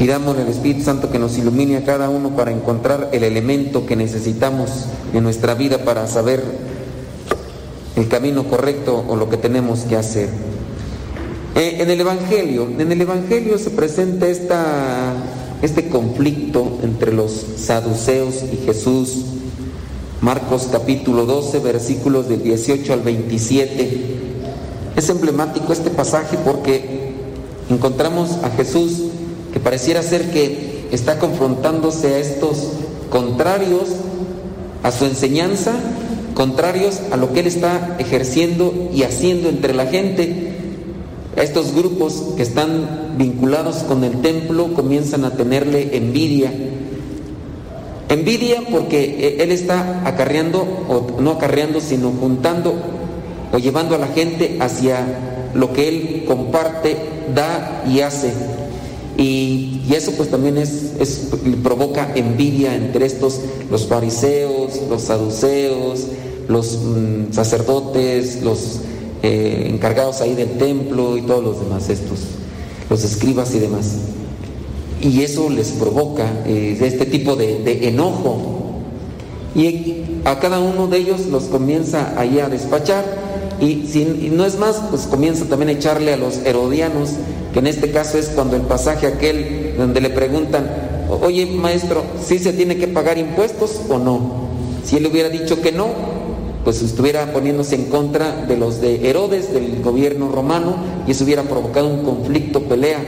Pidámosle al Espíritu Santo que nos ilumine a cada uno para encontrar el elemento que necesitamos en nuestra vida para saber el camino correcto o lo que tenemos que hacer. Eh, en el Evangelio, en el Evangelio se presenta esta, este conflicto entre los saduceos y Jesús. Marcos capítulo 12, versículos del 18 al 27. Es emblemático este pasaje porque encontramos a Jesús que pareciera ser que está confrontándose a estos contrarios a su enseñanza, contrarios a lo que él está ejerciendo y haciendo entre la gente. Estos grupos que están vinculados con el templo comienzan a tenerle envidia. Envidia porque él está acarreando, o no acarreando, sino juntando o llevando a la gente hacia lo que él comparte, da y hace. Y, eso pues también es- provoca envidia entre estos, los fariseos, los saduceos, los mm, sacerdotes, los eh, encargados ahí del templo y todos los demás estos, los escribas y demás. Y eso les provoca eh, este tipo de, enojo. Y a cada uno de ellos los comienza ahí a despachar. Y si y no es más, pues comienza también a echarle a los herodianos, que en este caso es cuando el pasaje aquel donde le preguntan, oye maestro, ¿sí se tiene que pagar impuestos o no? Si él hubiera dicho que no, pues estuviera poniéndose en contra de los de Herodes, del gobierno romano, y eso hubiera provocado un conflicto, pelea.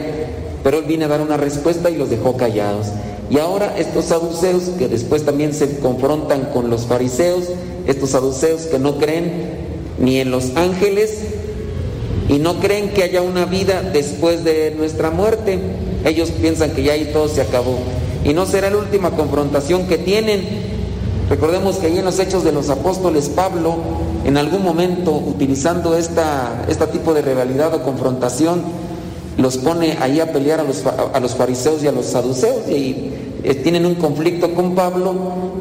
Pero él viene a dar una respuesta y los dejó callados. Y ahora estos saduceos, que después también se confrontan con los fariseos, estos saduceos que no creen ni en los ángeles y no creen que haya una vida después de nuestra muerte. Ellos piensan que ya ahí todo se acabó. Y no será la última confrontación que tienen. Recordemos que ahí en los Hechos de los Apóstoles, Pablo, en algún momento, utilizando esta, este tipo de rivalidad o confrontación, los pone ahí a pelear a los, a los fariseos y a los saduceos y eh, tienen un conflicto con Pablo,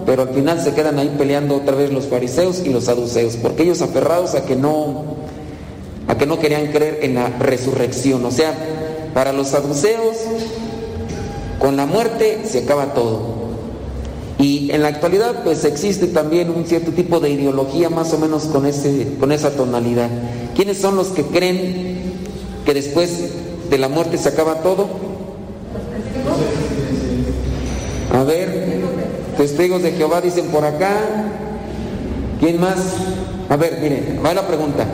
pero al final se quedan ahí peleando otra vez los fariseos y los saduceos, porque ellos aferrados a que no, a que no querían creer en la resurrección. O sea, para los saduceos, con la muerte se acaba todo. Y en la actualidad pues existe también un cierto tipo de ideología más o menos con, ese, con esa tonalidad. ¿Quiénes son los que creen que después de la muerte se acaba todo? A ver, testigos de Jehová dicen por acá. ¿Quién más? A ver, miren, va la pregunta.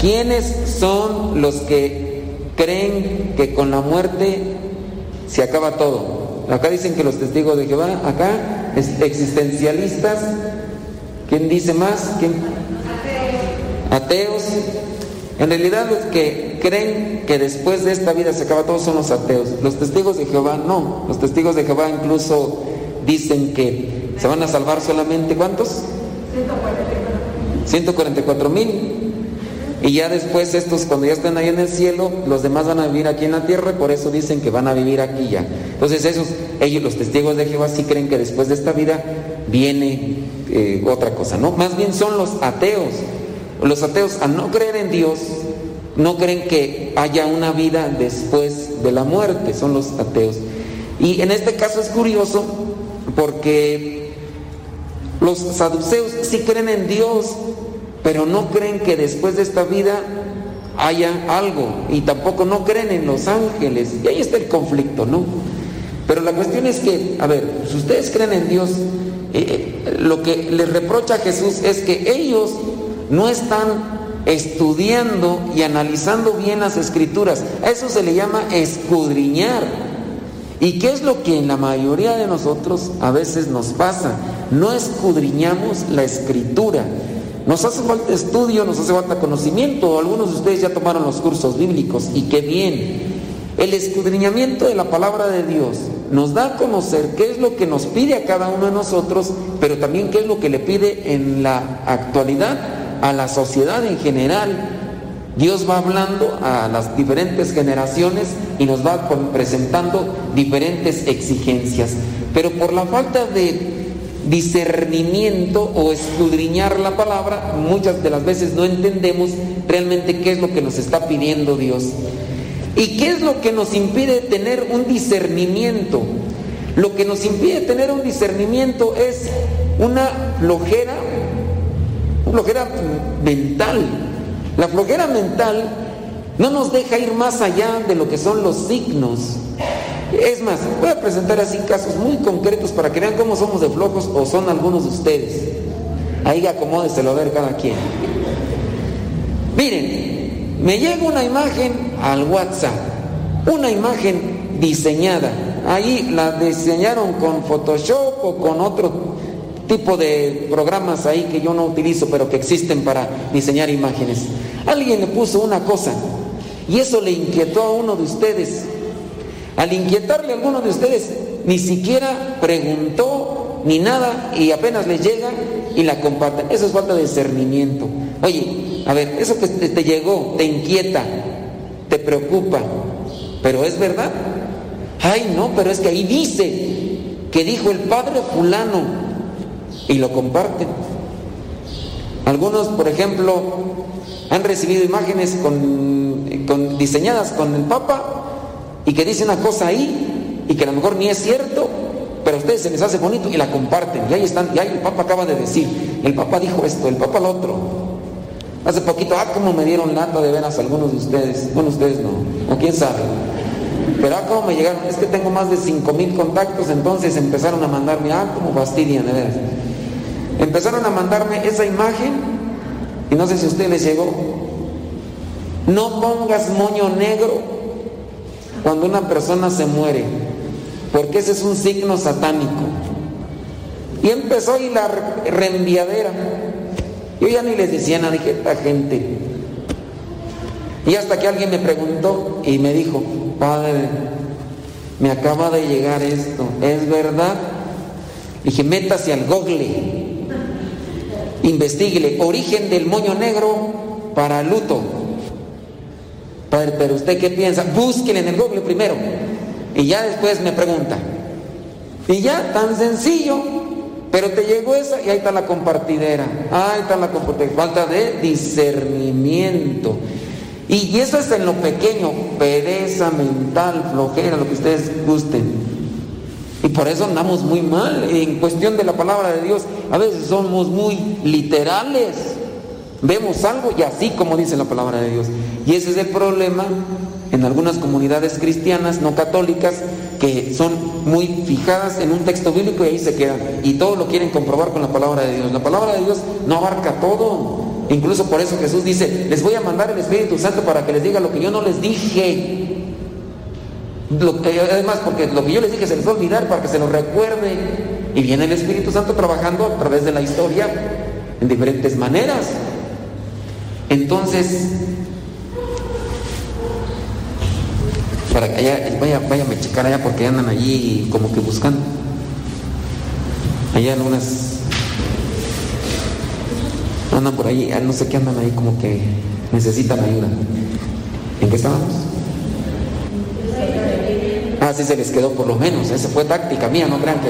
¿Quiénes son los que creen que con la muerte se acaba todo? Acá dicen que los testigos de Jehová, acá existencialistas. ¿Quién dice más? ¿Quién? Ateos. En realidad los que creen que después de esta vida se acaba todo son los ateos. Los testigos de Jehová no. Los testigos de Jehová incluso dicen que se van a salvar solamente ¿cuántos? 144 mil. Y ya después estos, cuando ya estén ahí en el cielo, los demás van a vivir aquí en la tierra, y por eso dicen que van a vivir aquí ya. Entonces esos, ellos, los testigos de Jehová, sí creen que después de esta vida viene eh, otra cosa, ¿no? Más bien son los ateos. Los ateos, al no creer en Dios, no creen que haya una vida después de la muerte, son los ateos. Y en este caso es curioso porque los saduceos sí creen en Dios, pero no creen que después de esta vida haya algo y tampoco no creen en los ángeles. Y ahí está el conflicto, ¿no? Pero la cuestión es que, a ver, si ustedes creen en Dios, eh, eh, lo que les reprocha a Jesús es que ellos no están estudiando y analizando bien las escrituras. A eso se le llama escudriñar. ¿Y qué es lo que en la mayoría de nosotros a veces nos pasa? No escudriñamos la escritura. Nos hace falta estudio, nos hace falta conocimiento. Algunos de ustedes ya tomaron los cursos bíblicos y qué bien. El escudriñamiento de la palabra de Dios nos da a conocer qué es lo que nos pide a cada uno de nosotros, pero también qué es lo que le pide en la actualidad a la sociedad en general. Dios va hablando a las diferentes generaciones y nos va presentando diferentes exigencias. Pero por la falta de discernimiento o escudriñar la palabra, muchas de las veces no entendemos realmente qué es lo que nos está pidiendo Dios. ¿Y qué es lo que nos impide tener un discernimiento? Lo que nos impide tener un discernimiento es una flojera, una flojera mental. La flojera mental no nos deja ir más allá de lo que son los signos. Es más, voy a presentar así casos muy concretos para que vean cómo somos de flojos o son algunos de ustedes. Ahí acomódeselo a ver cada quien. Miren, me llega una imagen al WhatsApp, una imagen diseñada. Ahí la diseñaron con Photoshop o con otro tipo de programas ahí que yo no utilizo, pero que existen para diseñar imágenes. Alguien le puso una cosa y eso le inquietó a uno de ustedes. Al inquietarle a alguno de ustedes, ni siquiera preguntó ni nada y apenas les llega y la comparten. Eso es falta de discernimiento. Oye, a ver, eso que te llegó, te inquieta, te preocupa, pero es verdad. Ay, no, pero es que ahí dice que dijo el padre fulano y lo comparten. Algunos, por ejemplo, han recibido imágenes con- diseñadas con el Papa y que dice una cosa ahí y que a lo mejor ni es cierto, pero a ustedes se les hace bonito y la comparten. Y ahí están, y ahí el Papa acaba de decir, el Papa dijo esto, el Papa lo otro. Hace poquito, ah, cómo me dieron lata de veras algunos de ustedes. Bueno, ustedes no, o quién sabe. Pero ah, cómo me llegaron, es que tengo más de 5 mil contactos, entonces empezaron a mandarme, ah, cómo fastidian, de veras. Empezaron a mandarme esa imagen, y no sé si a ustedes les llegó. No pongas moño negro cuando una persona se muere, porque ese es un signo satánico. Y empezó ahí la re- reenviadera. Yo ya ni les decía nada, dije, esta gente. Y hasta que alguien me preguntó y me dijo, padre, me acaba de llegar esto, ¿es verdad? Dije, métase al google, investiguele, origen del moño negro para luto. Padre, pero usted qué piensa? Búsquele en el google primero y ya después me pregunta. Y ya, tan sencillo, pero te llegó esa y ahí está la compartidera. Ahí está la compartidera. Falta de discernimiento. Y eso es en lo pequeño, pereza mental, flojera, lo que ustedes gusten. Y por eso andamos muy mal en cuestión de la palabra de Dios. A veces somos muy literales. Vemos algo y así como dice la palabra de Dios. Y ese es el problema en algunas comunidades cristianas no católicas que son muy fijadas en un texto bíblico y ahí se quedan. Y todo lo quieren comprobar con la palabra de Dios. La palabra de Dios no abarca todo. Incluso por eso Jesús dice, les voy a mandar el Espíritu Santo para que les diga lo que yo no les dije. Además, porque lo que yo les dije se les va a olvidar para que se lo recuerde. Y viene el Espíritu Santo trabajando a través de la historia en diferentes maneras. Entonces, para que allá, vaya, váyame a checar allá porque andan allí como que buscando. Allá en unas. Andan por ahí, ah, no sé qué andan ahí como que necesitan ayuda. ¿En qué estábamos? Ah, sí se les quedó por lo menos, esa fue táctica mía, no crean que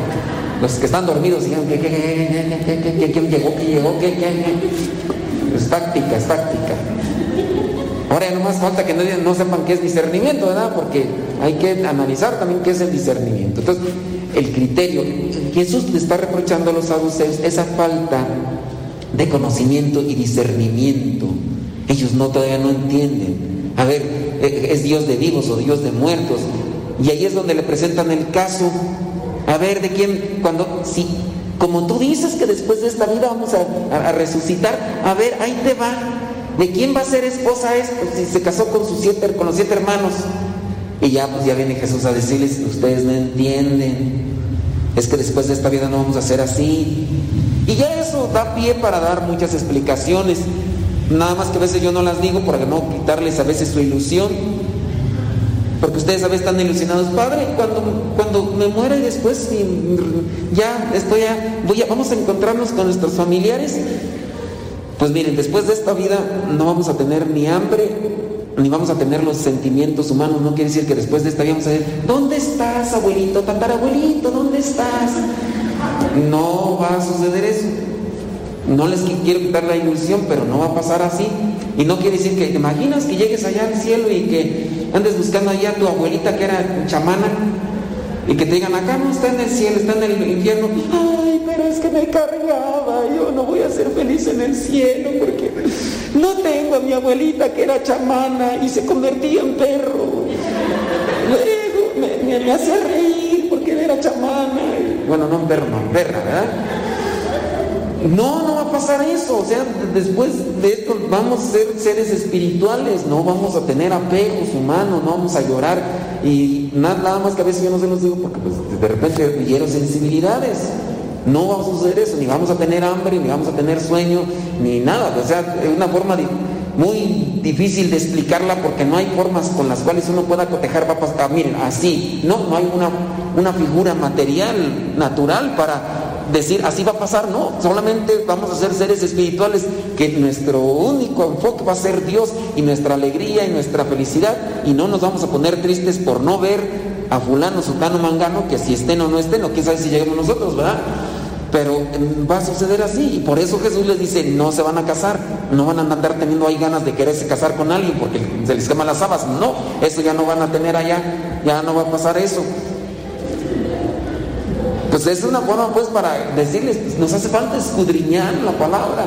los que están dormidos digan que, que, que, que, que, que, que, que, que, que. Es táctica, es táctica. Ahora ya no más falta que no, no sepan qué es discernimiento, ¿verdad? Porque hay que analizar también qué es el discernimiento. Entonces, el criterio, Jesús le está reprochando a los saduceos esa falta de conocimiento y discernimiento. Ellos no todavía no entienden. A ver, eh, es Dios de vivos o Dios de muertos. Y ahí es donde le presentan el caso. A ver, de quién, cuando, si, como tú dices que después de esta vida vamos a, a- a resucitar, a ver, ahí te va. ¿De quién va a ser esposa esto? Si se casó con sus siete, con los siete hermanos. Y ya, pues ya viene Jesús a decirles, ustedes no entienden. Es que después de esta vida no vamos a ser así. Y ya eso da pie para dar muchas explicaciones. Nada más que a veces yo no las digo para no quitarles a veces su ilusión. Porque ustedes a veces están ilusionados, Padre, cuando, cuando me muera y después ya estoy a, voy a, vamos a encontrarnos con nuestros familiares. Pues miren, después de esta vida no vamos a tener ni hambre, ni vamos a tener los sentimientos humanos. No quiere decir que después de esta vida vamos a decir, ¿dónde estás, abuelito, tatarabuelito? ¿Dónde estás? No va a suceder eso. No les qui- quiero quitar la ilusión, pero no va a pasar así. Y no quiere decir que te imaginas que llegues allá al cielo y que andes buscando allá a tu abuelita que era chamana y que te digan, acá no está en el cielo, está en el infierno. Ay, pero es que me cargaba, yo no voy a ser feliz en el cielo porque no tengo a mi abuelita que era chamana y se convertía en perro. Luego me, me- hacía reír porque era chamana. Bueno, no en perro, no, en perra, ¿verdad? No, no va a pasar eso. O sea, después de esto vamos a ser seres espirituales, no vamos a tener apegos humanos, no vamos a llorar. Y nada, más que a veces yo no se los digo porque pues, de repente hiero sensibilidades. No va a suceder eso, ni vamos a tener hambre, ni vamos a tener sueño, ni nada. O sea, es una forma muy difícil de explicarla porque no hay formas con las cuales uno pueda cotejar papas. Ah, miren, así, no, no hay una, una figura material, natural para decir así va a pasar, no, solamente vamos a ser seres espirituales que nuestro único enfoque va a ser Dios y nuestra alegría y nuestra felicidad y no nos vamos a poner tristes por no ver a fulano, sultano, mangano, que si estén o no estén, o quién sabe si lleguemos nosotros, ¿verdad? Pero mm, va a suceder así y por eso Jesús les dice, no se van a casar, no van a andar teniendo ahí ganas de quererse casar con alguien porque se les queman las habas, no, eso ya no van a tener allá, ya no va a pasar eso. Pues es una forma pues para decirles, pues, nos hace falta escudriñar la palabra.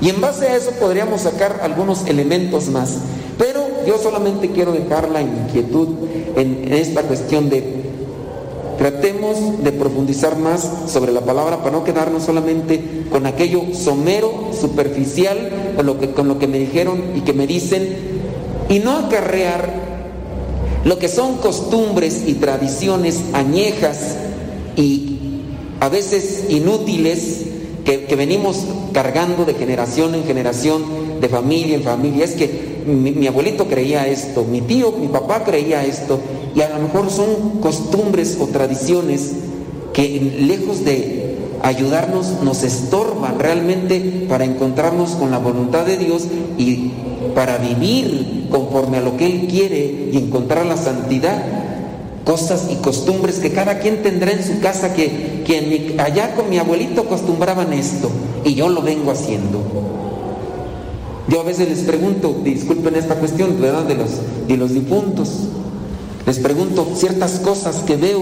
Y en base a eso podríamos sacar algunos elementos más. Pero yo solamente quiero dejar la inquietud en, en esta cuestión de tratemos de profundizar más sobre la palabra para no quedarnos solamente con aquello somero, superficial, con lo que, con lo que me dijeron y que me dicen, y no acarrear lo que son costumbres y tradiciones añejas y a veces inútiles que, que venimos cargando de generación en generación, de familia en familia. Es que mi, mi abuelito creía esto, mi tío, mi papá creía esto, y a lo mejor son costumbres o tradiciones que lejos de ayudarnos nos estorban realmente para encontrarnos con la voluntad de Dios y para vivir conforme a lo que Él quiere y encontrar la santidad cosas y costumbres que cada quien tendrá en su casa que, que mi- allá con mi abuelito acostumbraban esto y yo lo vengo haciendo. Yo a veces les pregunto, disculpen esta cuestión, ¿verdad? De los, de los difuntos. Les pregunto ciertas cosas que veo.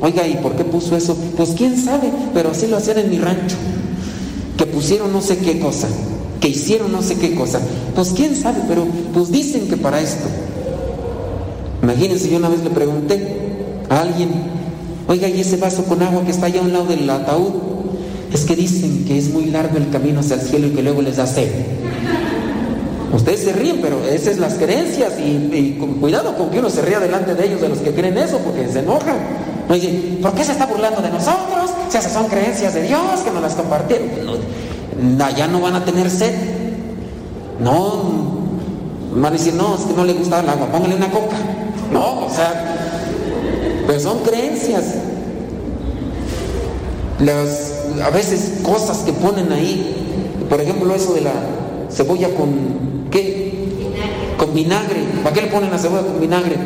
Oiga, ¿y por qué puso eso? Pues quién sabe, pero así lo hacían en mi rancho. Que pusieron no sé qué cosa, que hicieron no sé qué cosa. Pues quién sabe, pero pues dicen que para esto. Imagínense, yo una vez le pregunté a alguien, oiga, ¿y ese vaso con agua que está allá a un lado del ataúd? Es que dicen que es muy largo el camino hacia el cielo y que luego les da sed. Ustedes se ríen, pero esas son las creencias y, cuidado con que uno se ría delante de ellos, de los que creen eso, porque se enojan. No dicen, ¿por qué se está burlando de nosotros? Si esas son creencias de Dios que nos las compartieron. No, allá no van a tener sed. No, van a decir, no, es que no le gusta el agua, póngale una coca. No, o sea, pero son creencias. Las, a veces cosas que ponen ahí, por ejemplo, eso de la cebolla con, ¿qué? Con vinagre. ¿Para qué le ponen la cebolla con vinagre?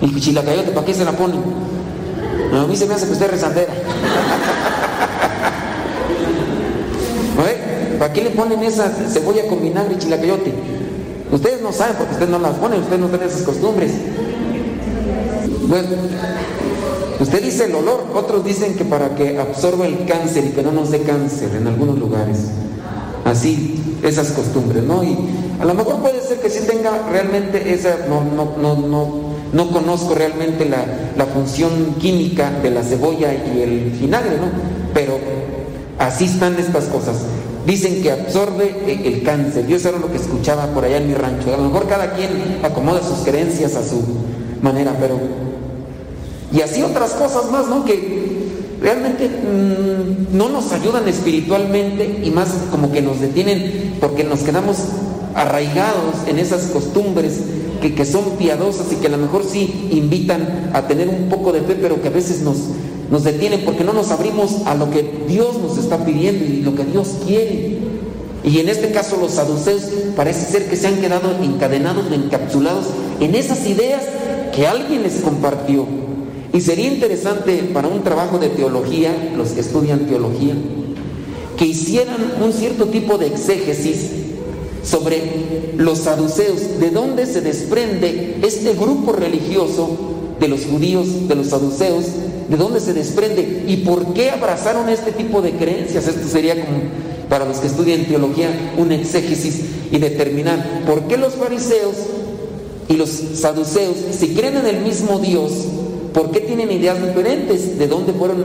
Y chilacayote, ¿para qué se la ponen? A mí se me hace que usted es rezandera. Ver, [laughs] ¿para qué le ponen esa cebolla con vinagre y chilacayote? Ustedes no saben porque ustedes no las ponen, ustedes no tienen esas costumbres. Bueno, usted dice el olor, otros dicen que para que absorba el cáncer y que no nos dé cáncer en algunos lugares. Así, esas costumbres, ¿no? Y a lo mejor puede ser que sí tenga realmente esa, no, no, no, no, no conozco realmente la, la función química de la cebolla y el vinagre, ¿no? Pero así están estas cosas. Dicen que absorbe eh, el cáncer. Yo eso era lo que escuchaba por allá en mi rancho. A lo mejor cada quien acomoda sus creencias a su manera, pero y así otras cosas más, ¿no? Que realmente mm, no nos ayudan espiritualmente y más como que nos detienen porque nos quedamos arraigados en esas costumbres que, que son piadosas y que a lo mejor sí invitan a tener un poco de fe, pero que a veces nos, nos detienen porque no nos abrimos a lo que Dios nos está pidiendo y lo que Dios quiere. Y en este caso los saduceos parece ser que se han quedado encadenados encapsulados en esas ideas que alguien les compartió. Y sería interesante para un trabajo de teología, los que estudian teología, que hicieran un cierto tipo de exégesis sobre los saduceos, de dónde se desprende este grupo religioso de los judíos, de los saduceos, de dónde se desprende y por qué abrazaron este tipo de creencias. Esto sería como para los que estudian teología un exégesis y determinar por qué los fariseos y los saduceos, si creen en el mismo Dios, ¿por qué tienen ideas diferentes? ¿De dónde fueron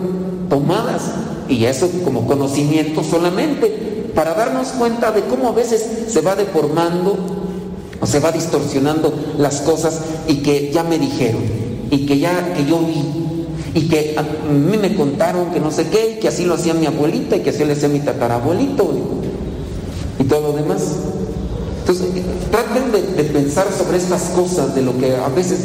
tomadas? Y eso como conocimiento solamente, para darnos cuenta de cómo a veces se va deformando o se va distorsionando las cosas y que ya me dijeron, y que ya que yo vi, y que a mí me contaron que no sé qué, y que así lo hacía mi abuelita, y que así le hacía mi tatarabuelito, y todo lo demás. Entonces, traten de, pensar sobre estas cosas, de lo que a veces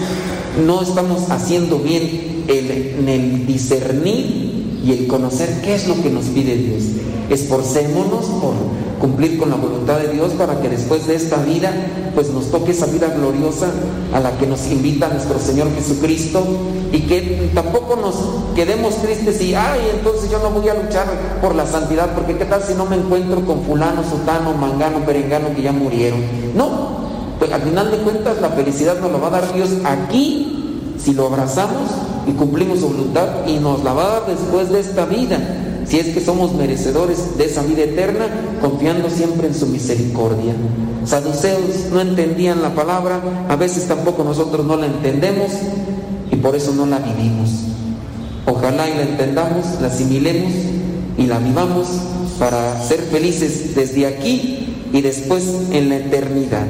no estamos haciendo bien en el discernir y el conocer qué es lo que nos pide Dios. Esforcémonos por cumplir con la voluntad de Dios para que después de esta vida, pues nos toque esa vida gloriosa a la que nos invita nuestro Señor Jesucristo y que tampoco nos quedemos tristes y, ay, entonces yo no voy a luchar por la santidad, porque qué tal si no me encuentro con fulano, sotano, mangano, perengano que ya murieron. No, pues al final de cuentas la felicidad nos la va a dar Dios aquí si lo abrazamos y cumplimos su voluntad y nos la va a dar después de esta vida si es que somos merecedores de esa vida eterna, confiando siempre en su misericordia. Saduceos no entendían la palabra, a veces tampoco nosotros no la entendemos y por eso no la vivimos. Ojalá y la entendamos, la asimilemos y la vivamos para ser felices desde aquí y después en la eternidad.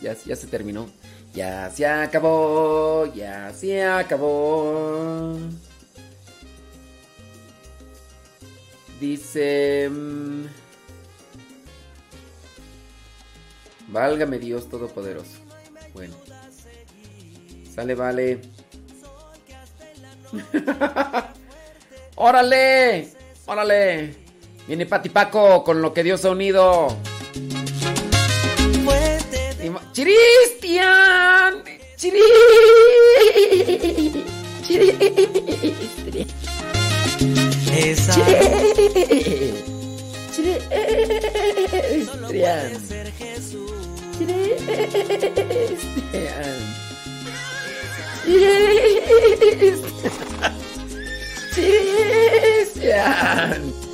ya, se terminó. Ya se acabó, ya se acabó. Dice... Mm, válgame Dios Todopoderoso. Bueno. Sale, vale. [laughs] ¡Órale! ¡Órale! Viene Pati Paco con lo que Dios ha unido. ¡Cristian! Cristian.